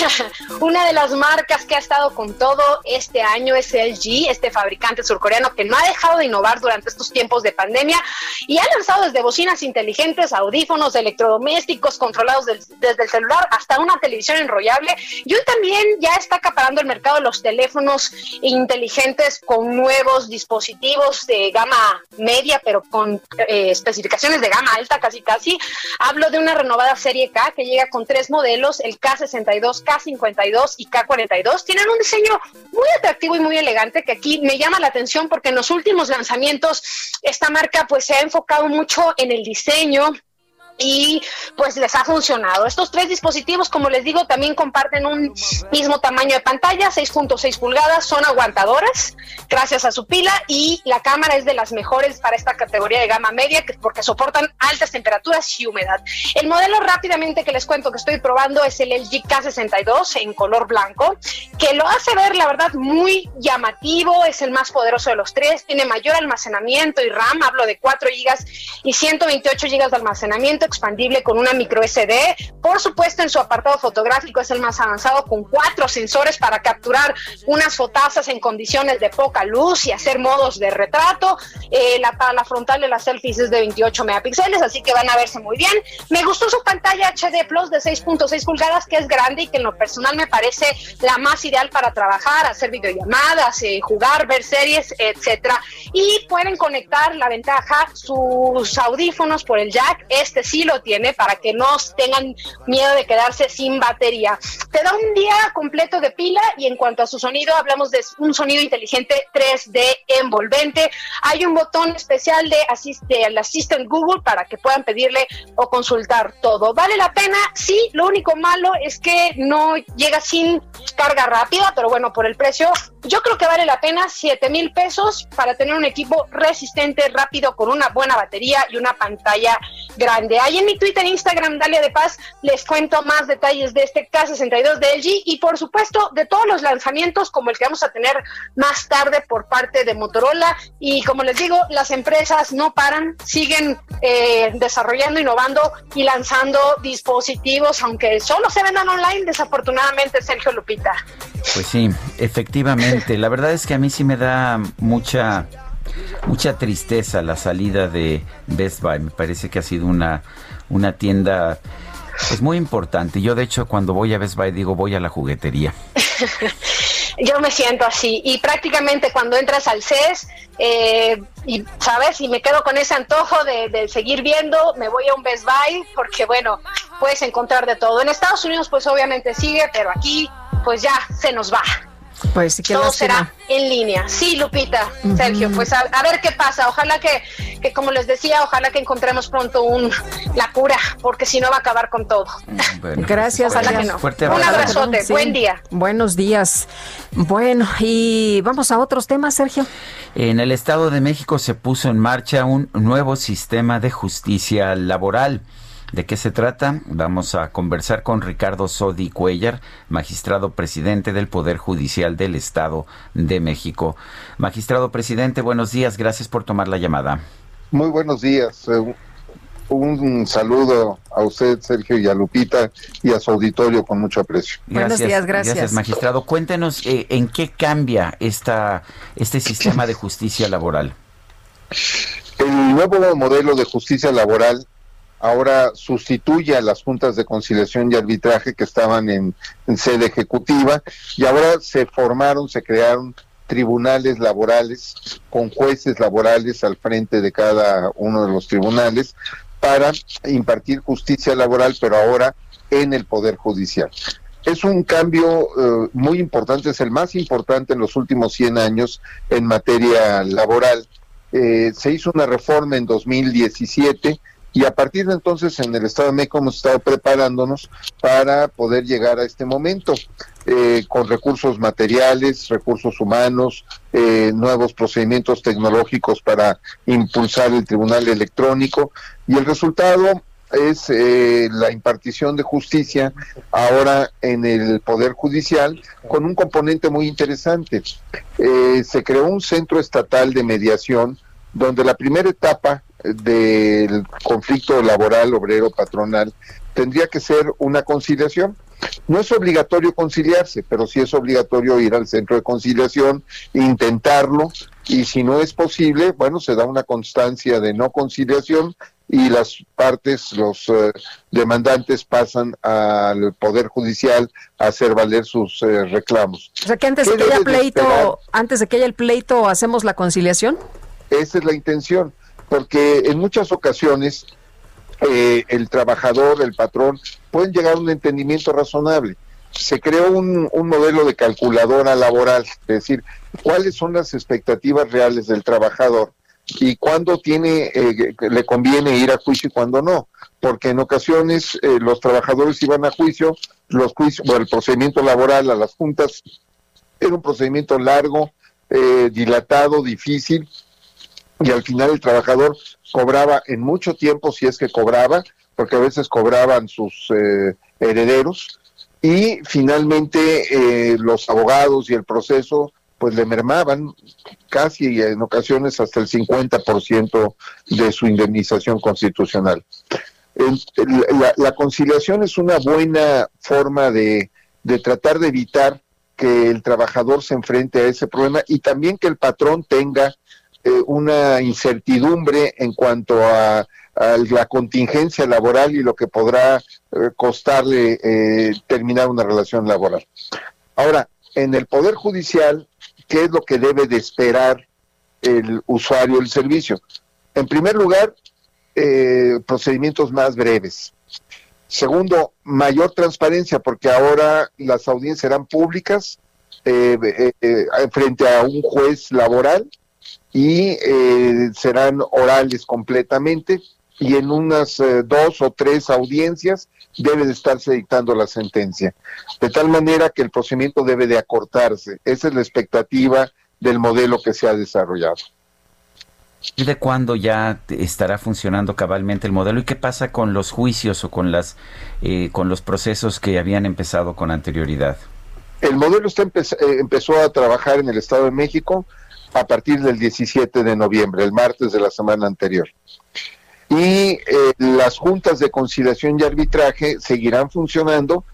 [laughs] una de las marcas que ha estado con todo este año es LG, este fabricante surcoreano que no ha dejado de innovar durante estos tiempos de pandemia y ha lanzado desde bocinas inteligentes, audífonos, electrodomésticos controlados del- desde el celular hasta una televisión enrollable. Y hoy también ya está acaparando el mercado los teléfonos inteligentes con nuevos dispositivos de gama media, pero con eh, especificaciones de gama alta casi casi. Hablo de una renovada serie K que llega con tres modelos, el K62, K52 y K42. Tienen un diseño muy atractivo y muy elegante que aquí me llama la atención porque en los últimos lanzamientos esta marca pues se ha enfocado mucho en el diseño, y pues les ha funcionado. Estos tres dispositivos, como les digo, también comparten un mismo tamaño de pantalla, 6.6 pulgadas, son aguantadoras gracias a su pila y la cámara es de las mejores para esta categoría de gama media que- porque soportan altas temperaturas y humedad. El modelo rápidamente que les cuento que estoy probando es el LG K62 en color blanco, que lo hace ver la verdad muy llamativo, es el más poderoso de los tres, tiene mayor almacenamiento y RAM, hablo de 4 GB y 128 GB de almacenamiento expandible con una micro SD. Por supuesto, en su apartado fotográfico es el más avanzado con cuatro sensores para capturar unas fotazas en condiciones de poca luz y hacer modos de retrato. Eh, la, para la frontal de las selfies es de 28 megapíxeles, así que van a verse muy bien. Me gustó su pantalla HD Plus de 6.6 pulgadas, que es grande y que en lo personal me parece la más ideal para trabajar, hacer videollamadas, eh, jugar, ver series, etcétera. Y pueden conectar la ventaja sus audífonos por el jack. Este sí lo tiene para que no tengan miedo de quedarse sin batería. Te da un día completo de pila y en cuanto a su sonido, hablamos de un sonido inteligente 3D envolvente. Hay un botón especial de asiste al Assistant Google para que puedan pedirle o consultar todo. ¿Vale la pena? Sí, lo único malo es que no llega sin carga rápida, pero bueno, por el precio, yo creo que vale la pena 7 mil pesos para tener un equipo resistente, rápido, con una buena batería y una pantalla grande. Ahí en mi Twitter Instagram, Dalia de Paz, les cuento más detalles de este K62 de LG y por supuesto de todos los lanzamientos como el que vamos a tener más tarde por parte de Motorola. Y como les digo, las empresas no paran, siguen eh, desarrollando, innovando y lanzando dispositivos, aunque solo se vendan online, desafortunadamente, Sergio Lupita. Pues sí, efectivamente. La verdad es que a mí sí me da mucha mucha tristeza la salida de Best Buy. Me parece que ha sido una una tienda pues muy importante. Yo de hecho cuando voy a Best Buy digo voy a la juguetería. [laughs] Yo me siento así y prácticamente cuando entras al CES eh, y sabes y me quedo con ese antojo de, de seguir viendo, me voy a un Best Buy porque bueno puedes encontrar de todo. En Estados Unidos pues obviamente sigue, pero aquí pues ya se nos va. Pues sí, Todo lástima. será en línea. Sí, Lupita, Sergio, pues a, a ver qué pasa. Ojalá que, que, como les decía, ojalá que encontremos pronto un, la cura, porque si no va a acabar con todo. Bueno, Gracias, pues, Adriana. Fuerte Un abrazo. abrazote, Sí. buen día. Buenos días. Bueno, y vamos a otros temas, Sergio. En el Estado de México se puso en marcha un nuevo sistema de justicia laboral. ¿De qué se trata? Vamos a conversar con Ricardo Sodi Cuellar, magistrado presidente del Poder Judicial del Estado de México. Magistrado presidente, buenos días, gracias por tomar la llamada. Muy buenos días. eh, Un saludo a usted, Sergio, y a Lupita y a su auditorio con mucho aprecio. Gracias, magistrado. Cuéntenos eh, en qué cambia esta, este sistema de justicia laboral. El nuevo modelo de justicia laboral ahora sustituye a las juntas de conciliación y arbitraje que estaban en, sede ejecutiva y ahora se formaron, se crearon tribunales laborales con jueces laborales al frente de cada uno de los tribunales para impartir justicia laboral, pero ahora en el Poder Judicial. Es un cambio eh, muy importante, es el más importante en los últimos 100 años en materia laboral. Eh, se hizo una reforma en 2017 y a partir de entonces en el Estado de México hemos estado preparándonos para poder llegar a este momento eh, con recursos materiales, recursos humanos, eh, nuevos procedimientos tecnológicos para impulsar el tribunal electrónico y el resultado es eh, la impartición de justicia ahora en el Poder Judicial con un componente muy interesante. Eh, se creó un centro estatal de mediación donde la primera etapa del conflicto laboral obrero patronal tendría que ser una conciliación. No es obligatorio conciliarse, pero sí es obligatorio ir al centro de conciliación, intentarlo y si no es posible, bueno, se da una constancia de no conciliación y las partes, los eh, demandantes pasan al Poder Judicial a hacer valer sus eh, reclamos. O sea que antes de ¿Qué que haya esperar? pleito, antes de que haya el pleito, hacemos la conciliación. Esa es la intención, porque en muchas ocasiones eh, el trabajador, el patrón, pueden llegar a un entendimiento razonable. Se creó un, un modelo de calculadora laboral, es decir, cuáles son las expectativas reales del trabajador y cuándo tiene, eh, le conviene ir a juicio y cuándo no, porque en ocasiones eh, los trabajadores iban a juicio, los juicios, bueno, el procedimiento laboral a las juntas era un procedimiento largo, eh, dilatado, difícil, y al final el trabajador cobraba en mucho tiempo, si es que cobraba, porque a veces cobraban sus eh, herederos, y finalmente eh, los abogados y el proceso pues le mermaban casi en ocasiones hasta el 50% de su indemnización constitucional. La, la conciliación es una buena forma de, de tratar de evitar que el trabajador se enfrente a ese problema y también que el patrón tenga eh, una incertidumbre en cuanto a, la contingencia laboral y lo que podrá eh, costarle eh, terminar una relación laboral. Ahora, en el Poder Judicial, ¿qué es lo que debe de esperar el usuario del servicio? En primer lugar, eh, procedimientos más breves. Segundo, mayor transparencia, porque ahora las audiencias serán públicas frente a un juez laboral y eh, serán orales completamente y en unas eh, dos o tres audiencias debe de estarse dictando la sentencia. De tal manera que el procedimiento debe de acortarse. Esa es la expectativa del modelo que se ha desarrollado. ¿Y de cuándo ya estará funcionando cabalmente el modelo? ¿Y qué pasa con los juicios o con las eh, con los procesos que habían empezado con anterioridad? El modelo está empe- eh, empezó a trabajar en el Estado de México a partir del 17 de noviembre, el martes de la semana anterior. Y eh, las juntas de conciliación y arbitraje seguirán funcionando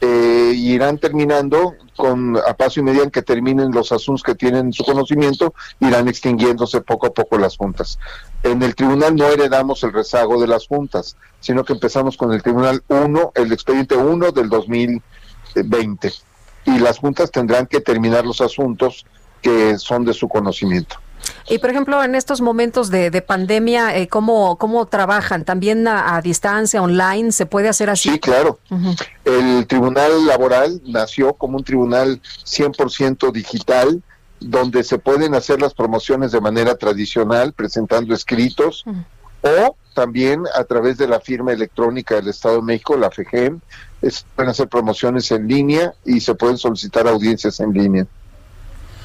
eh, y irán terminando con a paso y medio en que terminen los asuntos que tienen en su conocimiento, irán extinguiéndose poco a poco las juntas. En el tribunal no heredamos el rezago de las juntas, sino que empezamos con el tribunal 1, el expediente 1 del 2020 y las juntas tendrán que terminar los asuntos que son de su conocimiento. Y por ejemplo, en estos momentos de, de pandemia, eh, ¿cómo, ¿cómo trabajan? ¿También a, a distancia, online? ¿Se puede hacer así? Sí, claro. El tribunal laboral nació como un tribunal 100% digital, donde se pueden hacer las promociones de manera tradicional, presentando escritos, o también a través de la firma electrónica del Estado de México, la FEGEM, es- pueden hacer promociones en línea y se pueden solicitar audiencias en línea.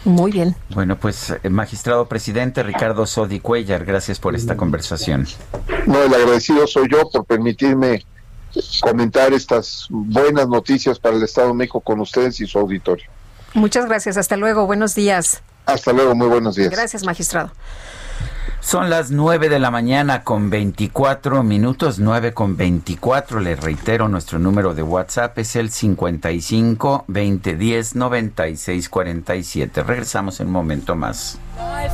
Muy bien. Bueno, pues eh, magistrado presidente Ricardo Sodi Cuellar, gracias por esta conversación. No, el agradecido soy yo por permitirme comentar estas buenas noticias para el Estado de México con ustedes y su auditorio. Muchas gracias. Hasta luego. Buenos días. Hasta luego, muy buenos días. Gracias, magistrado. Son las 9 de la mañana con 24 minutos, 9 con 24. Les reitero, nuestro número de WhatsApp es el 55 2010 96 47. Regresamos en un momento más. Life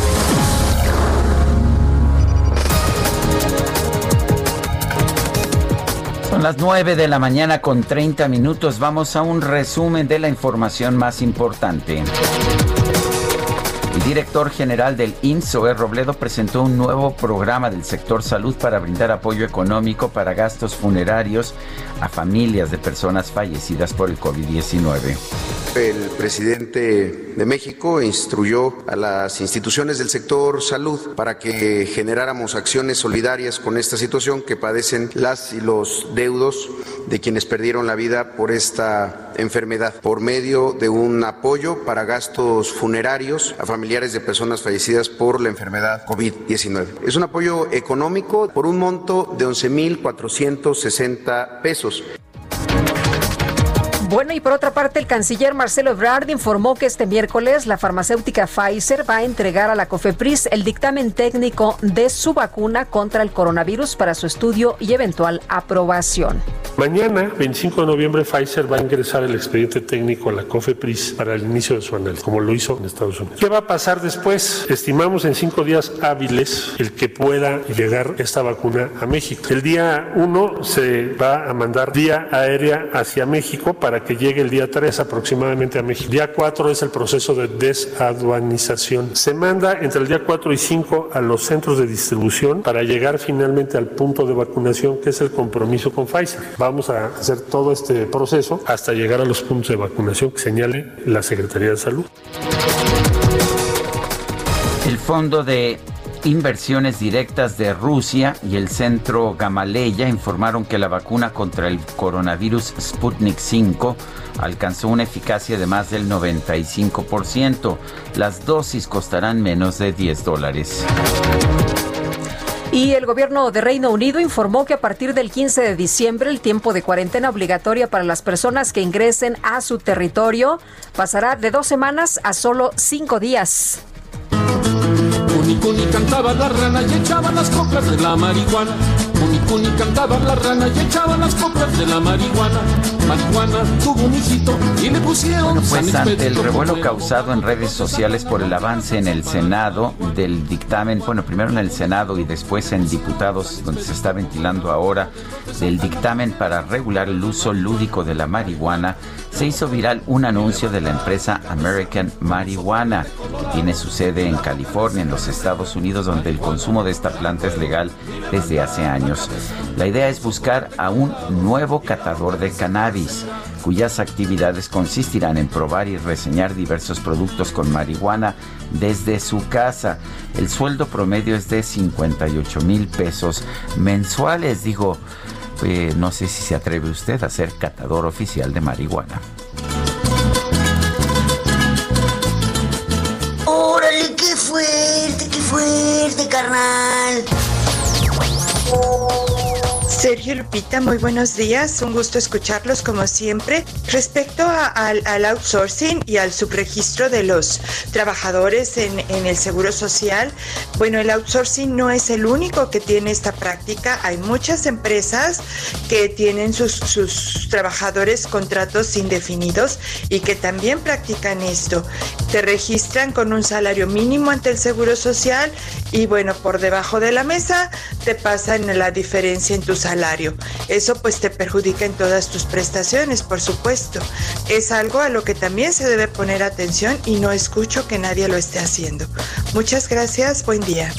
Son las 9 de la mañana con 30 minutos. Vamos a un resumen de la información más importante. El director general del INSOE, Robledo, presentó un nuevo programa del sector salud para brindar apoyo económico para gastos funerarios a familias de personas fallecidas por el COVID-19. El presidente de México instruyó a las instituciones del sector salud para que generáramos acciones solidarias con esta situación que padecen las y los deudos de quienes perdieron la vida por esta enfermedad, por medio de un apoyo para gastos funerarios a familiares de personas fallecidas por la enfermedad COVID-19. Es un apoyo económico por un monto de 11.460 pesos. Bueno, y por otra parte, el canciller Marcelo Ebrard informó que este miércoles la farmacéutica Pfizer va a entregar a la COFEPRIS el dictamen técnico de su vacuna contra el coronavirus para su estudio y eventual aprobación. Mañana, 25 de noviembre, Pfizer va a ingresar el expediente técnico a la COFEPRIS para el inicio de su análisis, como lo hizo en Estados Unidos. ¿Qué va a pasar después? Estimamos en cinco días hábiles el que pueda llegar esta vacuna a México. El día 1 se va a mandar vía aérea hacia México para que llegue el día 3 aproximadamente a México. Día 4 es el proceso de desaduanización. Se manda entre el día 4 y 5 a los centros de distribución para llegar finalmente al punto de vacunación que es el compromiso con Pfizer. Vamos a hacer todo este proceso hasta llegar a los puntos de vacunación que señale la Secretaría de Salud. El Fondo de Inversiones Directas de Rusia y el Centro Gamaleya informaron que la vacuna contra el coronavirus Sputnik 5 alcanzó una eficacia de más del 95%. Las dosis costarán menos de 10 dólares. Y el gobierno de Reino Unido informó que a partir del 15 de diciembre el tiempo de cuarentena obligatoria para las personas que ingresen a su territorio pasará de dos semanas a solo cinco días. Cuni Cuni cantaba la rana y echaba las coplas de la marihuana. Cuni Cuni cantaba la rana y echaba las coplas de la marihuana. Marihuana tuvo un hijito y le pusieron Bueno, pues ante el revuelo causado en redes sociales por el avance en el Senado del dictamen, bueno, primero en el Senado y después en diputados, donde se está ventilando ahora, del dictamen para regular el uso lúdico de la marihuana, se hizo viral un anuncio de la empresa American Marijuana, que tiene su sede en California, en los Estados Unidos, donde el consumo de esta planta es legal desde hace años. La idea es buscar a un nuevo catador de cannabis cuyas actividades consistirán en probar y reseñar diversos productos con marihuana desde su casa. El sueldo promedio es de 58 mil pesos mensuales. Digo, eh, no sé si se atreve usted a ser catador oficial de marihuana. ¡Órale, qué fuerte, qué fuerte, carnal! Thank you. Sergio Lupita, muy buenos días. Un gusto escucharlos como siempre. Respecto al, outsourcing y al subregistro de los trabajadores en, el Seguro Social, bueno, el outsourcing no es el único que tiene esta práctica. Hay muchas empresas que tienen sus, sus trabajadores contratos indefinidos y que también practican esto. Te registran con un salario mínimo ante el Seguro Social y bueno, por debajo de la mesa te pasan la diferencia en tu Eso pues te perjudica en todas tus prestaciones, por supuesto. Es algo a lo que también se debe poner atención y no escucho que nadie lo esté haciendo. Muchas gracias, buen día.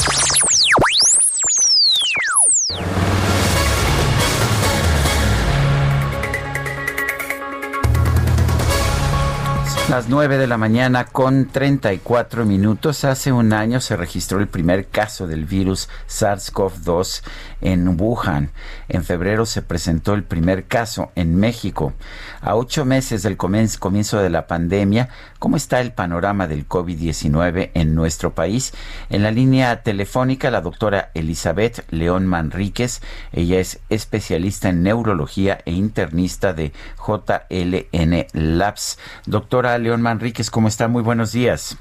Las 9 de la mañana con 34 minutos. Hace un año se registró el primer caso del virus SARS-CoV-2 en Wuhan. En febrero se presentó el primer caso en México. A ocho meses del comienzo de la pandemia, ¿cómo está el panorama del COVID-19 en nuestro país? En la línea telefónica, la doctora Elizabeth León Manríquez. Ella es especialista en neurología e internista de JLN Labs. Doctora León Manríquez, ¿cómo está? Muy buenos días.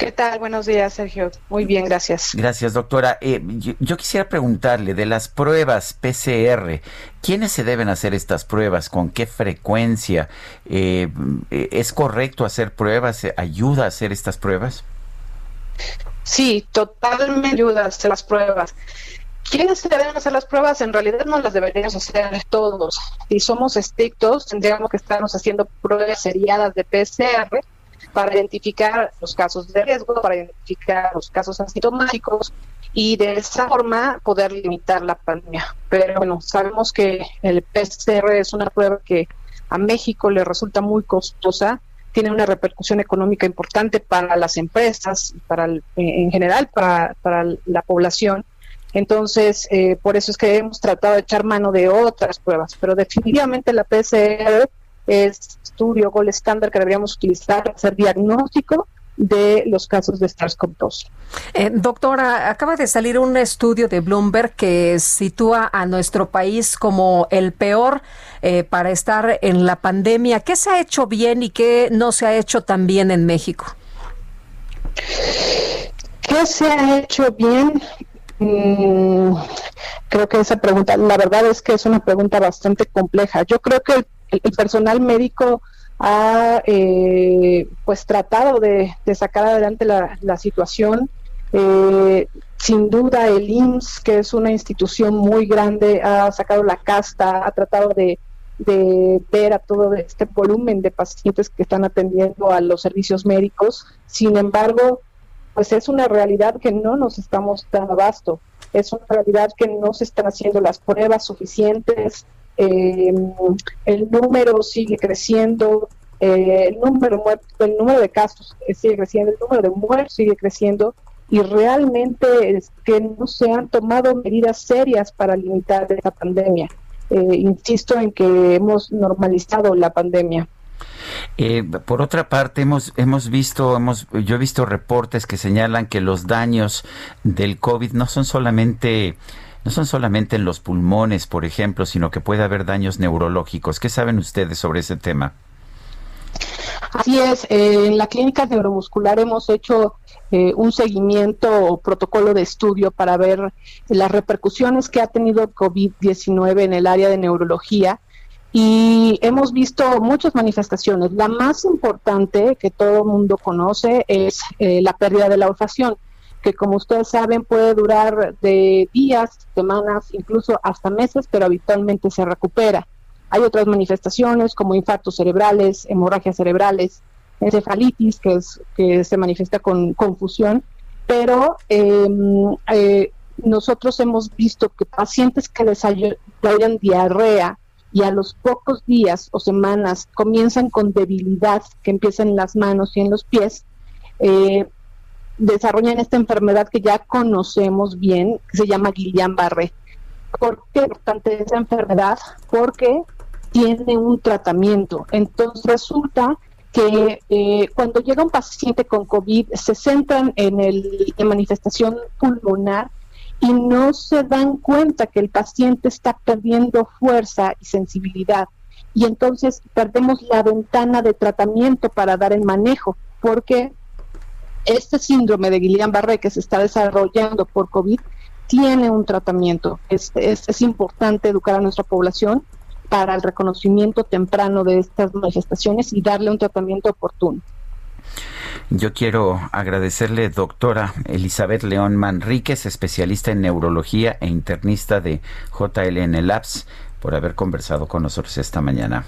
¿Qué tal? Buenos días, Sergio. Muy bien, gracias. Gracias, doctora. Eh, yo, yo quisiera preguntarle de las pruebas PCR, ¿quiénes se deben hacer estas pruebas? ¿Con qué frecuencia? Eh, ¿Es correcto hacer pruebas? ¿Ayuda a hacer estas pruebas? Sí, totalmente ayuda a hacer las pruebas. ¿Quiénes se deben hacer las pruebas? En realidad no las deberíamos hacer todos. Si somos estrictos, tendríamos que estarnos haciendo pruebas seriadas de PCR para identificar los casos de riesgo, para identificar los casos asintomáticos y de esa forma poder limitar la pandemia. Pero bueno, sabemos que el PCR es una prueba que a México le resulta muy costosa, tiene una repercusión económica importante para las empresas, para en general para la población. Entonces, eh, por eso es que hemos tratado de echar mano de otras pruebas, pero definitivamente la PCR es estudio gol estándar que deberíamos utilizar para hacer diagnóstico de los casos de SARS-CoV-2. Eh, doctora, acaba de salir un estudio de Bloomberg que sitúa a nuestro país como el peor eh, para estar en la pandemia. ¿Qué se ha hecho bien y qué no se ha hecho tan bien en México? ¿Qué se ha hecho bien? Mm, creo que esa pregunta, la verdad es que es una pregunta bastante compleja. Yo creo que el personal médico ha eh, pues tratado de, sacar adelante la, situación. Eh, sin duda el IMSS, que es una institución muy grande, ha sacado la casta, ha tratado de, ver a todo este volumen de pacientes que están atendiendo a los servicios médicos. Sin embargo, pues es una realidad que no nos estamos dando abasto. Es una realidad que no se están haciendo las pruebas suficientes, eh, el número sigue creciendo, eh, el, número, el número de casos sigue creciendo, el número de muertos sigue creciendo y realmente es que no se han tomado medidas serias para limitar esta pandemia. Eh, insisto en que hemos normalizado la pandemia. Eh, por otra parte, hemos, hemos visto, hemos, yo he visto reportes que señalan que los daños del COVID no son solamente no son solamente en los pulmones, por ejemplo, sino que puede haber daños neurológicos. ¿Qué saben ustedes sobre ese tema? Así es, eh, en la clínica neuromuscular hemos hecho eh, un seguimiento o protocolo de estudio para ver las repercusiones que ha tenido COVID-19 en el área de neurología y hemos visto muchas manifestaciones. La más importante que todo el mundo conoce es eh, la pérdida de la olfacción que como ustedes saben puede durar de días, semanas, incluso hasta meses, pero habitualmente se recupera. Hay otras manifestaciones como infartos cerebrales, hemorragias cerebrales, encefalitis, que, es, que se manifiesta con confusión, pero em, eh, nosotros hemos visto que pacientes que desarrollan diarrea y a los pocos días o semanas comienzan con debilidad que empieza en las manos y en los pies, eh, desarrollan esta enfermedad que ya conocemos bien, que se llama Guillain-Barré. ¿Por qué es importante esa enfermedad? Porque tiene un tratamiento. Entonces resulta que eh, cuando llega un paciente con COVID se centran en, el, en manifestación pulmonar y no se dan cuenta que el paciente está perdiendo fuerza y sensibilidad. Y entonces perdemos la ventana de tratamiento para dar el manejo, porque este síndrome de Guillain-Barré que se está desarrollando por COVID tiene un tratamiento. Es, es, importante educar a nuestra población para el reconocimiento temprano de estas manifestaciones y darle un tratamiento oportuno. Yo quiero agradecerle, doctora Elizabeth León Manríquez, especialista en neurología e internista de JLN Labs, por haber conversado con nosotros esta mañana.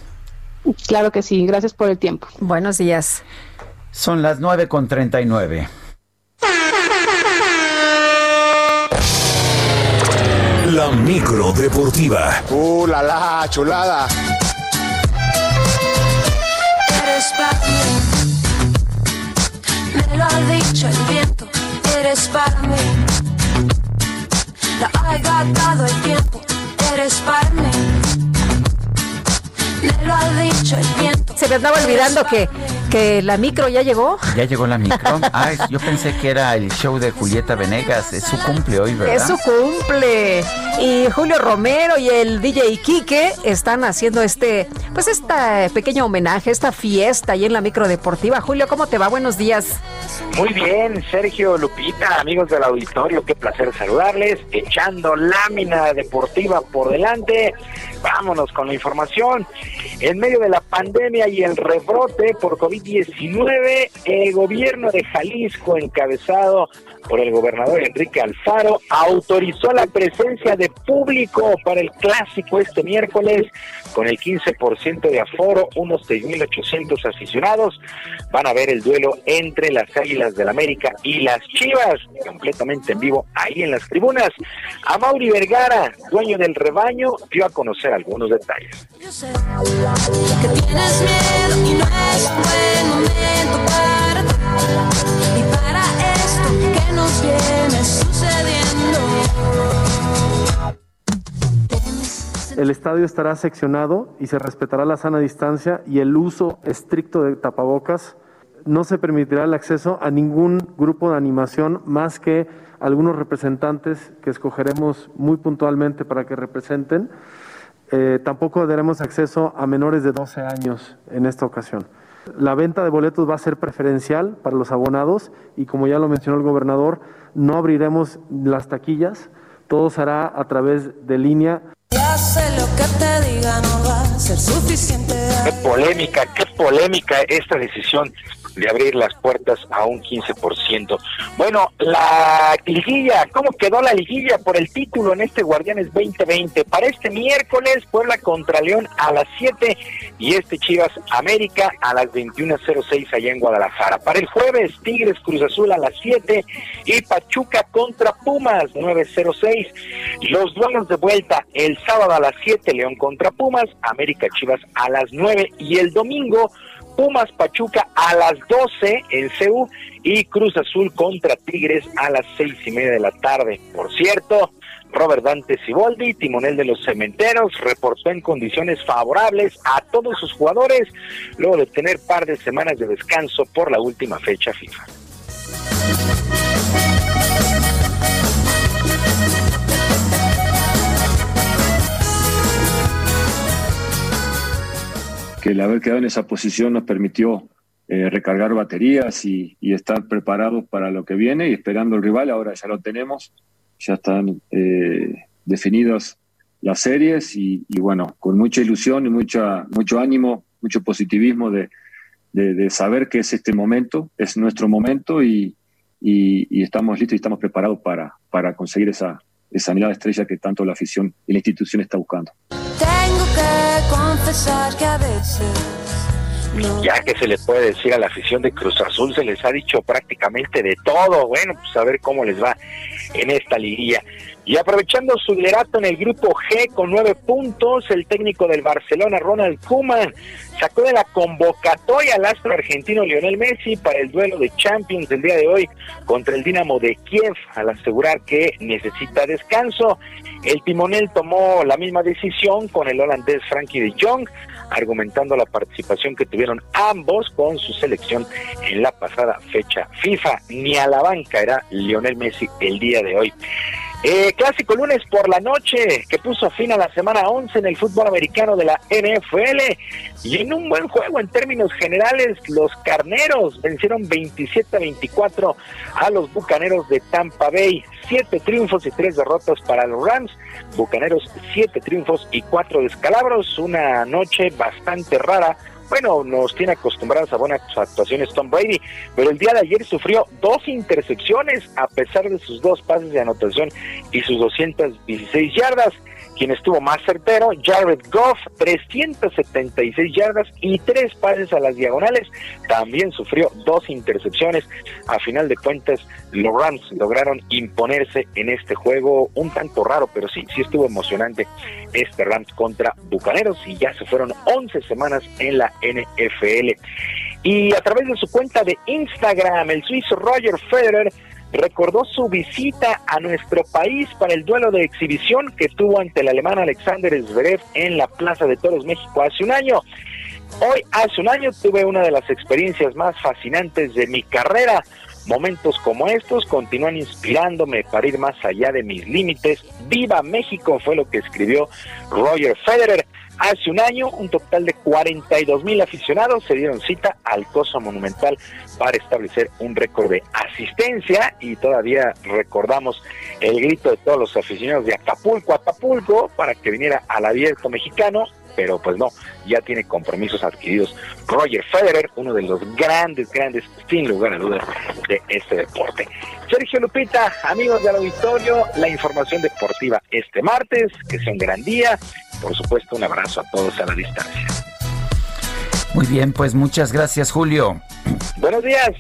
Claro que sí, gracias por el tiempo. Buenos días. Son las 9 con 39. La micro deportiva. Uh, la la, chulada. Me lo ha dicho el viento. Eres para mí. La ha gastado el tiempo. Eres para mí. Me lo ha dicho el viento. Se me andaba olvidando que que la micro ya llegó. Ya llegó la micro. [laughs] Ah, yo pensé que era el show de Julieta Venegas. Es su cumple hoy, ¿verdad? Es su cumple. Y Julio Romero y el DJ Quique están haciendo este, pues este pequeño homenaje, esta fiesta ahí en la micro deportiva. Julio, ¿cómo te va? Buenos días. Muy bien, Sergio Lupita, amigos del auditorio, qué placer saludarles. Echando lámina deportiva por delante. Vámonos con la información. En medio de la pandemia y el rebrote por COVID-19, el gobierno de Jalisco, encabezado por el gobernador Enrique Alfaro, autorizó la presencia de público para el clásico este miércoles con el 15% de aforo, unos 6.800 aficionados. Van a ver el duelo entre las Águilas del América y las Chivas, completamente en vivo ahí en las tribunas. A Mauri Vergara, dueño del rebaño, dio a conocer algunos detalles. El estadio estará seccionado y se respetará la sana distancia y el uso estricto de tapabocas. No se permitirá el acceso a ningún grupo de animación más que algunos representantes que escogeremos muy puntualmente para que representen. Eh, tampoco daremos acceso a menores de 12 años en esta ocasión. La venta de boletos va a ser preferencial para los abonados y como ya lo mencionó el gobernador, no abriremos las taquillas, todo será a través de línea. Sé lo que te diga, no va a ser suficiente. Qué polémica, qué polémica esta decisión de abrir las puertas a un 15%. Bueno, la liguilla, ¿cómo quedó la liguilla por el título en este Guardianes 2020? Para este miércoles, Puebla contra León a las 7 y este Chivas América a las 21.06 allá en Guadalajara. Para el jueves, Tigres Cruz Azul a las 7 y Pachuca contra Pumas 9.06. Los duelos de vuelta el sábado a las 7, León contra Pumas, América Chivas a las 9 y el domingo Pumas Pachuca a las 12 en CEU y Cruz Azul contra Tigres a las seis y media de la tarde. Por cierto, Robert Dante Siboldi, timonel de los cementeros, reportó en condiciones favorables a todos sus jugadores luego de tener par de semanas de descanso por la última fecha FIFA. Que el haber quedado en esa posición nos permitió eh, recargar baterías y, y, estar preparados para lo que viene y esperando el rival. Ahora ya lo tenemos, ya están eh, definidas las series y, y, bueno, con mucha ilusión y mucha, mucho ánimo, mucho positivismo de, de, de saber que es este momento, es nuestro momento y, y estamos listos y estamos preparados para, para conseguir esa, esa mirada estrella que tanto la afición y la institución está buscando. Tengo que confesar. Ya que se le puede decir a la afición de Cruz Azul, se les ha dicho prácticamente de todo. Bueno, pues a ver cómo les va en esta liguilla. Y aprovechando su liderato en el grupo G con nueve puntos, el técnico del Barcelona, Ronald Koeman, sacó de la convocatoria al astro argentino Lionel Messi para el duelo de Champions del día de hoy contra el Dinamo de Kiev, al asegurar que necesita descanso. El timonel tomó la misma decisión con el holandés Frankie de Jong, argumentando la participación que tuvieron ambos con su selección en la pasada fecha FIFA. Ni a la banca era Lionel Messi el día de hoy. Eh, clásico lunes por la noche que puso fin a la semana 11 en el fútbol americano de la NFL y en un buen juego en términos generales los carneros vencieron 27 a 24 a los bucaneros de Tampa Bay. Siete triunfos y tres derrotas para los Rams. Bucaneros siete triunfos y cuatro descalabros. Una noche bastante rara bueno, nos tiene acostumbrados a buenas actuaciones Tom Brady, pero el día de ayer sufrió dos intercepciones a pesar de sus dos pases de anotación y sus 216 yardas. Quien estuvo más certero, Jared Goff, 376 yardas y tres pases a las diagonales. También sufrió dos intercepciones. A final de cuentas, los Rams lograron imponerse en este juego un tanto raro, pero sí, sí estuvo emocionante este Rams contra Bucaneros y ya se fueron 11 semanas en la NFL. Y a través de su cuenta de Instagram, el suizo Roger Federer recordó su visita a nuestro país para el duelo de exhibición que tuvo ante el alemán Alexander Zverev en la Plaza de Toros México hace un año. Hoy, hace un año, tuve una de las experiencias más fascinantes de mi carrera. Momentos como estos continúan inspirándome para ir más allá de mis límites. ¡Viva México! fue lo que escribió Roger Federer. Hace un año, un total de 42 mil aficionados se dieron cita al Coso Monumental para establecer un récord de asistencia y todavía recordamos el grito de todos los aficionados de Acapulco, Acapulco, para que viniera al abierto mexicano pero pues no, ya tiene compromisos adquiridos Roger Federer, uno de los grandes, grandes, sin lugar a dudas, de este deporte. Sergio Lupita, amigos del auditorio, la información deportiva este martes, que sea un gran día. Por supuesto, un abrazo a todos a la distancia. Muy bien, pues muchas gracias, Julio. Buenos días.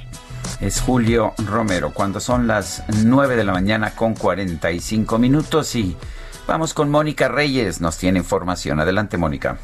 Es Julio Romero, cuando son las 9 de la mañana con 45 minutos y vamos con Mónica Reyes, nos tiene información. Adelante, Mónica.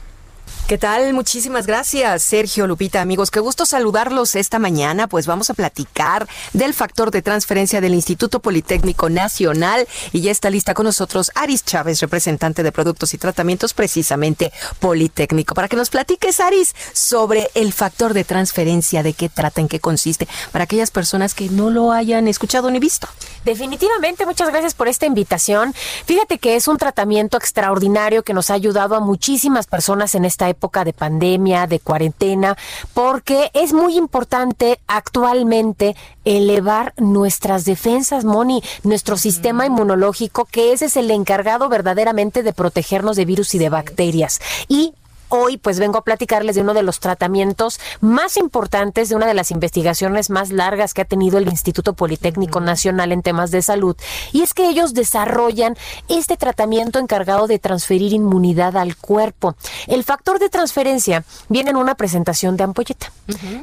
¿Qué tal? Muchísimas gracias, Sergio Lupita, amigos. Qué gusto saludarlos esta mañana. Pues vamos a platicar del factor de transferencia del Instituto Politécnico Nacional. Y ya está lista con nosotros Aris Chávez, representante de productos y tratamientos precisamente Politécnico. Para que nos platiques, Aris, sobre el factor de transferencia, de qué trata, en qué consiste, para aquellas personas que no lo hayan escuchado ni visto. Definitivamente, muchas gracias por esta invitación. Fíjate que es un tratamiento extraordinario que nos ha ayudado a muchísimas personas en esta época de pandemia, de cuarentena, porque es muy importante actualmente elevar nuestras defensas, Moni, nuestro sistema inmunológico, que ese es el encargado verdaderamente de protegernos de virus y de bacterias. Y Hoy pues vengo a platicarles de uno de los tratamientos más importantes, de una de las investigaciones más largas que ha tenido el Instituto Politécnico Nacional en temas de salud. Y es que ellos desarrollan este tratamiento encargado de transferir inmunidad al cuerpo. El factor de transferencia viene en una presentación de ampolleta.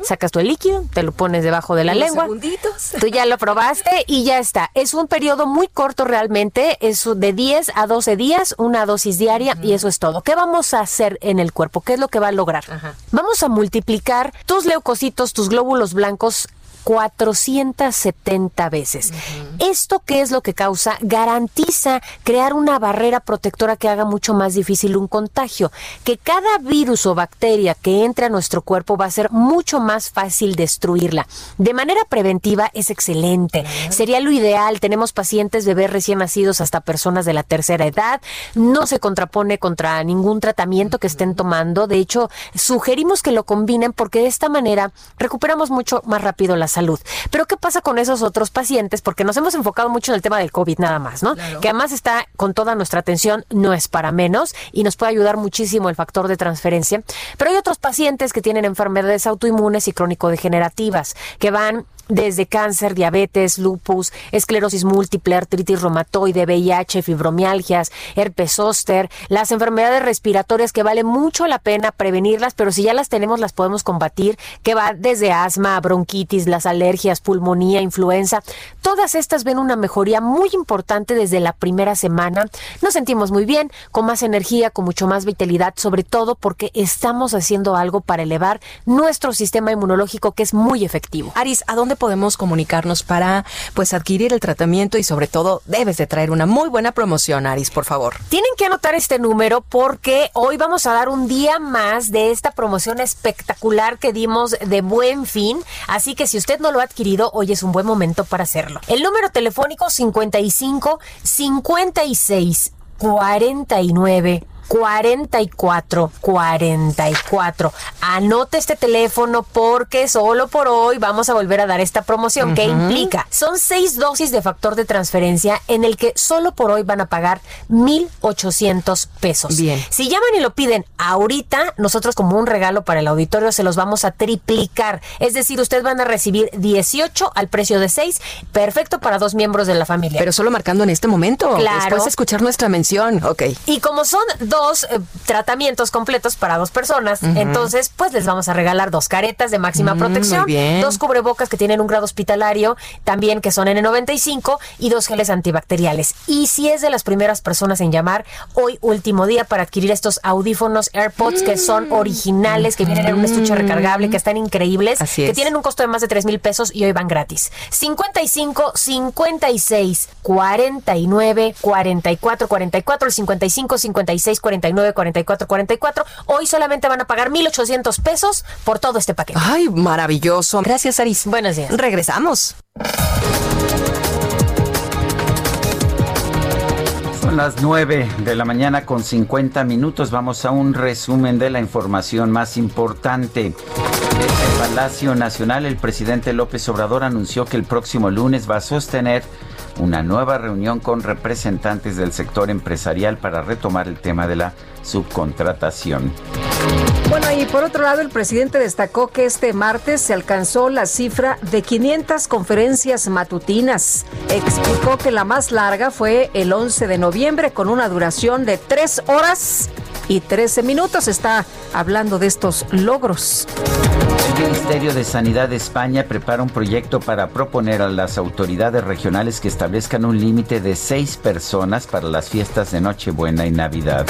Sacas tu líquido, te lo pones debajo de la lengua. segunditos. Tú ya lo probaste y ya está. Es un periodo muy corto realmente, es de 10 a 12 días, una dosis diaria y eso es todo. ¿Qué vamos a hacer en el cuerpo? ¿Qué es lo que va a lograr? Vamos a multiplicar tus leucocitos, tus glóbulos blancos 470 veces. ¿Esto qué es lo que causa? Garantiza crear una barrera protectora que haga mucho más difícil un contagio. Que cada virus o bacteria que entre a nuestro cuerpo va a ser mucho más fácil destruirla. De manera preventiva es excelente. Sería lo ideal. Tenemos pacientes bebés recién nacidos hasta personas de la tercera edad. No se contrapone contra ningún tratamiento que estén tomando. De hecho, sugerimos que lo combinen porque de esta manera recuperamos mucho más rápido la salud. Pero ¿qué pasa con esos otros pacientes? Porque nos hemos enfocado mucho en el tema del COVID nada más, ¿no? Que además está con toda nuestra atención, no es para menos y nos puede ayudar muchísimo el factor de transferencia. Pero hay otros pacientes que tienen enfermedades autoinmunes y crónico-degenerativas que van desde cáncer, diabetes, lupus, esclerosis múltiple, artritis reumatoide, VIH, fibromialgias, herpes zóster, las enfermedades respiratorias que vale mucho la pena prevenirlas, pero si ya las tenemos las podemos combatir, que va desde asma, bronquitis, las alergias, pulmonía, influenza. Todas estas ven una mejoría muy importante desde la primera semana. Nos sentimos muy bien, con más energía, con mucho más vitalidad, sobre todo porque estamos haciendo algo para elevar nuestro sistema inmunológico que es muy efectivo. Aris, ¿a dónde podemos comunicarnos para pues adquirir el tratamiento y sobre todo debes de traer una muy buena promoción, Aris, por favor? Tienen que anotar este número porque hoy vamos a dar un día más de esta promoción espectacular que dimos de buen fin. Así que si usted no lo ha adquirido, hoy es un buen momento para hacerlo. El número telefónico 55 56 49 44 44. Anote este teléfono porque solo por hoy vamos a volver a dar esta promoción. ¿Qué Ujú. implica? Son seis dosis de factor de transferencia en el que solo por hoy van a pagar 1,800 pesos. Bien. Si llaman y lo piden ahorita, nosotros como un regalo para el auditorio se los vamos a triplicar. Es decir, ustedes van a recibir 18 al precio de 6, perfecto para dos miembros de la familia. Pero solo marcando en este momento. Claro. Después de escuchar nuestra mención. Ok. Y como son dos eh, tratamientos completos para dos personas, entonces pues les vamos a regalar dos caretas de máxima Mm, protección, dos cubrebocas que tienen un grado hospitalario, también que son N95 y dos geles antibacteriales. Y si es de las primeras personas en llamar, hoy último día para adquirir estos audífonos AirPods que son originales, que vienen en un estuche recargable, que están increíbles, Así que es. tienen un costo de más de 3 mil pesos y hoy van gratis. 55 56 49 44 44 el 55 56 49 44 44 hoy solamente van a pagar 1800 pesos por todo este paquete. Ay, maravilloso. Gracias, Aris. Buenos días. Regresamos. Son las 9 de la mañana con 50 minutos. Vamos a un resumen de la información más importante. Desde el Palacio Nacional, el presidente López Obrador anunció que el próximo lunes va a sostener una nueva reunión con representantes del sector empresarial para retomar el tema de la subcontratación. Bueno, y por otro lado, el presidente destacó que este martes se alcanzó la cifra de 500 conferencias matutinas. Explicó que la más larga fue el 11 de noviembre con una duración de 3 horas y 13 minutos. Está hablando de estos logros. El Ministerio de Sanidad de España prepara un proyecto para proponer a las autoridades regionales que establezcan un límite de seis personas para las fiestas de Nochebuena y Navidad.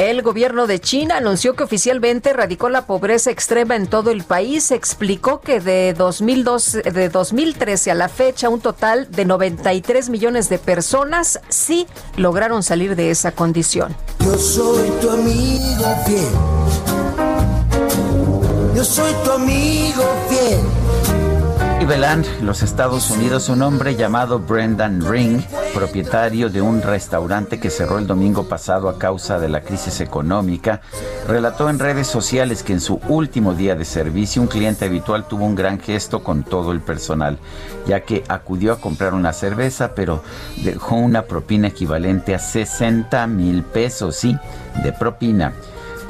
El gobierno de China anunció que oficialmente erradicó la pobreza extrema en todo el país. Explicó que de, 2012, de 2013 a la fecha un total de 93 millones de personas sí lograron salir de esa condición. Yo soy tu amigo fiel. Yo soy tu amigo fiel. Los Estados Unidos, un hombre llamado Brendan Ring, propietario de un restaurante que cerró el domingo pasado a causa de la crisis económica, relató en redes sociales que en su último día de servicio un cliente habitual tuvo un gran gesto con todo el personal, ya que acudió a comprar una cerveza, pero dejó una propina equivalente a 60 mil pesos, sí, de propina.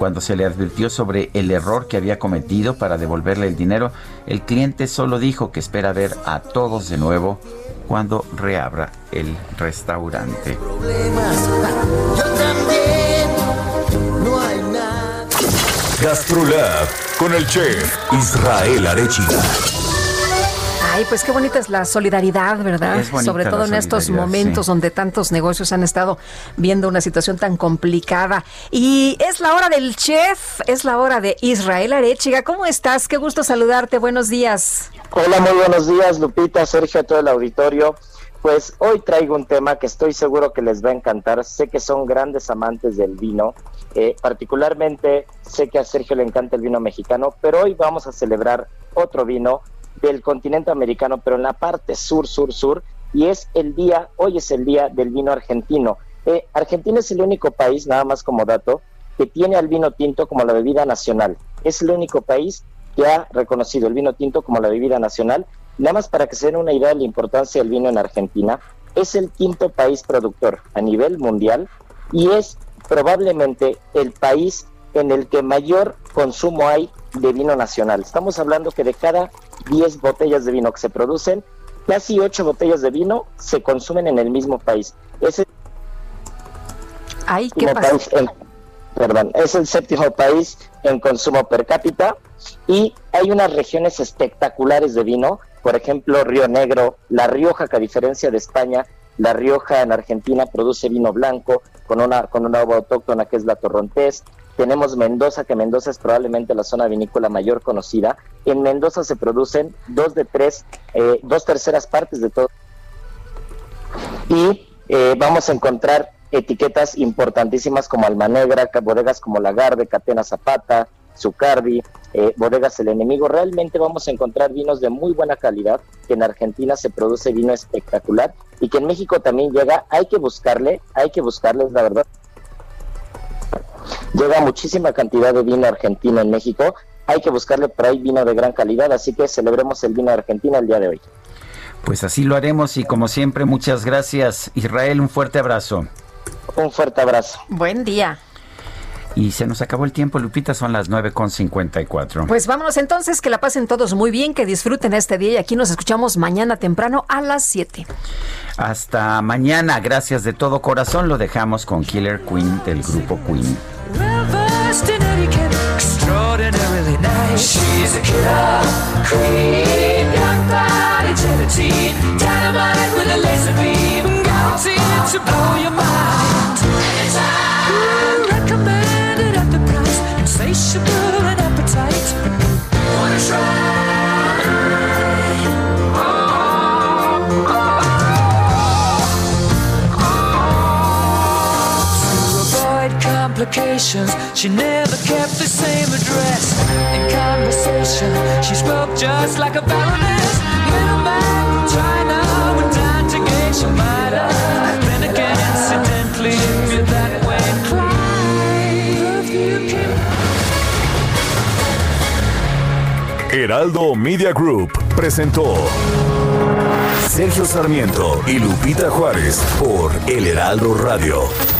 Cuando se le advirtió sobre el error que había cometido para devolverle el dinero, el cliente solo dijo que espera ver a todos de nuevo cuando reabra el restaurante. Gastrolab con el chef Israel Arechiga. Ay, pues qué bonita es la solidaridad, ¿verdad? Sobre todo la en estos momentos sí. donde tantos negocios han estado viendo una situación tan complicada. Y es la hora del chef, es la hora de Israel Arechiga. ¿Cómo estás? Qué gusto saludarte. Buenos días. Hola, muy buenos días, Lupita, Sergio, a todo el auditorio. Pues hoy traigo un tema que estoy seguro que les va a encantar. Sé que son grandes amantes del vino. Eh, particularmente sé que a Sergio le encanta el vino mexicano, pero hoy vamos a celebrar otro vino del continente americano, pero en la parte sur, sur, sur. Y es el día, hoy es el día del vino argentino. Eh, Argentina es el único país, nada más como dato, que tiene al vino tinto como la bebida nacional. Es el único país que ha reconocido el vino tinto como la bebida nacional. Nada más para que se den una idea de la importancia del vino en Argentina, es el quinto país productor a nivel mundial y es probablemente el país en el que mayor consumo hay de vino nacional. Estamos hablando que de cada 10 botellas de vino que se producen, casi 8 botellas de vino se consumen en el mismo país. Es el Ay, ¿qué séptimo pasó? país en- perdón, es el séptimo país en consumo per cápita y hay unas regiones espectaculares de vino, por ejemplo Río Negro, La Rioja, que a diferencia de España, La Rioja en Argentina produce vino blanco con una con una uva autóctona que es la torrontés. Tenemos Mendoza, que Mendoza es probablemente la zona vinícola mayor conocida. En Mendoza se producen dos de tres, eh, dos terceras partes de todo y eh, vamos a encontrar etiquetas importantísimas como Alma Negra, ca- bodegas como Lagarde, Catena Zapata, Zucardi, eh, bodegas El Enemigo. Realmente vamos a encontrar vinos de muy buena calidad, que en Argentina se produce vino espectacular y que en México también llega. Hay que buscarle, hay que buscarle, es la verdad. Llega muchísima cantidad de vino argentino en México. Hay que buscarle por ahí vino de gran calidad, así que celebremos el vino de Argentina el día de hoy. Pues así lo haremos y como siempre, muchas gracias. Israel, un fuerte abrazo. Un fuerte abrazo. Buen día. Y se nos acabó el tiempo, Lupita, son las 9.54. Pues vámonos entonces, que la pasen todos muy bien, que disfruten este día y aquí nos escuchamos mañana temprano a las 7. Hasta mañana, gracias de todo corazón. Lo dejamos con Killer Queen del grupo Queen. Avoid complications, she never kept the same address. In conversation, she spoke just like a baroness. Little man from China went down to Geisha Minor. Then again, incidentally, if you're that way Heraldo Media Group presentó Sergio Sarmiento y Lupita Juárez por El Heraldo Radio.